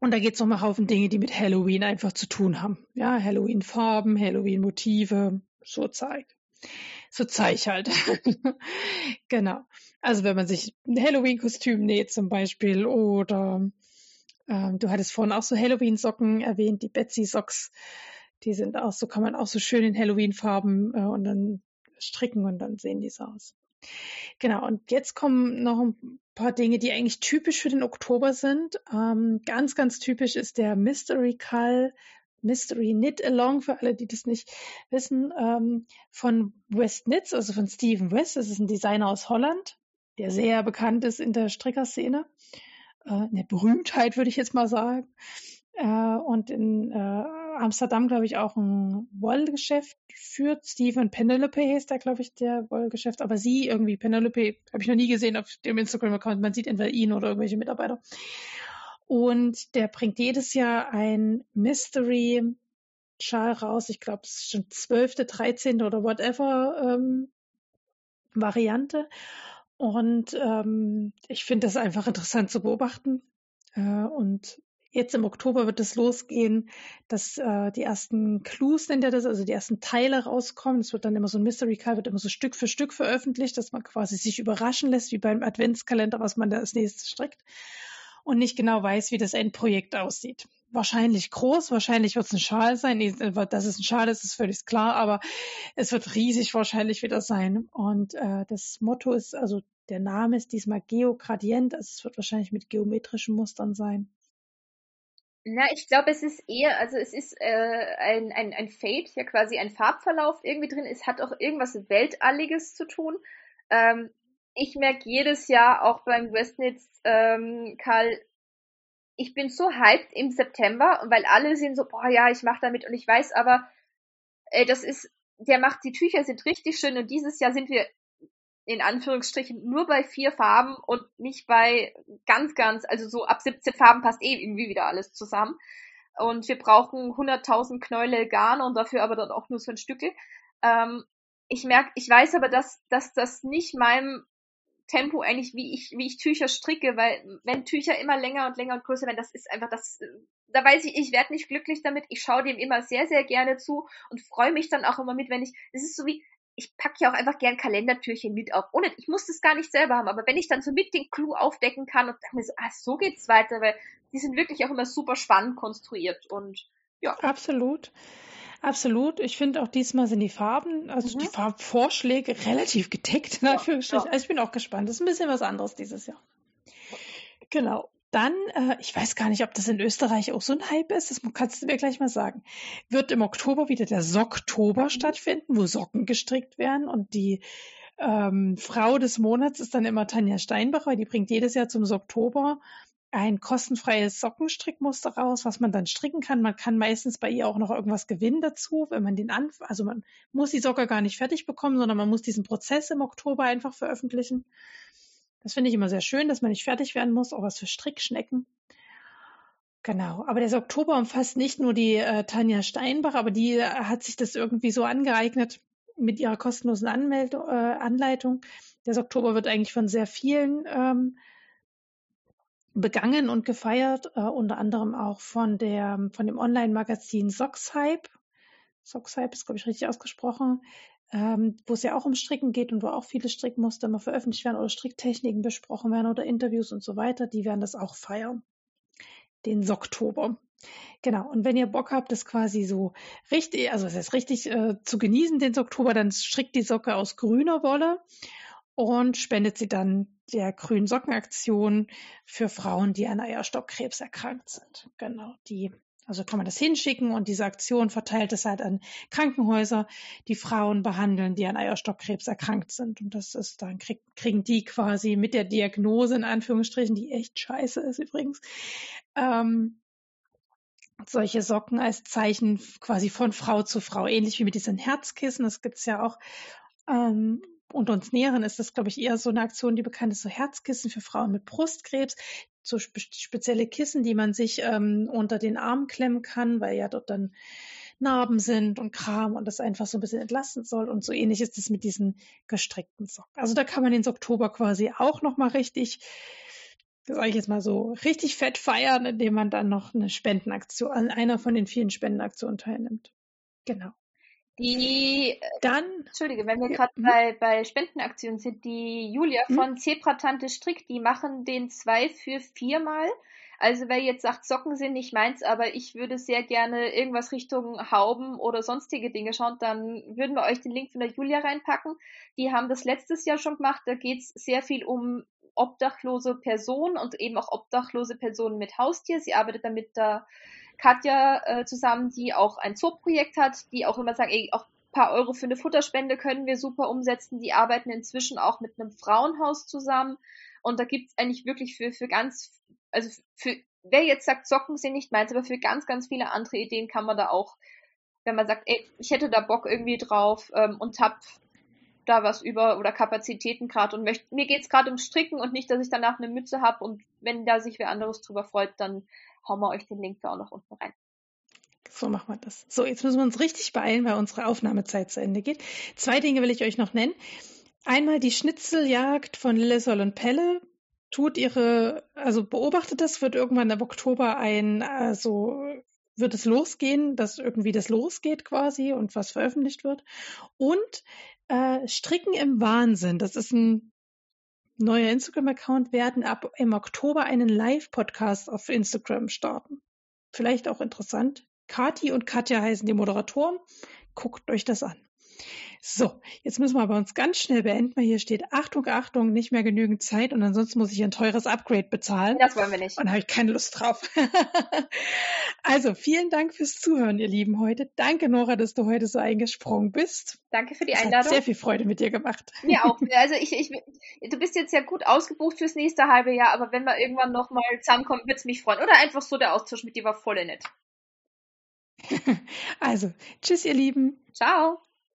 und da geht es um einen Haufen Dinge, die mit Halloween einfach zu tun haben. Ja, Halloween-Farben, Halloween-Motive, so Zeug. So Zeug halt. *laughs* genau. Also wenn man sich ein Halloween-Kostüm näht zum Beispiel oder ähm, du hattest vorhin auch so Halloween-Socken erwähnt, die Betsy-Socks, die sind auch so, kann man auch so schön in Halloween-Farben äh, und dann stricken und dann sehen die so aus. Genau, und jetzt kommen noch ein paar Dinge, die eigentlich typisch für den Oktober sind. Ähm, ganz, ganz typisch ist der Mystery Call, Mystery Knit Along, für alle, die das nicht wissen, ähm, von West Knits, also von Stephen West. Das ist ein Designer aus Holland, der sehr bekannt ist in der Strickerszene. Äh, eine Berühmtheit, würde ich jetzt mal sagen. Äh, und in äh, Amsterdam, glaube ich, auch ein Wollgeschäft führt. Stephen Penelope heißt da, glaube ich, der Wollgeschäft. Aber sie irgendwie, Penelope, habe ich noch nie gesehen auf dem Instagram-Account. Man sieht entweder ihn oder irgendwelche Mitarbeiter. Und der bringt jedes Jahr ein Mystery Schal raus. Ich glaube, es ist schon zwölfte, dreizehnte oder whatever ähm, Variante. Und ähm, ich finde das einfach interessant zu beobachten. Äh, und Jetzt im Oktober wird es losgehen, dass äh, die ersten Clues nennt er das, also die ersten Teile rauskommen. Es wird dann immer so ein Mystery Card, wird immer so Stück für Stück veröffentlicht, dass man quasi sich überraschen lässt, wie beim Adventskalender, was man da als nächstes strickt und nicht genau weiß, wie das Endprojekt aussieht. Wahrscheinlich groß, wahrscheinlich wird es ein Schal sein. Dass es ein Schal ist, ist völlig klar, aber es wird riesig wahrscheinlich wieder sein. Und äh, das Motto ist, also der Name ist diesmal Geogradient, also es wird wahrscheinlich mit geometrischen Mustern sein. Na, ich glaube, es ist eher, also es ist äh, ein, ein, ein Fade, ja quasi ein Farbverlauf irgendwie drin. Es hat auch irgendwas Weltalliges zu tun. Ähm, ich merke jedes Jahr auch beim Westnitz, ähm, Karl, ich bin so hyped im September, weil alle sind so, boah ja, ich mache damit und ich weiß aber, äh, das ist, der macht, die Tücher sind richtig schön und dieses Jahr sind wir in Anführungsstrichen nur bei vier Farben und nicht bei ganz, ganz, also so ab 17 Farben passt eh irgendwie wieder alles zusammen. Und wir brauchen 100.000 Knäule Garn und dafür aber dann auch nur so ein Stückel. Ähm, ich merke, ich weiß aber, dass, dass das nicht meinem Tempo eigentlich, wie ich, wie ich Tücher stricke, weil wenn Tücher immer länger und länger und größer werden, das ist einfach das, da weiß ich, ich werde nicht glücklich damit. Ich schaue dem immer sehr, sehr gerne zu und freue mich dann auch immer mit, wenn ich, es ist so wie, ich packe ja auch einfach gern Kalendertürchen mit auf. Ohne, ich muss das gar nicht selber haben, aber wenn ich dann so mit den Clou aufdecken kann und dann mir so, ah, so geht's weiter, weil die sind wirklich auch immer super spannend konstruiert und ja. Absolut. Absolut. Ich finde auch diesmal sind die Farben, also mhm. die Farbvorschläge relativ gedeckt, Anführungsstrichen. Ja, ja. Also ich bin auch gespannt. Das ist ein bisschen was anderes dieses Jahr. Genau. Dann, äh, ich weiß gar nicht, ob das in Österreich auch so ein Hype ist, das kannst du mir gleich mal sagen. Wird im Oktober wieder der Socktober mhm. stattfinden, wo Socken gestrickt werden und die ähm, Frau des Monats ist dann immer Tanja Steinbach, weil die bringt jedes Jahr zum Socktober ein kostenfreies Sockenstrickmuster raus, was man dann stricken kann. Man kann meistens bei ihr auch noch irgendwas gewinnen dazu, wenn man den an, also man muss die Socke gar nicht fertig bekommen, sondern man muss diesen Prozess im Oktober einfach veröffentlichen. Das finde ich immer sehr schön, dass man nicht fertig werden muss, auch was für Strickschnecken. Genau, aber der Oktober umfasst nicht nur die äh, Tanja Steinbach, aber die äh, hat sich das irgendwie so angeeignet mit ihrer kostenlosen Anmeldung, äh, Anleitung. Der Oktober wird eigentlich von sehr vielen ähm, begangen und gefeiert, äh, unter anderem auch von der von dem Online-Magazin Sockshype. Sockshype ist, glaube ich, richtig ausgesprochen ähm, wo es ja auch um Stricken geht und wo auch viele Strickmuster mal veröffentlicht werden oder Stricktechniken besprochen werden oder Interviews und so weiter, die werden das auch feiern. Den Socktober. Genau, und wenn ihr Bock habt, das quasi so richtig, also es ist richtig äh, zu genießen, den Oktober, dann strickt die Socke aus grüner Wolle und spendet sie dann der Grünen Sockenaktion für Frauen, die an Eierstockkrebs erkrankt sind. Genau, die also kann man das hinschicken und diese Aktion verteilt es halt an Krankenhäuser, die Frauen behandeln, die an Eierstockkrebs erkrankt sind. Und das ist dann krieg, kriegen die quasi mit der Diagnose in Anführungsstrichen, die echt scheiße ist übrigens, ähm, solche Socken als Zeichen quasi von Frau zu Frau, ähnlich wie mit diesen Herzkissen. Das gibt's ja auch. Ähm, unter uns Näheren ist das, glaube ich, eher so eine Aktion, die bekannt ist, so Herzkissen für Frauen mit Brustkrebs so spe spezielle Kissen, die man sich ähm, unter den Arm klemmen kann, weil ja dort dann Narben sind und Kram und das einfach so ein bisschen entlasten soll. Und so ähnlich ist es mit diesen gestrickten Socken. Also da kann man den Oktober quasi auch nochmal richtig, sage ich jetzt mal so, richtig fett feiern, indem man dann noch eine Spendenaktion, an einer von den vielen Spendenaktionen teilnimmt. Genau. Die, dann, Entschuldige, wenn wir gerade ja, bei, bei Spendenaktionen sind, die Julia hm? von Zebratante Strick, die machen den zwei für viermal. Also wer jetzt sagt, Socken sind nicht meins, aber ich würde sehr gerne irgendwas Richtung Hauben oder sonstige Dinge schauen, dann würden wir euch den Link von der Julia reinpacken. Die haben das letztes Jahr schon gemacht. Da geht's sehr viel um obdachlose Personen und eben auch obdachlose Personen mit Haustier. Sie arbeitet da mit der Katja äh, zusammen, die auch ein Zoo-Projekt hat, die auch immer sagen, ey, auch paar Euro für eine Futterspende können wir super umsetzen. Die arbeiten inzwischen auch mit einem Frauenhaus zusammen. Und da gibt's eigentlich wirklich für, für ganz also für, wer jetzt sagt, Socken sind nicht meins, aber für ganz, ganz viele andere Ideen kann man da auch, wenn man sagt, ey, ich hätte da Bock irgendwie drauf ähm, und hab da was über oder Kapazitäten gerade und möchte, mir geht's gerade ums Stricken und nicht, dass ich danach eine Mütze hab und wenn da sich wer anderes drüber freut, dann hauen wir euch den Link da auch noch unten rein. So machen wir das. So, jetzt müssen wir uns richtig beeilen, weil unsere Aufnahmezeit zu Ende geht. Zwei Dinge will ich euch noch nennen. Einmal die Schnitzeljagd von Lillesol und Pelle tut ihre, also beobachtet das, wird irgendwann im Oktober ein, also wird es losgehen, dass irgendwie das losgeht quasi und was veröffentlicht wird. Und äh, Stricken im Wahnsinn, das ist ein neuer Instagram-Account, werden ab im Oktober einen Live-Podcast auf Instagram starten. Vielleicht auch interessant. Kati und Katja heißen die Moderatoren. Guckt euch das an. So, jetzt müssen wir aber uns ganz schnell beenden, weil hier steht Achtung, Achtung, nicht mehr genügend Zeit und ansonsten muss ich ein teures Upgrade bezahlen. Das wollen wir nicht. Und habe ich keine Lust drauf. *laughs* also, vielen Dank fürs Zuhören, ihr Lieben, heute. Danke, Nora, dass du heute so eingesprungen bist. Danke für die Einladung. hat sehr viel Freude mit dir gemacht. Mir auch. *laughs* Also, ich, ich, du bist jetzt ja gut ausgebucht fürs nächste halbe Jahr, aber wenn wir irgendwann nochmal zusammenkommen, würde es mich freuen. Oder einfach so, der Austausch mit dir war voll nett. *laughs* also, tschüss, ihr Lieben. Ciao.